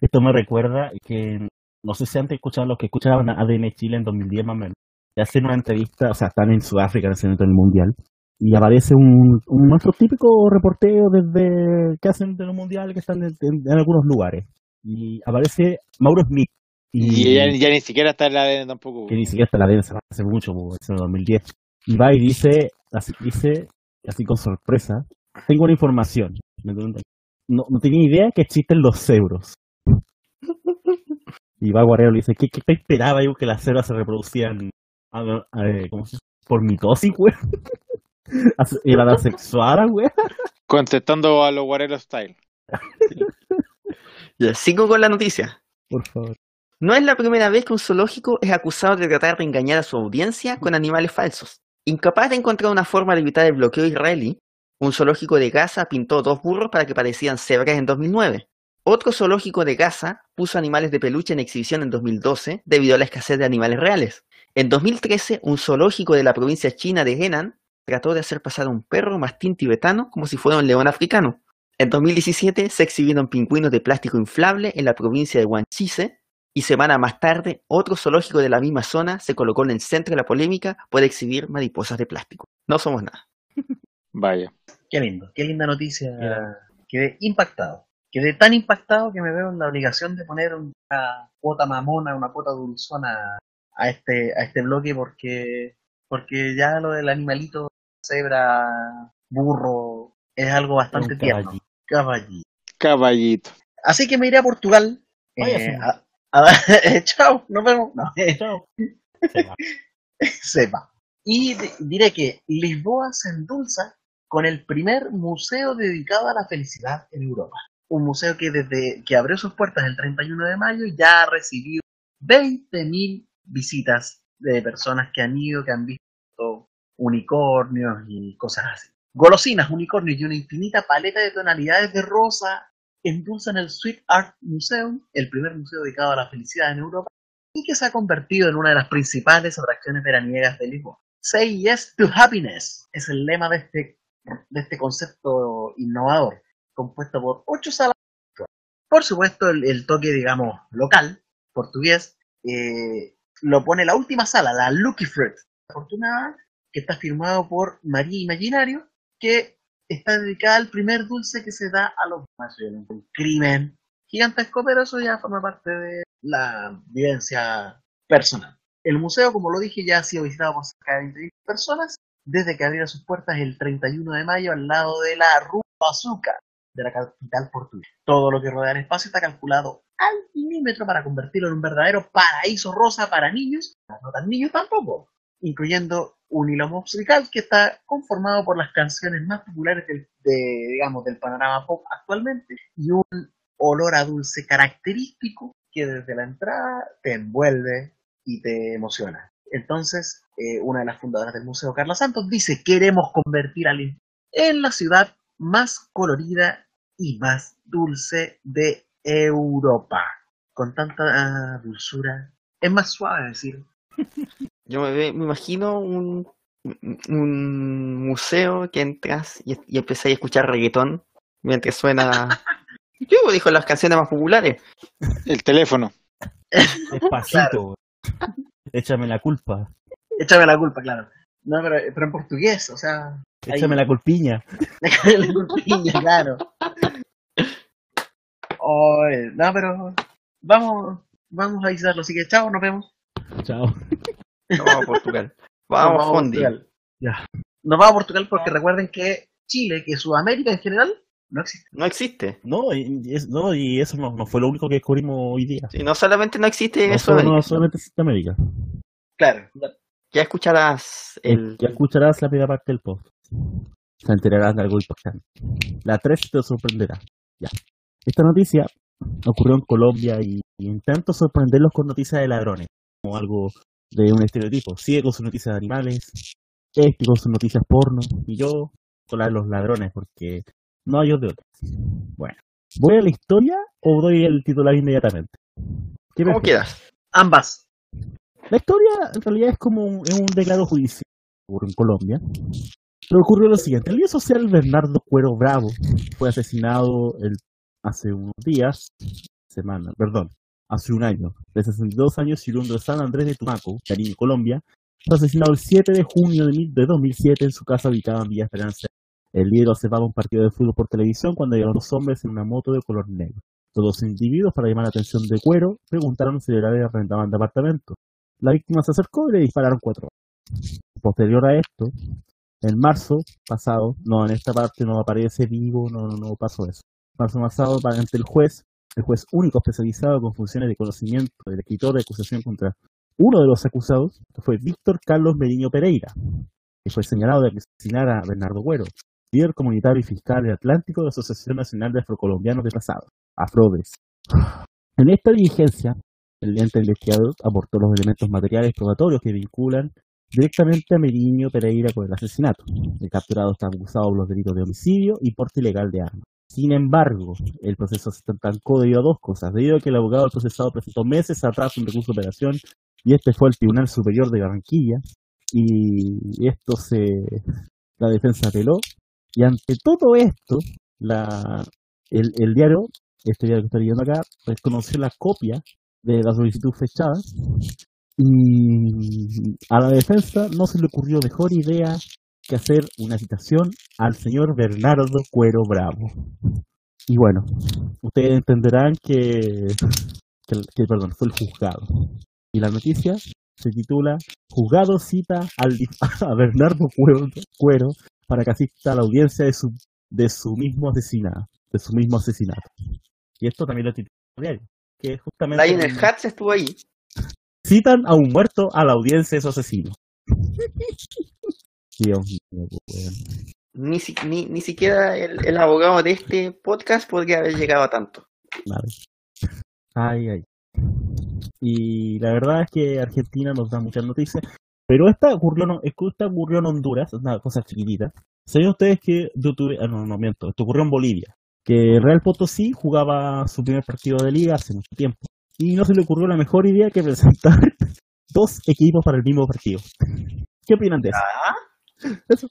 Esto me recuerda que, no sé si antes escuchaban los que escuchaban a ADN Chile en 2010 más o menos. Le hacen una entrevista, o sea, están en Sudáfrica en ese momento del Mundial. Y aparece un, un nuestro típico reportero desde que hacen de los mundiales que están en, en- en algunos lugares. Y aparece Mauro Smith. Y ya, ya ni siquiera está en la ADN tampoco. que ni siquiera está en la densa hace mucho, es en el 2010. Y va y dice, así, dice, así con sorpresa, tengo una información. No, no tenía idea que existen los cebros. Y va Guerrero y le dice, ¿qué, qué te esperaba yo que las cebras se reproducían a, a- ¿cómo se dice? por mitosis, güey? As- Eran asexuadas, güey. Contestando a los guareros style. Ya, sigo con la noticia. Por favor. No es la primera vez que un zoológico es acusado de tratar de engañar a su audiencia con animales falsos. Incapaz de encontrar una forma de evitar el bloqueo israelí, un zoológico de Gaza pintó dos burros para que parecieran cebras en 2009. Otro zoológico de Gaza puso animales de peluche en exhibición en 2012 debido a la escasez de animales reales. En 2013, un zoológico de la provincia china de Henan trató de hacer pasar a un perro mastín tibetano como si fuera un león africano. En 2017 se exhibieron pingüinos de plástico inflable en la provincia de Wanchise y semana más tarde otro zoológico de la misma zona se colocó en el centro de la polémica por exhibir mariposas de plástico. No somos nada. Vaya. Qué lindo, qué linda noticia. Mira. Quedé impactado. Quedé tan impactado que me veo en la obligación de poner una cuota mamona, una cuota dulzona a este, a este bloque porque, porque ya lo del animalito, cebra, burro, es algo bastante Un tierno. caballito. Caballito. Caballito. Así que me iré a Portugal. Eh, a- a- chao, nos vemos. No, Chao. Se va. sepa. Y di- diré que Lisboa se endulza con el primer museo dedicado a la felicidad en Europa. Un museo que desde que abrió sus puertas el 31 de mayo ya ha recibido 20.000 visitas de personas que han ido, que han visto unicornios y cosas así. Golosinas, unicornios y una infinita paleta de tonalidades de rosa endulzan el Sweet Art Museum, el primer museo dedicado a la felicidad en Europa y que se ha convertido en una de las principales atracciones veraniegas de Lisboa. Say yes to happiness es el lema de este, de este concepto innovador, compuesto por ocho salas. Por supuesto, el, el toque, digamos, local, portugués, eh, lo pone la última sala, la Lucky Fruit, afortunada, que está firmado por María Imaginario, que está dedicada al primer dulce que se da a los más violentos. Un crimen gigantesco, pero eso ya forma parte de la vivencia personal. El museo, como lo dije, ya ha sido visitado por cerca de 20 personas desde que abrieron sus puertas el 31 de mayo al lado de la Rua Azúcar de la capital portuguesa. Todo lo que rodea el espacio está calculado al milímetro para convertirlo en un verdadero paraíso rosa para niños, no tan niños tampoco, incluyendo un hilo musical que está conformado por las canciones más populares del, de, digamos, del panorama pop actualmente y un olor a dulce característico que desde la entrada te envuelve y te emociona. Entonces, eh, una de las fundadoras del Museo, Carla Santos, dice, queremos convertir a Lima en la ciudad más colorida y más dulce de Europa. Con tanta dulzura. Es más suave decir. Yo me, ve- me imagino un, un museo que entras y, y empezás a escuchar reggaetón mientras suena. Yo dijo las canciones más populares. El teléfono. Despacito. Échame la culpa. Échame la culpa, claro. No, pero, pero en portugués, o sea. ahí- Échame la culpiña. la culpilla, claro. Oye, no, pero vamos, vamos a avisarlo. Así que chao, nos vemos. Chao. No, vamos a Portugal. Vamos, Nos Fondi. Portugal. Ya. Nos vamos a Portugal porque recuerden que Chile, que Sudamérica en general, no existe. No existe. No, y, es- no, y eso no, no fue lo único que descubrimos hoy día. Y no solamente no existe No, eso, solo- no solamente Sudamérica. Claro. ya escucharás el. Ya escucharás la primera parte del post. Te enterarás de algo importante. La 3 te sorprenderá. Ya. Esta noticia ocurrió en Colombia y, y intento sorprenderlos con noticias de ladrones, como algo de un estereotipo. Sigue con sus noticias de animales, este con sus noticias porno, y yo con la de los ladrones, porque no hay de otras. Bueno, ¿voy a la historia o doy el titular inmediatamente? ¿Qué Como prefieres? quieras. Ambas. La historia en realidad es como un, es un declaro judicial que ocurrió en Colombia. Pero ocurrió lo siguiente, el líder social Bernardo Cuero Bravo fue asesinado el- hace unos días, semana, perdón, hace un año, de 62 años, de San Andrés de Tumaco, Cariño, Colombia, fue asesinado el 7 de junio de, mil- de 2007 en su casa ubicada en Villa Esperanza. El líder observaba un partido de fútbol por televisión cuando llegaron dos hombres en una moto de color negro. Los dos individuos, para llamar la atención de Cuero, preguntaron si le arrendaban departamento. La víctima se acercó y le dispararon cuatro. Posterior a esto, en marzo pasado, no, en esta parte no aparece vivo, no, no, no pasó eso. Para- ante el juez, el juez único especializado con funciones de conocimiento del escritor de acusación contra uno de los acusados, que fue Víctor Carlos Meriño Pereira, que fue señalado de asesinar a Bernardo Güero, líder comunitario y fiscal del Atlántico de la Asociación Nacional de Afrocolombianos Desplazados, AFRODES. En esta diligencia, el ente investigador aportó los elementos materiales probatorios que vinculan directamente a Meriño Pereira con el asesinato. El capturado está acusado por los delitos de homicidio y porte ilegal de armas. Sin embargo, el proceso se estancó debido a dos cosas. Debido a que el abogado del procesado presentó meses atrás un recurso de operación y este fue al Tribunal Superior de Barranquilla y esto se la defensa apeló y ante todo esto la el, el diario este diario que estoy leyendo acá reconoció la copia de la solicitud fechada y a la defensa no se le ocurrió mejor idea que hacer una citación al señor Bernardo Cuero Bravo. Y bueno, ustedes entenderán que, que, que, perdón, fue el juzgado. Y la noticia se titula Juzgado cita al, dif- a Bernardo Cuero, Cuero para que asista a la audiencia de su, de su mismo asesinato, de su mismo asesinato. Y esto también lo titula el diario, que justamente Lionel Hutz estuvo ahí. citan a un muerto a la audiencia de su asesino. Dios mío, weón. Ni, si- ni, ni siquiera el, el abogado de este podcast podría haber llegado a tanto. Nada. Ay, ay. Y la verdad es que Argentina nos da muchas noticias, pero esta ocurrió, no- esta ocurrió en Honduras, una cosa chiquitita. ¿Saben ustedes que yo tuve, ah, no, no miento, esto ocurrió en Bolivia, que Real Potosí jugaba su primer partido de liga hace mucho tiempo y no se le ocurrió la mejor idea que presentar dos equipos para el mismo partido. ¿Qué opinan de eso? Eso.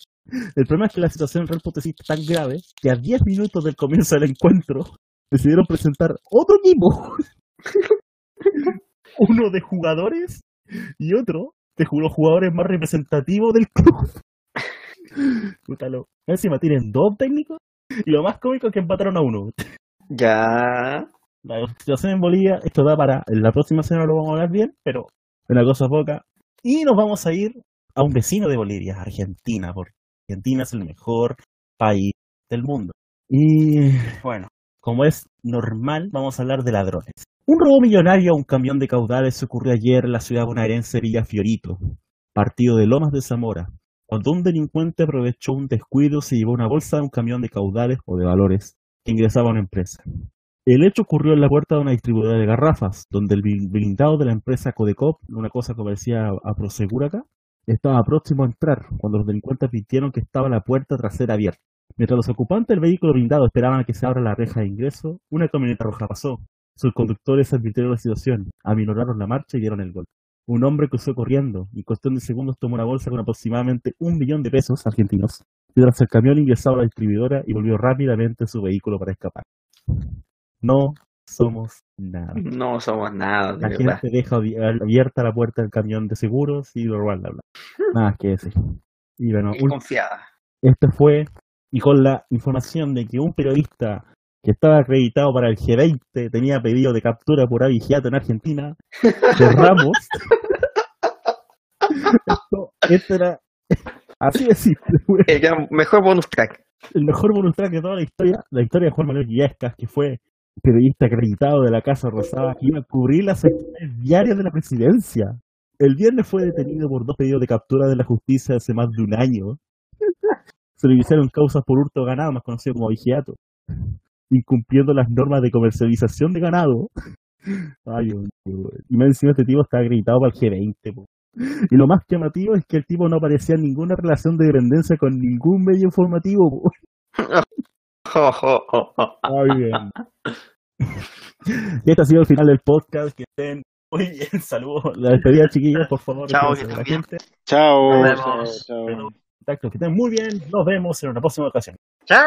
El problema es que la situación en Real Potosí es tan grave que a 10 minutos del comienzo del encuentro decidieron presentar otro equipo. Uno de jugadores y otro de los jugadores más representativos del club. Puta lo- Encima tienen dos técnicos y lo más cómico es que empataron a uno. Ya. La situación en Bolivia, esto da para. En la próxima semana lo vamos a hablar bien, pero una cosa poca. Y nos vamos a ir a un vecino de Bolivia, Argentina, porque Argentina es el mejor país del mundo. Y bueno, como es normal, vamos a hablar de ladrones. Un robo millonario a un camión de caudales ocurrió ayer en la ciudad bonaerense Villa Fiorito, partido de Lomas de Zamora, cuando un delincuente aprovechó un descuido y se llevó una bolsa de un camión de caudales o de valores que ingresaba a una empresa. El hecho ocurrió en la puerta de una distribuidora de garrafas, donde el bl- blindado de la empresa Codecop, una cosa que parecía a Prosegur acá, estaba próximo a entrar, cuando los delincuentes advirtieron que estaba la puerta trasera abierta. Mientras los ocupantes del vehículo blindado esperaban a que se abra la reja de ingreso, una camioneta roja pasó. Sus conductores advirtieron la situación, aminoraron la marcha y dieron el golpe. Un hombre cruzó corriendo y en cuestión de segundos tomó una bolsa con aproximadamente un millón de pesos argentinos. Mientras el camión ingresaba a la distribuidora y volvió rápidamente a su vehículo para escapar. No somos nada. No somos nada, La verdad. gente deja abi- abierta la puerta del camión de seguros y bla, bla, bla, bla. Nada más que decir. Y bueno, confiada. este fue, y con la información de que un periodista que estaba acreditado para el G20 tenía pedido de captura por avigiato en Argentina, cerramos. esto, esto era así de simple, El mejor bonus track. el mejor bonus track de toda la historia, la historia de Juan Manuel Villescas, que fue periodista acreditado de la Casa Rosada, que iba a cubrir las secciones diarias de la presidencia. El viernes fue detenido por dos pedidos de captura de la justicia hace más de un año. Se le iniciaron causas por hurto de ganado, más conocido como vigiato, incumpliendo las normas de comercialización de ganado. Ay, Dios mío. y más encima este tipo está acreditado para el G20. po. Y lo más llamativo es que el tipo no aparecía en ninguna relación de dependencia con ningún medio informativo. po. Jo, jo, jo, jo. Muy bien. Y este ha sido el final del podcast. Que estén muy bien. Saludos. La despedida, chiquillos, por favor. Chao, que estén bien. gente. Chao, Nos chao, vemos. chao. Contacto, Que estén muy bien. Nos vemos en una próxima ocasión. ¡Chao!